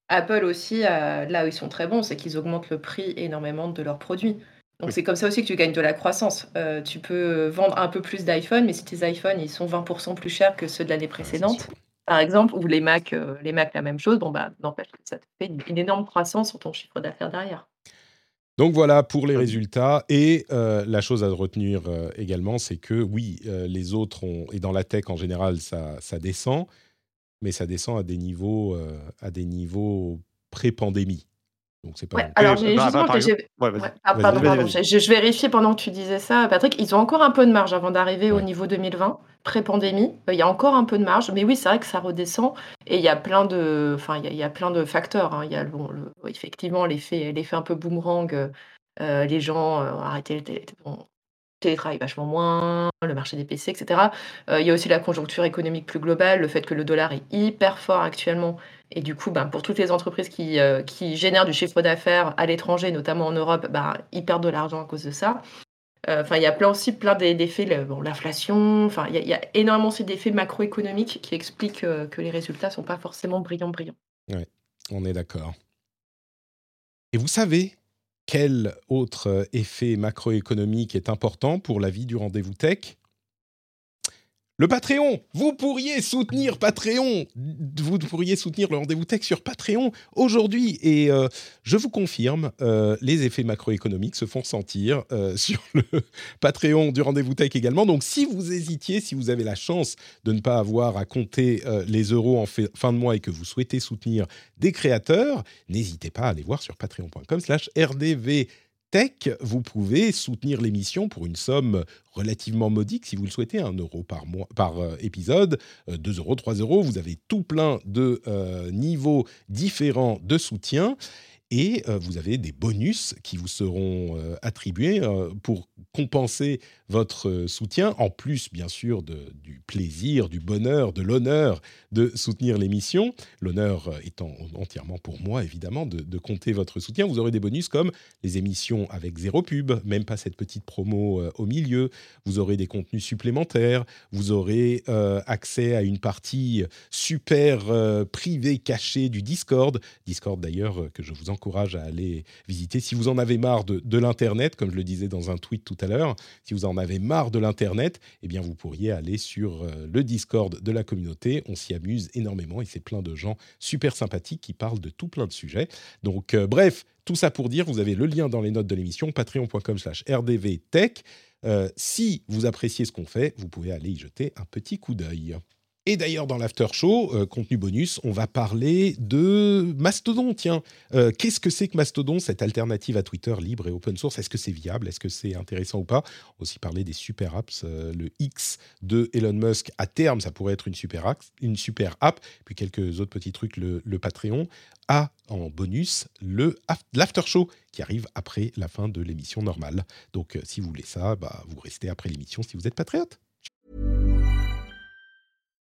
Apple aussi, là où ils sont très bons, c'est qu'ils augmentent le prix énormément de leurs produits. Donc c'est comme ça aussi que tu gagnes de la croissance. Euh, tu peux vendre un peu plus d'iPhone, mais si tes iPhones ils sont 20% plus chers que ceux de l'année précédente, par exemple, ou les Mac, euh, les Mac la même chose, bon bah n'empêche que ça te fait une, énorme croissance sur ton chiffre d'affaires derrière. Donc voilà pour les résultats. Et euh, la chose à retenir également, c'est que oui, les autres ont, et dans la tech en général, ça, ça descend, mais ça descend à des niveaux, à des niveaux pré-pandémie. Donc c'est pas. alors j'ai je, vérifiais pendant que tu disais ça, Patrick. Ils ont encore un peu de marge avant d'arriver au niveau 2020, pré-pandémie. Euh, il y a encore un peu de marge, mais oui, c'est vrai que ça redescend. Et il y a plein de, enfin, il y, a, plein de facteurs. Hein. Il y a le, effectivement l'effet, l'effet un peu boomerang. Euh, les gens ont arrêté télétravail vachement moins, le marché des PC, etc. il y a aussi la conjoncture économique plus globale, le fait que le dollar est hyper fort actuellement. Et du coup, ben, pour toutes les entreprises qui, qui génèrent du chiffre d'affaires à l'étranger, notamment en Europe, ben, ils perdent de l'argent à cause de ça. Enfin, il y a plein aussi plein d'effets, l'inflation. Enfin, il y, a énormément aussi d'effets macroéconomiques qui expliquent que les résultats sont pas forcément brillants, brillants. Oui, on est d'accord. Et vous savez quel autre effet macroéconomique est important pour la vie du rendez-vous tech? Le Patreon, vous pourriez soutenir Patreon, vous pourriez soutenir le rendez-vous tech sur Patreon aujourd'hui. Et euh, je vous confirme, euh, les effets macroéconomiques se font sentir euh, sur le Patreon du rendez-vous tech également. Donc si vous hésitiez, si vous avez la chance de ne pas avoir à compter les euros en fin de mois et que vous souhaitez soutenir des créateurs, n'hésitez pas à aller voir sur patreon.com slash rdv tech, vous pouvez soutenir l'émission pour une somme relativement modique, si vous le souhaitez, 1 euro par, mois, euh, épisode, 2 euh, euros, 3 euros. Vous avez tout plein de euh, niveaux différents de soutien et vous avez des bonus qui vous seront attribués pour compenser votre soutien, en plus bien sûr du plaisir, du bonheur, de l'honneur de soutenir l'émission. L'honneur étant entièrement pour moi, évidemment, de, compter votre soutien. Vous aurez des bonus comme les émissions avec zéro pub, même pas cette petite promo au milieu. Vous aurez des contenus supplémentaires. Vous aurez accès à une partie super privée, cachée du Discord. Discord d'ailleurs que je vous encourage à aller visiter. Si vous en avez marre de, de l'Internet, comme je le disais dans un tweet tout à l'heure, si vous en avez marre de l'Internet, eh bien, vous pourriez aller sur euh, le Discord de la communauté. On s'y amuse énormément et c'est plein de gens super sympathiques qui parlent de tout plein de sujets. Donc, euh, bref, tout ça pour dire, vous avez le lien dans les notes de l'émission, patreon.com slash rdvtech. Euh, si vous appréciez ce qu'on fait, vous pouvez aller y jeter un petit coup d'œil. Et d'ailleurs, dans l'after show, euh, contenu bonus, on va parler de Mastodon. Tiens, euh, qu'est-ce que c'est que Mastodon, cette alternative à Twitter libre et open source? Est-ce que c'est viable? Est-ce que c'est intéressant ou pas? Aussi parler des super apps. Euh, le X de Elon Musk, à terme, ça pourrait être une super, app, super app. Puis quelques autres petits trucs, le, Patreon. A en bonus le l'after show qui arrive après la fin de l'émission normale. Donc, si vous voulez ça, bah, vous restez après l'émission si vous êtes patriote.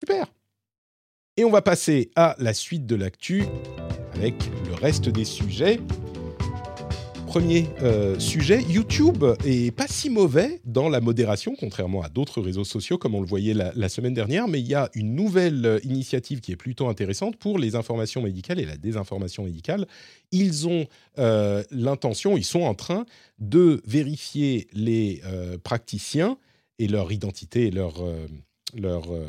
Super. Et on va passer à la suite de l'actu avec le reste des sujets. Premier euh, sujet, YouTube est pas si mauvais dans la modération, contrairement à d'autres réseaux sociaux comme on le voyait la, semaine dernière, mais il y a une nouvelle initiative qui est plutôt intéressante pour les informations médicales et la désinformation médicale. Ils ont euh, l'intention, ils sont en train de vérifier les euh, praticiens et leur identité et leur leur, euh,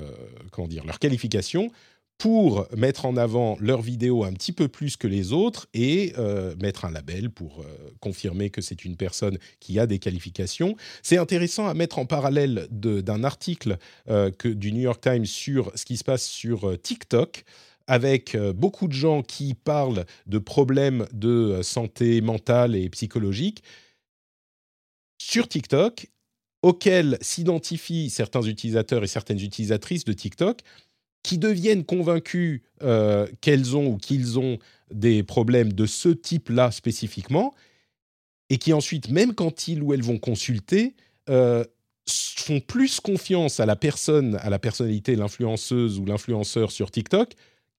comment dire, leur qualification pour mettre en avant leurs vidéos un petit peu plus que les autres et euh, mettre un label pour euh, confirmer que c'est une personne qui a des qualifications. C'est intéressant à mettre en parallèle d'un article que, du New York Times sur ce qui se passe sur TikTok avec beaucoup de gens qui parlent de problèmes de santé mentale et psychologique sur TikTok auxquels s'identifient certains utilisateurs et certaines utilisatrices de TikTok qui deviennent convaincus euh, qu'elles ont ou qu'ils ont des problèmes de ce type-là spécifiquement, et qui ensuite, même quand ils ou elles vont consulter, euh, font plus confiance à la personne, à la personnalité, l'influenceuse ou l'influenceur sur TikTok,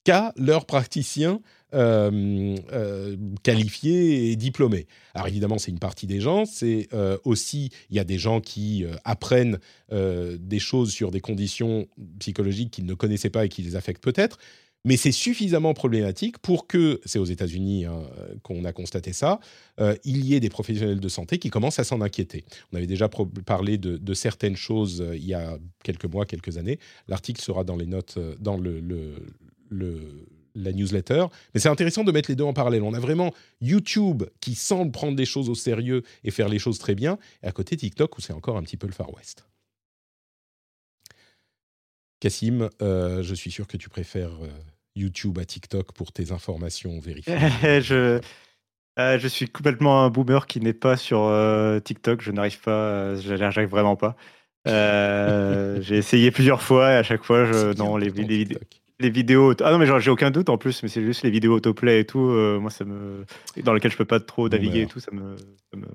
qu'à leur praticien euh, euh, qualifiés et diplômés. Alors évidemment, c'est une partie des gens. C'est euh, aussi, il y a des gens qui apprennent des choses sur des conditions psychologiques qu'ils ne connaissaient pas et qui les affectent peut-être. Mais c'est suffisamment problématique pour que, c'est aux États-Unis hein, qu'on a constaté ça, il y ait des professionnels de santé qui commencent à s'en inquiéter. On avait déjà parlé de, certaines choses il y a quelques mois, quelques années. L'article sera dans les notes, dans le la newsletter. Mais c'est intéressant de mettre les deux en parallèle. On a vraiment YouTube qui semble prendre des choses au sérieux et faire les choses très bien, et à côté TikTok où c'est encore un petit peu le Far West. Cassim, euh, je suis sûr que tu préfères euh, YouTube à TikTok pour tes informations vérifiées. je, euh, je suis complètement un boomer qui n'est pas sur TikTok. Je n'arrive pas, j'arrive vraiment pas. j'ai essayé plusieurs fois et à chaque fois, je, dans les, vidéos les vidéos. Ah non, mais j'ai aucun doute en plus, mais c'est juste les vidéos autoplay et tout. Euh, moi, ça me. Dans lesquelles je peux pas trop naviguer et tout, ça me.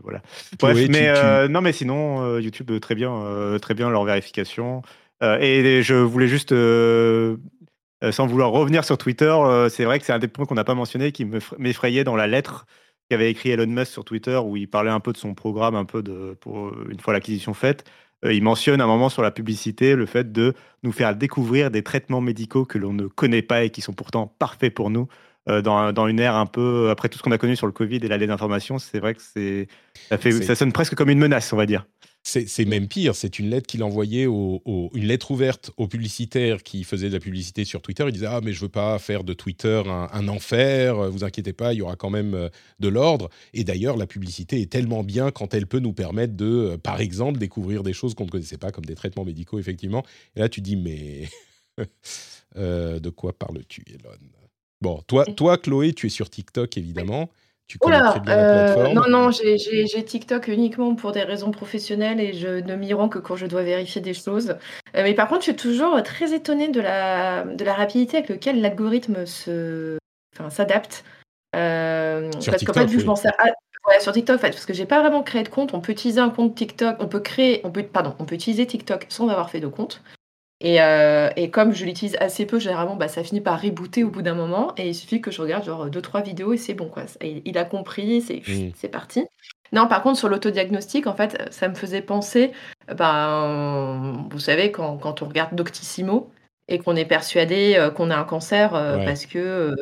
voilà. Bref, mais euh, non, mais sinon, euh, YouTube, très bien, très bien leur vérification. et je voulais juste. sans vouloir revenir sur Twitter, c'est vrai que c'est un des points qu'on n'a pas mentionné qui m'effrayait dans la lettre qu'avait écrit Elon Musk sur Twitter où il parlait un peu de son programme, un peu de pour une fois l'acquisition faite. Euh, il mentionne un moment sur la publicité le fait de nous faire découvrir des traitements médicaux que l'on ne connaît pas et qui sont pourtant parfaits pour nous. Euh, dans, dans, une ère un peu après tout ce qu'on a connu sur le Covid et la d'information, c'est vrai que c'est ça, fait, ça sonne presque comme une menace, on va dire. C'est même pire, c'est une lettre qu'il envoyait, au, une lettre ouverte aux publicitaires qui faisaient de la publicité sur Twitter. Il disait Ah, mais je veux pas faire de Twitter un, enfer, vous inquiétez pas, il y aura quand même euh, de l'ordre. Et d'ailleurs, la publicité est tellement bien quand elle peut nous permettre de, euh, par exemple, découvrir des choses qu'on ne connaissait pas, comme des traitements médicaux, effectivement. Et là, tu dis Mais euh, de quoi parles-tu, Elon? Bon, toi, toi, Chloé, tu es sur TikTok, évidemment. Tu connais très bien la euh, plateforme. non, non, j'ai TikTok uniquement pour des raisons professionnelles et je ne m'y rends que quand je dois vérifier des choses. Euh, mais par contre, je suis toujours très étonnée de la, de la rapidité avec laquelle l'algorithme se, enfin, s'adapte. Euh, sur parce TikTok, vu je m'en sers ouais, sur TikTok, en fait, parce que j'ai pas vraiment créé de compte. On peut utiliser un compte TikTok, on peut créer, on peut, pardon, on peut utiliser TikTok sans avoir fait de compte. Et, euh, et, comme je l'utilise assez peu, généralement, bah, ça finit par rebooter au bout d'un moment. Et il suffit que je regarde genre deux trois vidéos et c'est bon quoi. il a compris, c'est mmh. c'est parti. Non, par contre, sur l'autodiagnostic, en fait, ça me faisait penser, ben, vous savez, quand, quand on regarde Doctissimo et qu'on est persuadé euh, qu'on a un cancer euh, parce que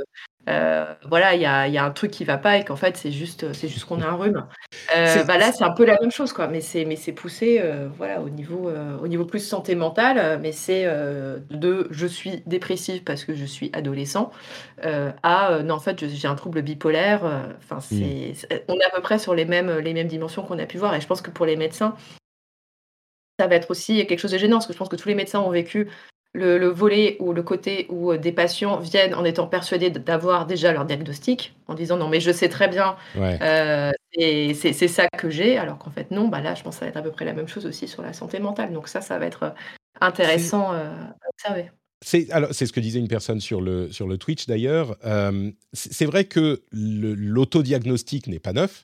euh, voilà, il y a, y a, un truc qui va pas et qu'en fait c'est juste, c'est juste qu'on a un rhume. Euh, bah là, c'est un peu la même chose, quoi. Mais c'est, mais c'est poussé, euh, voilà, au niveau, au niveau plus santé mentale. Mais c'est de, je suis dépressive parce que je suis adolescent, à non, en fait, j'ai un trouble bipolaire. Enfin, mmh. c'est, on est à peu près sur les mêmes, les mêmes dimensions qu'on a pu voir. Et je pense que pour les médecins, ça va être aussi quelque chose de gênant parce que je pense que tous les médecins ont vécu le, volet ou le côté où euh, des patients viennent en étant persuadés d'avoir déjà leur diagnostic, en disant non mais je sais très bien, euh, et c'est ça que j'ai, alors qu'en fait non, bah là je pense que ça va être à peu près la même chose aussi sur la santé mentale. Donc ça, ça va être euh, intéressant à observer. C'est ce que disait une personne sur le, sur le Twitch d'ailleurs. c'est vrai que l'autodiagnostic n'est pas neuf.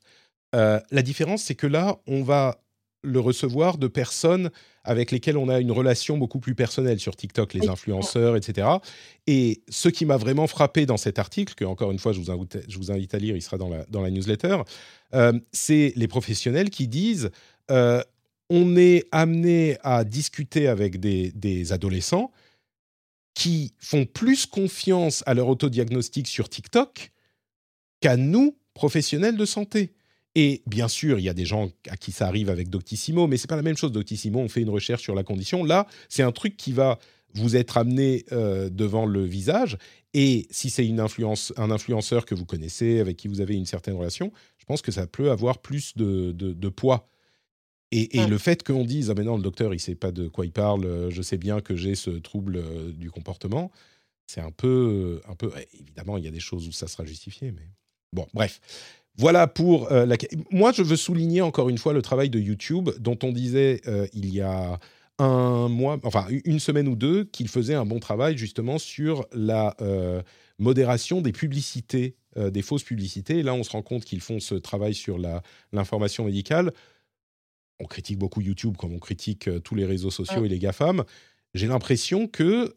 la différence, c'est que là, on va le recevoir de personnes avec lesquelles on a une relation beaucoup plus personnelle sur TikTok, les influenceurs, etc. Et ce qui m'a vraiment frappé dans cet article, que encore une fois je vous invite, je vous invite à lire, il sera dans la, dans la newsletter, euh, c'est les professionnels qui disent euh, on est amené à discuter avec des, des adolescents qui font plus confiance à leur autodiagnostic sur TikTok qu'à nous, professionnels de santé. Et bien sûr, il y a des gens à qui ça arrive avec Doctissimo, mais c'est pas la même chose. Doctissimo, on fait une recherche sur la condition. Là, c'est un truc qui va vous être amené euh, devant le visage. Et si c'est une influence, un influenceur que vous connaissez, avec qui vous avez une certaine relation, je pense que ça peut avoir plus de, de, poids. Et, et le fait qu'on dise ah mais non le docteur il sait pas de quoi il parle, euh, je sais bien que j'ai ce trouble euh, du comportement, c'est un peu un peu évidemment il y a des choses où ça sera justifié, mais bon bref. Voilà pour euh, la. Moi, je veux souligner encore une fois le travail de YouTube, dont on disait euh, il y a un mois, enfin une semaine ou deux, qu'il faisait un bon travail justement sur la euh, modération des publicités, des fausses publicités. Et là, on se rend compte qu'ils font ce travail sur l'information médicale. On critique beaucoup YouTube comme on critique tous les réseaux sociaux et les GAFAM. J'ai l'impression qu'ils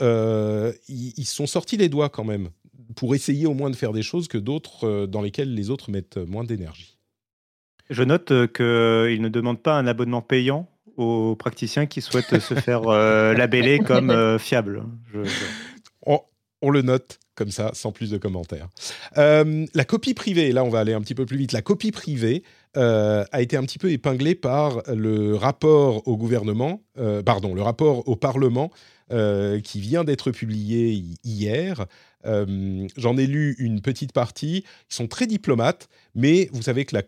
ils sont sortis les doigts quand même pour essayer au moins de faire des choses que d'autres euh, dans lesquelles les autres mettent moins d'énergie. Je note euh, qu'ils ne demandent pas un abonnement payant aux praticiens qui souhaitent se faire euh, labeller comme fiable. On, le note comme ça, sans plus de commentaires. la copie privée, là on va aller un petit peu plus vite, la copie privée a été un petit peu épinglée par le rapport au gouvernement, pardon, le rapport au Parlement qui vient d'être publié hier J'en ai lu une petite partie. Ils sont très diplomates, mais vous savez que la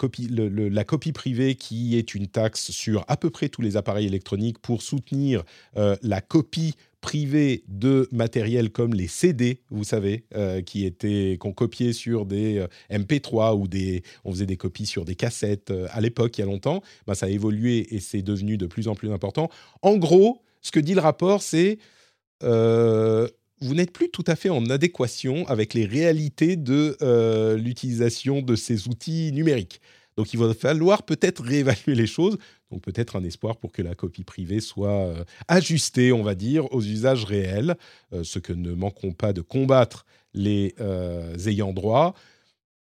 copie, privée, qui est une taxe sur à peu près tous les appareils électroniques pour soutenir la copie privée de matériel comme les CD, vous savez, qui étaient qu'on copiait sur des MP3 ou des, on faisait des copies sur des cassettes à l'époque, il y a longtemps. Ben, ça a évolué et c'est devenu de plus en plus important. En gros, ce que dit le rapport, c'est euh, vous n'êtes plus tout à fait en adéquation avec les réalités de euh, l'utilisation de ces outils numériques. Donc il va falloir peut-être réévaluer les choses, donc peut-être un espoir pour que la copie privée soit euh, ajustée, on va dire, aux usages réels, ce que ne manqueront pas de combattre les ayants droit.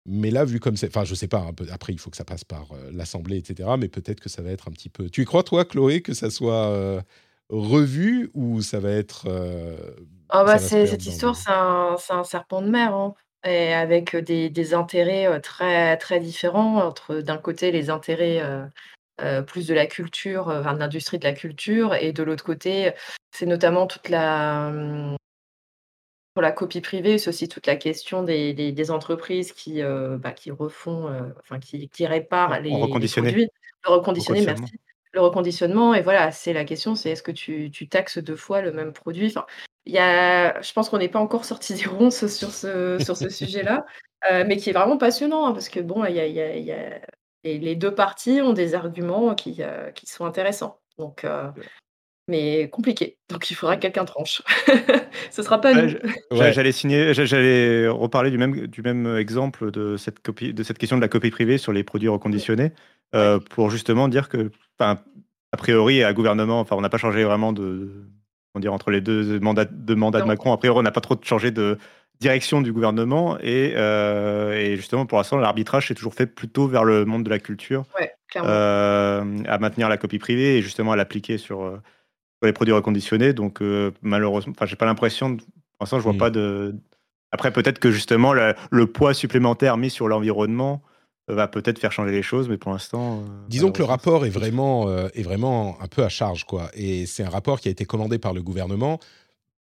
Mais là, vu comme c'est... Enfin, je sais pas, après, il faut que ça passe par l'Assemblée, etc. Mais peut-être que ça va être un petit peu... Tu y crois, toi, Chloé, que ça soit revu ou ça va être. Euh, ah bah cette histoire, c'est un, un, serpent de mer, hein, et avec des, des, intérêts très, très différents. Entre d'un côté, les intérêts euh, plus de la culture, enfin, de l'industrie de la culture, et de l'autre côté, c'est notamment toute la. Pour la copie privée, c'est aussi toute la question des, des, entreprises qui, bah, qui refont, enfin, qui, qui réparent les, les produits. Le reconditionné, merci le reconditionnement. Et voilà, c'est la question, c'est est-ce que tu, tu, taxes deux fois le même produit? Enfin, y a, Je pense qu'on n'est pas encore sorti des ronces sur ce, sur ce sujet-là, euh, mais qui est vraiment passionnant, hein, parce que bon, y a, y a, y a, les deux parties ont des arguments qui, euh, qui sont intéressants. Donc, euh, mais compliqué. Donc il faudra que quelqu'un tranche. Ce sera pas nous. J'allais signer, j'allais reparler du même, du même exemple de cette, copie, de cette question de la copie privée sur les produits reconditionnés, pour justement dire que a priori, à gouvernement, enfin, on n'a pas changé vraiment de, on dire, entre les deux mandats, de, mandats de Macron. A priori, on n'a pas trop changé de direction du gouvernement et, euh, et justement, pour l'instant, l'arbitrage s'est toujours fait plutôt vers le monde de la culture, euh, à maintenir la copie privée et justement à l'appliquer sur, euh, les produits reconditionnés. Donc, malheureusement, enfin, j'ai pas l'impression, pour l'instant, je vois mmh. pas de. Après, peut-être que justement, le poids supplémentaire mis sur l'environnement va peut-être faire changer les choses, mais pour l'instant. Euh, Disons que le rapport est vraiment, euh, est vraiment un peu à charge, quoi. Et c'est un rapport qui a été commandé par le gouvernement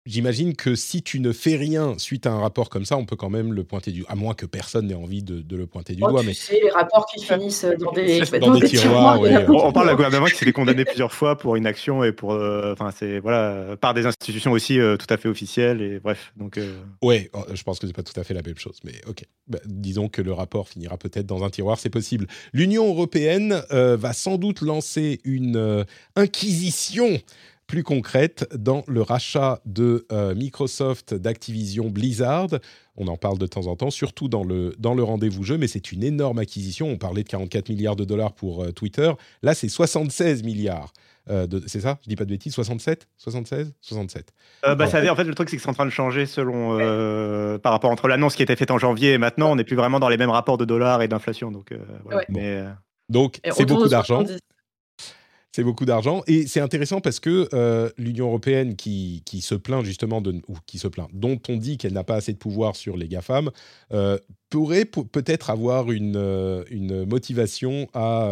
j'imagine que si tu ne fais rien suite à un rapport comme ça, on peut quand même le pointer du à moins que personne n'ait envie de, le pointer du oh, doigt. Tu mais sais, les rapports qui finissent dans des, dans des, tiroirs. on, parle d'un gouvernement qui s'est fait condamner plusieurs fois pour une action et pour, euh, enfin, c'est voilà, par des institutions aussi euh, tout à fait officielles et bref. Donc. Euh... Ouais, oh, je pense que c'est pas tout à fait la même chose, mais ok. Bah, disons que le rapport finira peut-être dans un tiroir, c'est possible. L'Union européenne euh, va sans doute lancer une inquisition plus concrète dans le rachat de euh, Microsoft d'Activision Blizzard. On en parle de temps en temps, surtout dans le, dans le rendez-vous jeu, mais c'est une énorme acquisition. On parlait de 44 milliards de dollars pour euh, Twitter. Là, c'est 76 milliards. Euh, c'est ça? Je dis pas de bêtises 67 76 67 bah, ça En fait, le truc, c'est que c'est en train de changer selon par rapport entre l'annonce qui a été faite en janvier et maintenant. On n'est plus vraiment dans les mêmes rapports de dollars et d'inflation. Donc, mais, donc c'est beaucoup d'argent. C'est beaucoup d'argent. Et c'est intéressant parce que euh, l'Union européenne, qui, qui, se plaint justement de. ou qui se plaint, dont on dit qu'elle n'a pas assez de pouvoir sur les GAFAM, euh, pourrait peut-être avoir une, euh, une motivation à.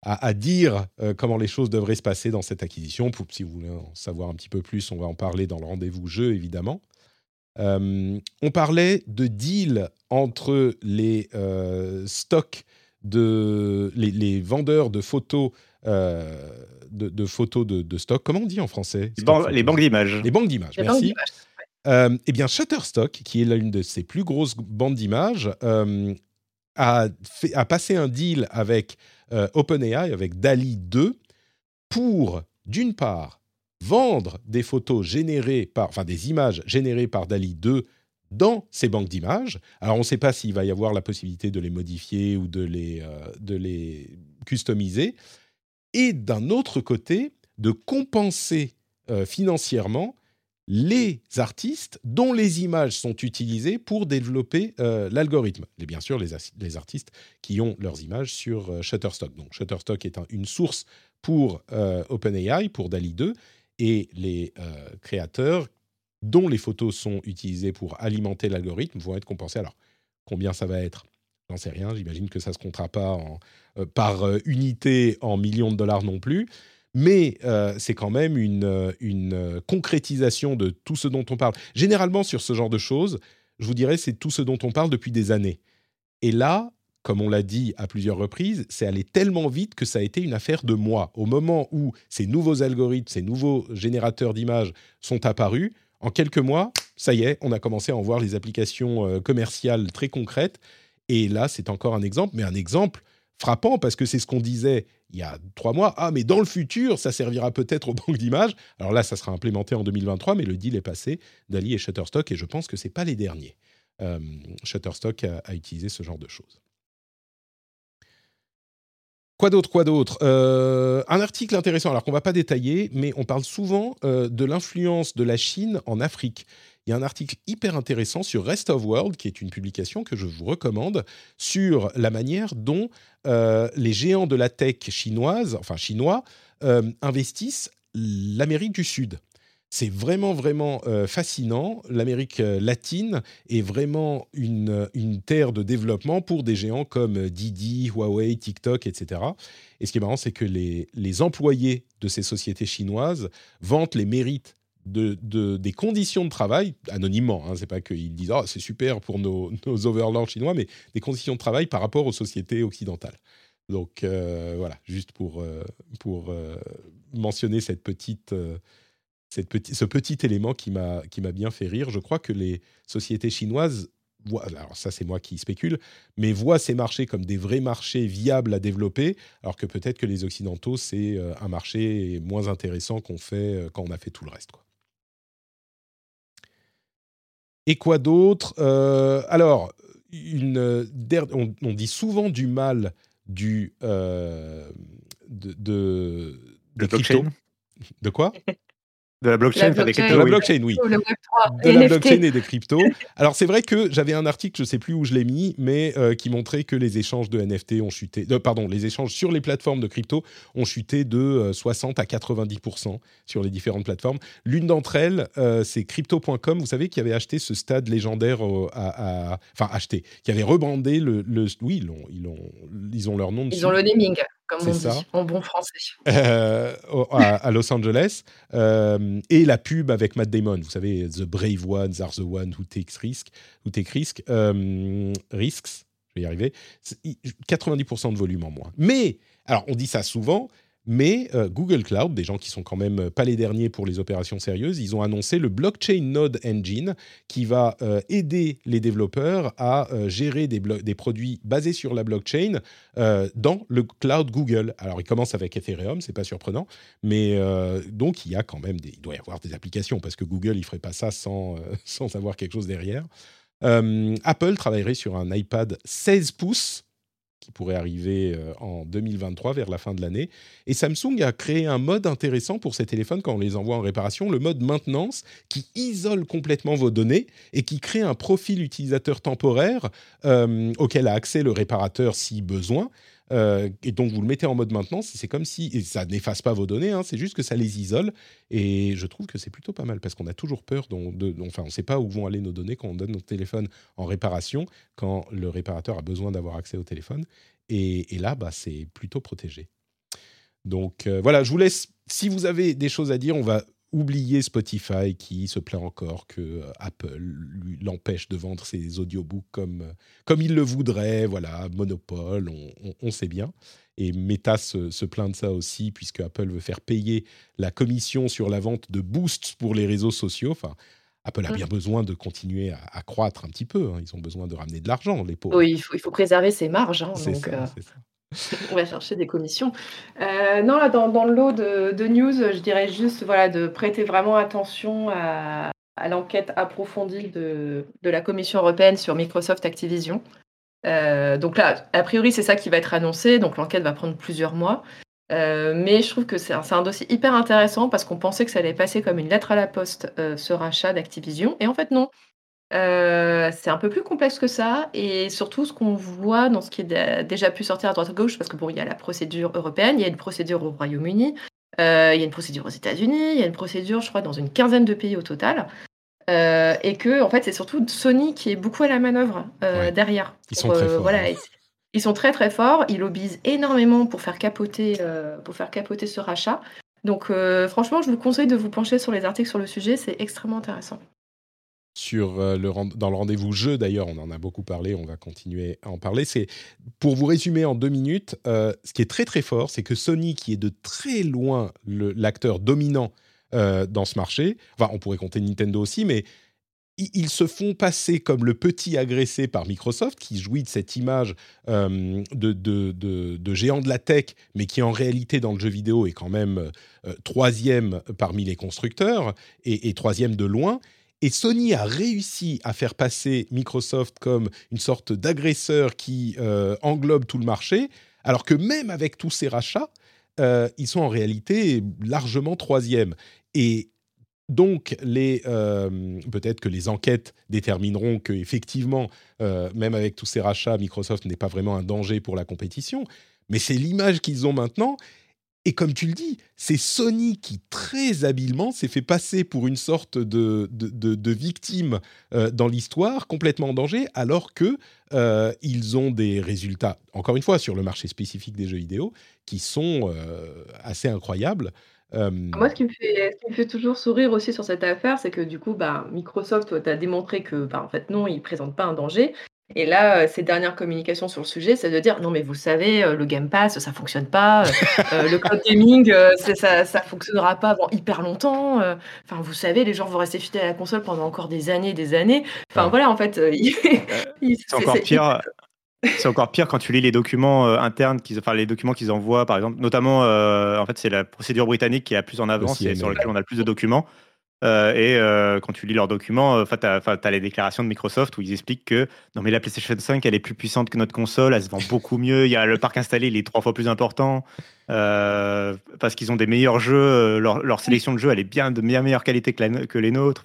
À, dire comment les choses devraient se passer dans cette acquisition. Pour, si vous voulez en savoir un petit peu plus, on va en parler dans le rendez-vous jeu, évidemment. on parlait de deal entre les stocks de les, les, vendeurs de photos euh, de, photos de, stock. Comment on dit en français Les, banques d'images. Les banques d'images, merci. Euh, eh bien, Shutterstock, qui est l'une de ses plus grosses bandes d'images, euh, a, a, passé un deal avec OpenAI, avec DALI 2, pour, d'une part, vendre des photos générées par, enfin des images générées par DALI 2 dans ces banques d'images. Alors, on ne sait pas s'il va y avoir la possibilité de les modifier ou de les, de les customiser, et d'un autre côté, de compenser euh, financièrement les artistes dont les images sont utilisées pour développer euh, l'algorithme. Et bien sûr, les, artistes qui ont leurs images sur euh, Shutterstock. Donc Shutterstock est une source pour OpenAI, pour DALI 2, et les créateurs dont les photos sont utilisées pour alimenter l'algorithme vont être compensés. Alors, combien ça va être? J'en sais rien, j'imagine que ça ne se comptera pas euh, par euh, unité en millions de dollars non plus. Mais euh, c'est quand même une, une concrétisation de tout ce dont on parle. Généralement, sur ce genre de choses, je vous dirais, c'est tout ce dont on parle depuis des années. Et là, comme on l'a dit à plusieurs reprises, c'est allé tellement vite que ça a été une affaire de mois. Au moment où ces nouveaux algorithmes, ces nouveaux générateurs d'images sont apparus, en quelques mois, ça y est, on a commencé à en voir les applications commerciales très concrètes. Et là, c'est encore un exemple, mais un exemple frappant parce que c'est ce qu'on disait il y a trois mois. Ah, mais dans le futur, ça servira peut-être aux banques d'images. Alors là, ça sera implémenté en 2023, mais le deal est passé, Dali et Shutterstock, et je pense que ce n'est pas les derniers. Euh, Shutterstock a, utilisé ce genre de choses. Quoi d'autre, quoi d'autre? Euh, Un article intéressant, alors qu'on ne va pas détailler, mais on parle souvent euh, de l'influence de la Chine en Afrique. Il y a un article hyper intéressant sur Rest of World, qui est une publication que je vous recommande, sur la manière dont euh, les géants de la tech chinoise, enfin chinois, investissent l'Amérique du Sud. C'est vraiment, vraiment euh, fascinant. L'Amérique euh, latine est vraiment une, une, terre de développement pour des géants comme Didi, Huawei, TikTok, etc. Et ce qui est marrant, c'est que les, les, employés de ces sociétés chinoises vantent les mérites de, de, des conditions de travail, anonymement, hein, c'est pas qu'ils disent oh, c'est super pour nos, nos, overlords chinois, mais des conditions de travail par rapport aux sociétés occidentales. Donc euh, voilà, juste pour, pour mentionner cette petite ce petit élément qui m'a bien fait rire. Je crois que les sociétés chinoises voient, alors ça c'est moi qui spécule, mais voient ces marchés comme des vrais marchés viables à développer, alors que peut-être que les Occidentaux, c'est euh, un marché moins intéressant qu'on fait euh, quand on a fait tout le reste. Quoi. Et quoi d'autre euh, Alors, une, on, dit souvent du mal du, de, de, de crypto. De quoi? De la blockchain, la blockchain, de la blockchain oui. De la blockchain et des cryptos. Alors c'est vrai que j'avais un article, je ne sais plus où je l'ai mis, mais euh, qui montrait que les échanges de NFT ont chuté. Euh, pardon, les échanges sur les plateformes de crypto ont chuté de 60 euh, à 90% sur les différentes plateformes. L'une d'entre elles, c'est crypto.com. Vous savez qui avait acheté ce stade légendaire à, enfin acheté, qui avait rebrandé le, le oui, ils ont, ils ont, ils ont leur nom. Ils ont le naming comme on dit en bon français. Euh, à, Los Angeles. Euh, et la pub avec Matt Damon, vous savez, The Brave Ones are the ones who take risk, who take risk, euh, risks, je vais y arriver, 90% de volume en moins. Mais, alors on dit ça souvent, mais euh, Google Cloud, des gens qui sont quand même euh, pas les derniers pour les opérations sérieuses, ils ont annoncé le Blockchain Node Engine qui va euh, aider les développeurs à gérer des, produits basés sur la blockchain dans le cloud Google. Alors, il commence avec Ethereum, c'est pas surprenant, mais donc il y a quand même il doit y avoir des applications parce que Google il ferait pas ça sans sans avoir quelque chose derrière. Apple travaillerait sur un iPad 16 pouces qui pourrait arriver euh, en 2023 vers la fin de l'année. Et Samsung a créé un mode intéressant pour ces téléphones quand on les envoie en réparation, le mode maintenance qui isole complètement vos données et qui crée un profil utilisateur temporaire euh, auquel a accès le réparateur si besoin. Euh, et donc vous le mettez en mode maintenance, c'est comme si, ça n'efface pas vos données, hein, c'est juste que ça les isole. Et je trouve que c'est plutôt pas mal parce qu'on a toujours peur, de, enfin on ne sait pas où vont aller nos données quand on donne notre téléphone en réparation, quand le réparateur a besoin d'avoir accès au téléphone. Et, là, bah, c'est plutôt protégé. Donc euh, voilà, je vous laisse, si vous avez des choses à dire, on va oublier Spotify qui se plaint encore que euh, Apple l'empêche de vendre ses audiobooks comme, euh, comme il le voudrait. Voilà, monopole, on, sait bien. Et Meta se, plaint de ça aussi, puisque Apple veut faire payer la commission sur la vente de boosts pour les réseaux sociaux. Enfin, Apple a bien mmh. besoin de continuer à, croître un petit peu. Hein. Ils ont besoin de ramener de l'argent, les pauvres. Oui, il faut, il faut préserver ses marges. Hein, c'est ça. Euh, on va chercher des commissions. Euh, non, là, dans, le lot de, news, je dirais juste voilà, de prêter vraiment attention à, l'enquête approfondie de, la Commission européenne sur Microsoft Activision. Euh, donc là, a priori, c'est ça qui va être annoncé. Donc l'enquête va prendre plusieurs mois. Euh, mais je trouve que c'est un, dossier hyper intéressant parce qu'on pensait que ça allait passer comme une lettre à la poste, ce rachat d'Activision. Et en fait, non. Euh, c'est un peu plus complexe que ça et surtout ce qu'on voit dans ce qui est déjà pu sortir à droite à gauche parce que bon, il y a la procédure européenne, il y a une procédure au Royaume-Uni, euh, il y a une procédure aux États-Unis, il y a une procédure, je crois, dans une quinzaine de pays au total. Euh, et que en fait, c'est surtout Sony qui est beaucoup à la manœuvre derrière. Ils sont très forts. Voilà, ils, sont très très forts. Ils lobbyent énormément pour faire capoter, pour faire capoter ce rachat. Donc franchement, je vous conseille de vous pencher sur les articles sur le sujet, c'est extrêmement intéressant. Sur euh, le, dans le rendez-vous jeu. D'ailleurs, on en a beaucoup parlé, on va continuer à en parler. C'est pour vous résumer en deux minutes. Euh, ce qui est très très fort, c'est que Sony, qui est de très loin l'acteur dominant euh, dans ce marché, enfin, on pourrait compter Nintendo aussi, mais ils se font passer comme le petit agressé par Microsoft, qui jouit de cette image de, de, géant de la tech, mais qui en réalité dans le jeu vidéo est quand même troisième parmi les constructeurs et, troisième de loin. Et Sony a réussi à faire passer Microsoft comme une sorte d'agresseur qui euh, englobe tout le marché, alors que même avec tous ces rachats, euh, ils sont en réalité largement troisième. Et donc, euh, peut-être que les enquêtes détermineront que effectivement, même avec tous ces rachats, Microsoft n'est pas vraiment un danger pour la compétition. Mais c'est l'image qu'ils ont maintenant. Et comme tu le dis, c'est Sony qui très habilement s'est fait passer pour une sorte de, de, victime euh, dans l'histoire, complètement en danger, alors que euh, ils ont des résultats, encore une fois, sur le marché spécifique des jeux vidéo, qui sont euh, assez incroyables. Moi, ce qui, me fait, toujours sourire aussi sur cette affaire, c'est que du coup, bah, Microsoft a démontré que, bah, en fait, non, ils ne présentent pas un danger. Et là, ces dernières communications sur le sujet, c'est de dire non, mais vous savez, le Game Pass, ça fonctionne pas. le cloud gaming, ça, ça fonctionnera pas avant hyper longtemps. Enfin, vous savez, les gens vont rester fidèles à la console pendant encore des années, des années. Enfin, voilà, en fait, c'est encore pire. C'est encore pire quand tu lis les documents internes, qu'ils, enfin les documents qu'ils envoient, par exemple, notamment, en fait, c'est la procédure britannique qui est la plus en avance et sur laquelle on a le plus de documents. Euh, et euh, quand tu lis leurs documents, euh, tu as, les déclarations de Microsoft où ils expliquent que non, mais la PlayStation 5, elle est plus puissante que notre console, elle se vend beaucoup mieux, il y a le parc installé, il est trois fois plus important, parce qu'ils ont des meilleurs jeux, leur, sélection de jeux, elle est bien de bien meilleure qualité que, que les nôtres.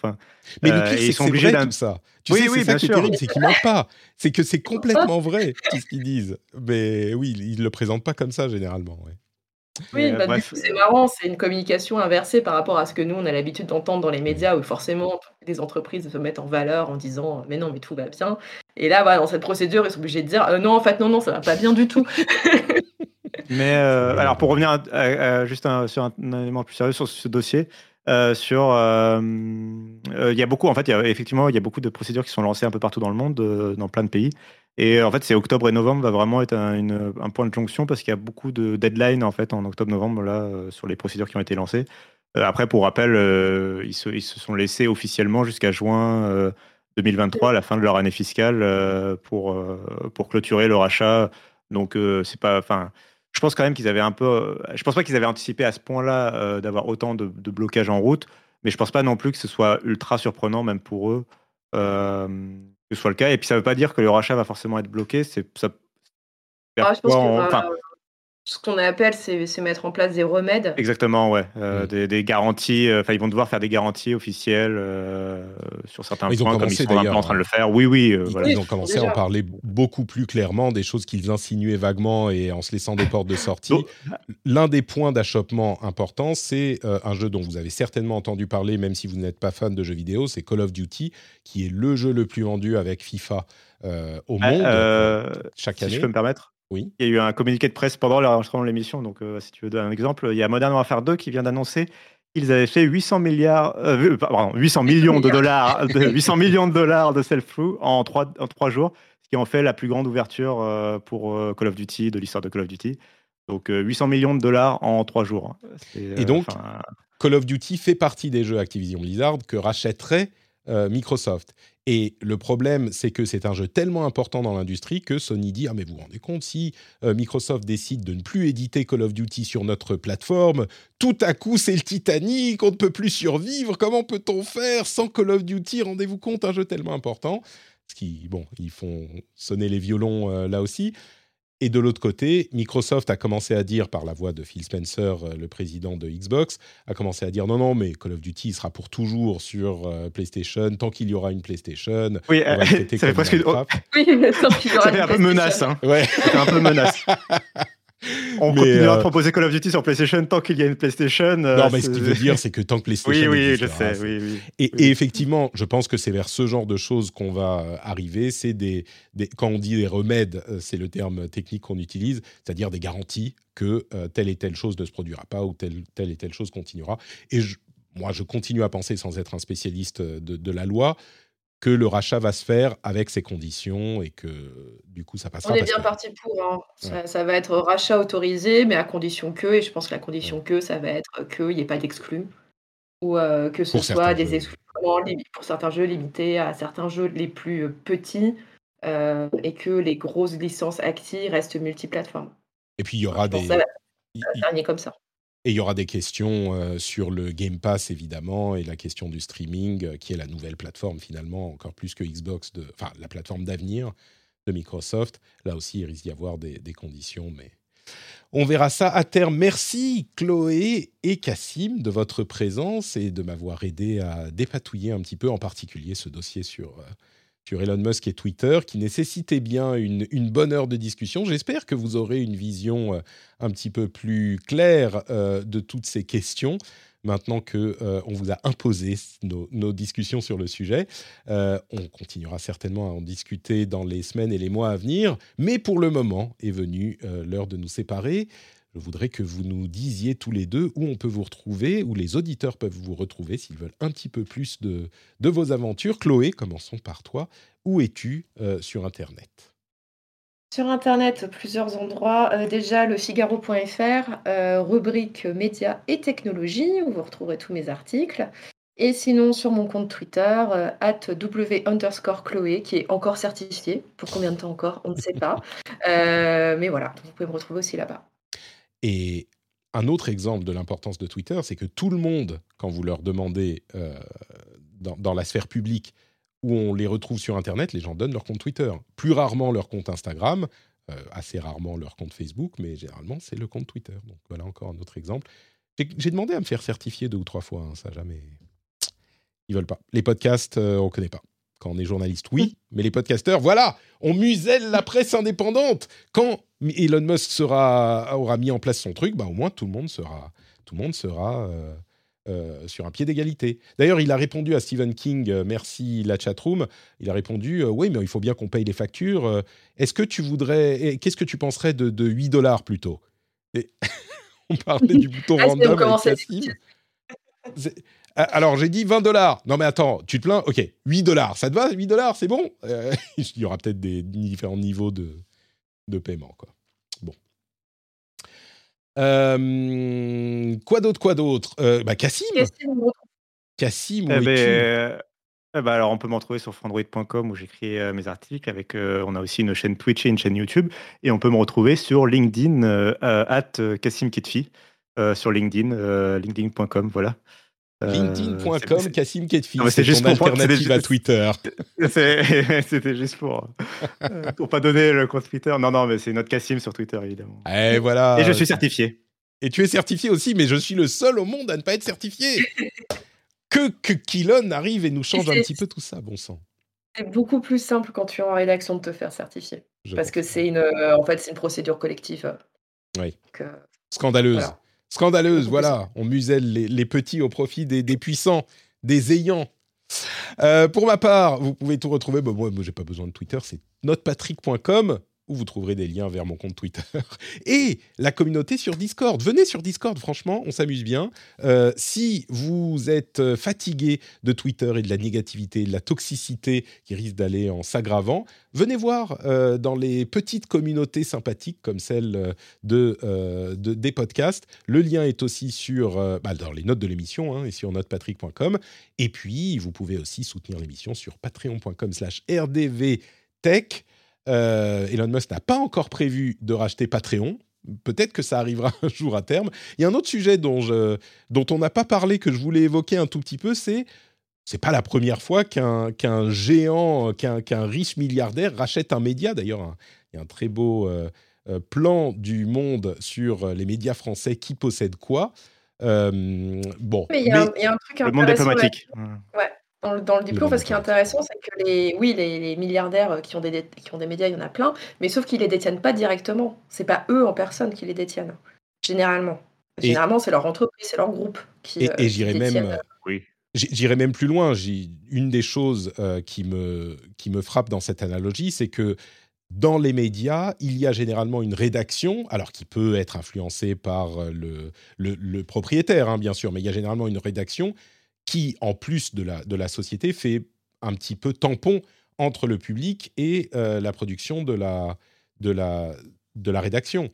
mais le c'est ils sont obligés vrai, tout ça. Tu oui, sais, oui, c'est ça qui est terrible, c'est qu'ils mentent pas. C'est que c'est complètement vrai, tout ce qu'ils disent. Mais oui, ils ne le présentent pas comme ça, généralement. Ouais. Oui, bah, du coup, c'est marrant, c'est une communication inversée par rapport à ce que nous, on a l'habitude d'entendre dans les médias où forcément les entreprises se mettent en valeur en disant mais non, mais tout va bien. Et là, voilà, dans cette procédure, ils sont obligés de dire «Euh, non, en fait, non, non, ça va pas bien du tout. mais euh, alors, pour revenir juste sur un, élément plus sérieux sur ce dossier, euh, sur il y a beaucoup en fait il y a, effectivement il y a beaucoup de procédures qui sont lancées un peu partout dans le monde dans plein de pays et en fait, c'est octobre et novembre va vraiment être un, point de jonction parce qu'il y a beaucoup de deadlines en fait en octobre-novembre là euh, sur les procédures qui ont été lancées. Euh, après, pour rappel, euh, ils, se, sont laissés officiellement jusqu'à juin 2023, la fin de leur année fiscale, pour clôturer le rachat. Donc c'est pas, enfin, je pense quand même qu'ils avaient un peu, je pense pas qu'ils avaient anticipé à ce point-là d'avoir autant de, de blocages en route, mais je pense pas non plus que ce soit ultra surprenant même pour eux ce soit le cas. Et puis ça ne veut pas dire que le rachat va forcément être bloqué. C'est ça. Ah, je pense enfin, ce qu'on appelle, c'est mettre en place des remèdes. Exactement, ouais. Euh, mmh. des, garanties. Euh, enfin, ils vont devoir faire des garanties officielles euh, sur certains points, comme ils sont en train de le faire. Oui, oui. ils, ont commencé à en parler beaucoup plus clairement, des choses qu'ils insinuaient vaguement et en se laissant des portes de sortie. L'un des points d'achoppement importants, c'est un jeu dont vous avez certainement entendu parler, même si vous n'êtes pas fan de jeux vidéo, c'est Call of Duty, qui est le jeu le plus vendu avec FIFA au ah, monde chaque année. Si je peux me permettre. Il y a eu un communiqué de presse pendant l'enregistrement de l'émission. Donc, euh, si tu veux donner un exemple, il y a Modern Warfare 2 qui vient d'annoncer qu'ils avaient fait 800 milliards, 800 euh, millions de dollars, de, 800 millions de dollars de self-through en trois, en trois jours, ce qui en fait la plus grande ouverture euh, pour Call of Duty de l'histoire de Call of Duty. Donc 800 millions de dollars en trois jours. Et donc, Call of Duty fait partie des jeux Activision Blizzard que rachèterait Microsoft. Et le problème, c'est que c'est un jeu tellement important dans l'industrie que Sony dit Ah, mais vous vous rendez compte, si euh, Microsoft décide de ne plus éditer Call of Duty sur notre plateforme, tout à coup c'est le Titanic, on ne peut plus survivre, comment peut-on faire sans Call of Duty? Rendez-vous compte, un jeu tellement important. Ce qui, bon, ils font sonner les violons euh, là aussi. Et de l'autre côté, Microsoft a commencé à dire, par la voix de Phil Spencer, euh, le président de Xbox, a commencé à dire non, non, mais Call of Duty sera pour toujours sur euh, PlayStation, tant qu'il y aura une PlayStation. Oui, ça presque... Oui, tant qu'il y aura une un peu menace. Hein. Ouais. un peu menace. On continuera à euh, proposer Call of Duty sur PlayStation tant qu'il y a une PlayStation. Euh, non, mais ce qu'il veut dire, c'est que tant que PlayStation. oui, oui, je sais. Oui, oui, et, effectivement, je pense que c'est vers ce genre de choses qu'on va euh, arriver. C'est des, quand on dit des remèdes, c'est le terme technique qu'on utilise, c'est-à-dire des garanties que telle et telle chose ne se produira pas ou telle, telle et telle chose continuera. Et moi, je continue à penser, sans être un spécialiste de, de la loi, que le rachat va se faire avec ces conditions et que du coup ça passera. On est bien parti pour. Hein. Ça, va être rachat autorisé, mais à condition que, et je pense que la condition que, ça va être qu'il n'y ait pas d'exclus ou euh, que ce soit des exclus pour certains jeux limités à certains jeux les plus petits euh, et que les grosses licences actives restent multiplateformes. Et puis il y aura des. dernier comme ça. Et il y aura des questions euh, sur le Game Pass, évidemment, et la question du streaming, euh, qui est la nouvelle plateforme, finalement, encore plus que Xbox, enfin, la plateforme d'avenir de Microsoft. Là aussi, il risque d'y avoir des, des, conditions, mais on verra ça à terme. Merci, Chloé et Cassim, de votre présence et de m'avoir aidé à dépatouiller un petit peu, en particulier ce dossier sur. Euh, sur Elon Musk et Twitter, qui nécessitait bien une, bonne heure de discussion. J'espère que vous aurez une vision euh, un petit peu plus claire euh, de toutes ces questions maintenant que euh, on vous a imposé nos, discussions sur le sujet. on continuera certainement à en discuter dans les semaines et les mois à venir, mais pour le moment est venue l'heure de nous séparer. Je voudrais que vous nous disiez tous les deux où on peut vous retrouver, où les auditeurs peuvent vous retrouver s'ils veulent un petit peu plus de, de vos aventures. Chloé, commençons par toi. Où es-tu euh, sur Internet? Sur Internet, plusieurs endroits. Euh, déjà, le Figaro.fr, euh, rubrique médias et technologies, où vous retrouverez tous mes articles. Et sinon, sur mon compte Twitter, at W underscore Chloé, qui est encore certifié. Pour combien de temps encore? On ne sait pas. mais voilà, vous pouvez me retrouver aussi là-bas. Et un autre exemple de l'importance de Twitter, c'est que tout le monde, quand vous leur demandez euh, dans, la sphère publique où on les retrouve sur Internet, les gens donnent leur compte Twitter. Plus rarement leur compte Instagram, euh, assez rarement leur compte Facebook, mais généralement c'est le compte Twitter. Donc voilà encore un autre exemple. J'ai demandé à me faire certifier deux ou trois fois, hein, ça jamais. Ils veulent pas. Les podcasts, euh, on connaît pas. Quand on est journaliste, oui, mais les podcasteurs, voilà, on muselle la presse indépendante. Quand Elon Musk sera, aura mis en place son truc, bah, au moins tout le monde sera, tout le monde sera euh, euh, sur un pied d'égalité. D'ailleurs, il a répondu à Stephen King, euh, merci la chatroom, il a répondu, oui, mais il faut bien qu'on paye les factures. Est-ce que tu voudrais, qu'est-ce que tu penserais de, de 8 dollars plutôt? On parlait du bouton ah, random avec ah, alors, j'ai dit 20 dollars. Non, mais attends, tu te plains? Ok, 8 dollars. Ça te va 8 dollars, c'est bon? Il y aura peut-être des différents niveaux de, de paiement, quoi. Bon. Euh, quoi d'autre Quoi d'autre? Euh, bah, Cassim Cassim, eh ben, eh ben, alors, on peut m'en trouver sur frandroid.com où j'écris mes articles. Avec, on a aussi une chaîne Twitch et une chaîne YouTube. Et on peut me retrouver sur LinkedIn, at Cassim Kitfi, sur LinkedIn, linkedin.com, voilà. LinkedIn.com, Cassim Ketfi. C'est ton alternative à Twitter. C'était juste pour euh, pour pas donner le compte Twitter. Non, non, mais c'est notre Cassim sur Twitter, évidemment. Et voilà. Et je suis certifié. Et tu es certifié aussi, mais je suis le seul au monde à ne pas être certifié. que que Kilon arrive et nous change un petit peu tout ça, bon sang. C'est beaucoup plus simple quand tu es en rédaction de te faire certifier. parce que c'est une, euh, en fait, c'est une procédure collective. Oui. Scandaleuse. Scandaleuse, voilà. On muselle les, petits au profit des, puissants, des ayants. Euh, pour ma part, vous pouvez tout retrouver. Bon, moi, moi j'ai pas besoin de Twitter, c'est notepatrick.com où vous trouverez des liens vers mon compte Twitter et la communauté sur Discord. Venez sur Discord, franchement, on s'amuse bien. Euh, si vous êtes euh, fatigué de Twitter et de la négativité, de la toxicité qui risque d'aller en s'aggravant, venez voir euh, dans les petites communautés sympathiques comme celle de, des podcasts. Le lien est aussi sur, bah, dans les notes de l'émission hein, et sur notepatrick.com. Et puis, vous pouvez aussi soutenir l'émission sur patreon.com slash rdvtech. Euh, Elon Musk n'a pas encore prévu de racheter Patreon. Peut-être que ça arrivera un jour à terme. Il y a un autre sujet dont, je, dont on n'a pas parlé, que je voulais évoquer un tout petit peu, c'est c'est pas la première fois qu'un qu'un géant, qu'un riche milliardaire rachète un média. D'ailleurs, il y a un très beau euh, euh, plan du monde sur les médias français qui possèdent quoi. bon, mais il y, a un truc le monde diplomatique. Ouais dans le, diplôme, parce ce qui est intéressant, c'est que les, oui, les, milliardaires euh, qui ont, des, qui ont des médias, il y en a plein, mais sauf qu'ils les détiennent pas directement. C'est pas eux en personne qui les détiennent, généralement. Généralement, c'est leur entreprise, c'est leur groupe qui. Et, euh, j'irais même, euh, oui. j'irais même plus loin. Une des choses qui me qui me frappe dans cette analogie, c'est que dans les médias, il y a généralement une rédaction, alors qui peut être influencée par le, le, propriétaire, hein, bien sûr, mais il y a généralement une rédaction qui, en plus de la, de la société, fait un petit peu tampon entre le public et la production de la, de, la, de la rédaction.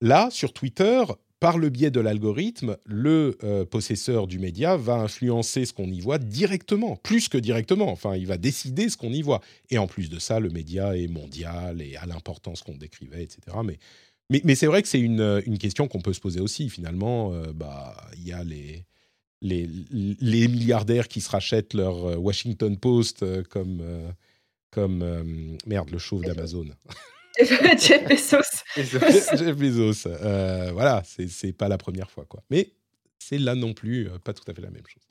Là, sur Twitter, par le biais de l'algorithme, le euh, possesseur du média va influencer ce qu'on y voit directement, plus que directement. Enfin, il va décider ce qu'on y voit. Et en plus de ça, le média est mondial et a l'importance qu'on décrivait, etc. Mais, mais, c'est vrai que c'est une, question qu'on peut se poser aussi. Finalement, euh, bah, il y a les, les, les, milliardaires qui se rachètent leur euh, Washington Post comme, comme merde, le chauve d'Amazon. Jeff Bezos. Jeff Bezos. Euh, voilà, c'est pas la première fois, quoi. Mais c'est là non plus euh, pas tout à fait la même chose.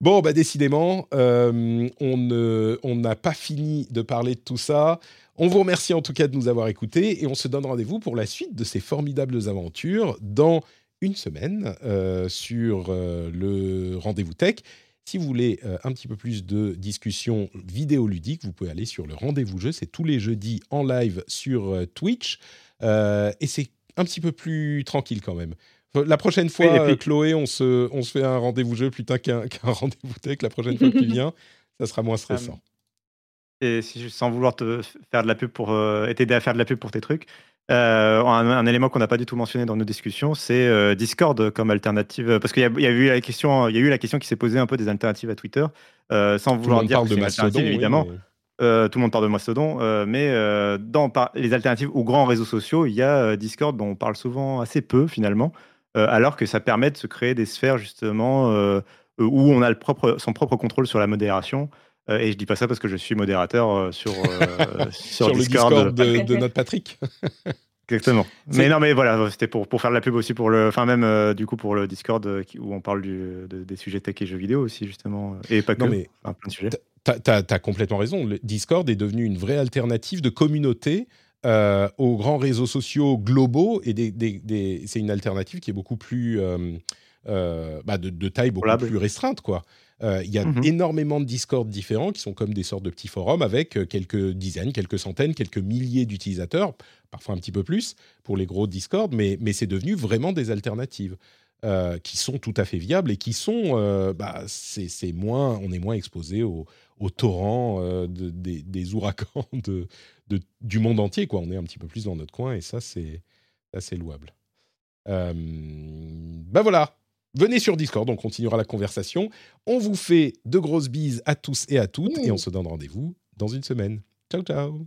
Bon, bah décidément, euh, on n'a pas fini de parler de tout ça. On vous remercie en tout cas de nous avoir écoutés et on se donne rendez-vous pour la suite de ces formidables aventures dans une semaine sur le rendez-vous tech. Si vous voulez euh, un petit peu plus de discussion vidéoludique, vous pouvez aller sur le rendez-vous jeu. C'est tous les jeudis en live sur euh, Twitch. Euh, et c'est un petit peu plus tranquille quand même. La prochaine fois, Chloé, on se, on se fait un rendez-vous jeu plutôt qu'un rendez-vous tech. La prochaine fois que tu viens, ça sera moins stressant. Et si, sans vouloir te faire de la pub pour t'aider à faire de la pub pour tes trucs, euh, un, élément qu'on n'a pas du tout mentionné dans nos discussions, c'est euh, Discord comme alternative, parce qu'il y, a eu la question, il y a eu la question qui s'est posée un peu des alternatives à Twitter, euh, sans vouloir dire que de Mastodon, évidemment. tout le monde parle de Mastodon, mais dans les alternatives aux grands réseaux sociaux, il y a Discord dont on parle souvent assez peu finalement, alors que ça permet de se créer des sphères justement où on a le propre, son propre contrôle sur la modération. Et je dis pas ça parce que je suis modérateur sur, sur, le Discord de, de notre Patrick. Exactement. Mais non, mais voilà, c'était pour, pour faire de la pub aussi pour le. Enfin, même euh, du coup pour le Discord euh, où on parle du, des sujets tech et jeux vidéo aussi, justement. Et pas que. Non, mais plein de sujets. Tu as, complètement raison. Le Discord est devenu une vraie alternative de communauté euh, aux grands réseaux sociaux globaux et des, des, c'est une alternative qui est beaucoup plus. Bah de, de, taille beaucoup plus restreinte, quoi. Euh, il y a mmh énormément de Discord différents qui sont comme des sortes de petits forums avec euh, quelques dizaines, quelques centaines, quelques milliers d'utilisateurs, parfois un petit peu plus pour les gros Discord, mais, mais c'est devenu vraiment des alternatives. Euh, qui sont tout à fait viables et qui sont, bah, c'est moins, on est moins exposé au, au torrent de, des, ouragans de, de, du monde entier, quoi. On est un petit peu plus dans notre coin et ça, c'est assez louable. ben voilà, venez sur Discord, on continuera la conversation. On vous fait de grosses bises à tous et à toutes et on se donne rendez-vous dans une semaine. Ciao, ciao.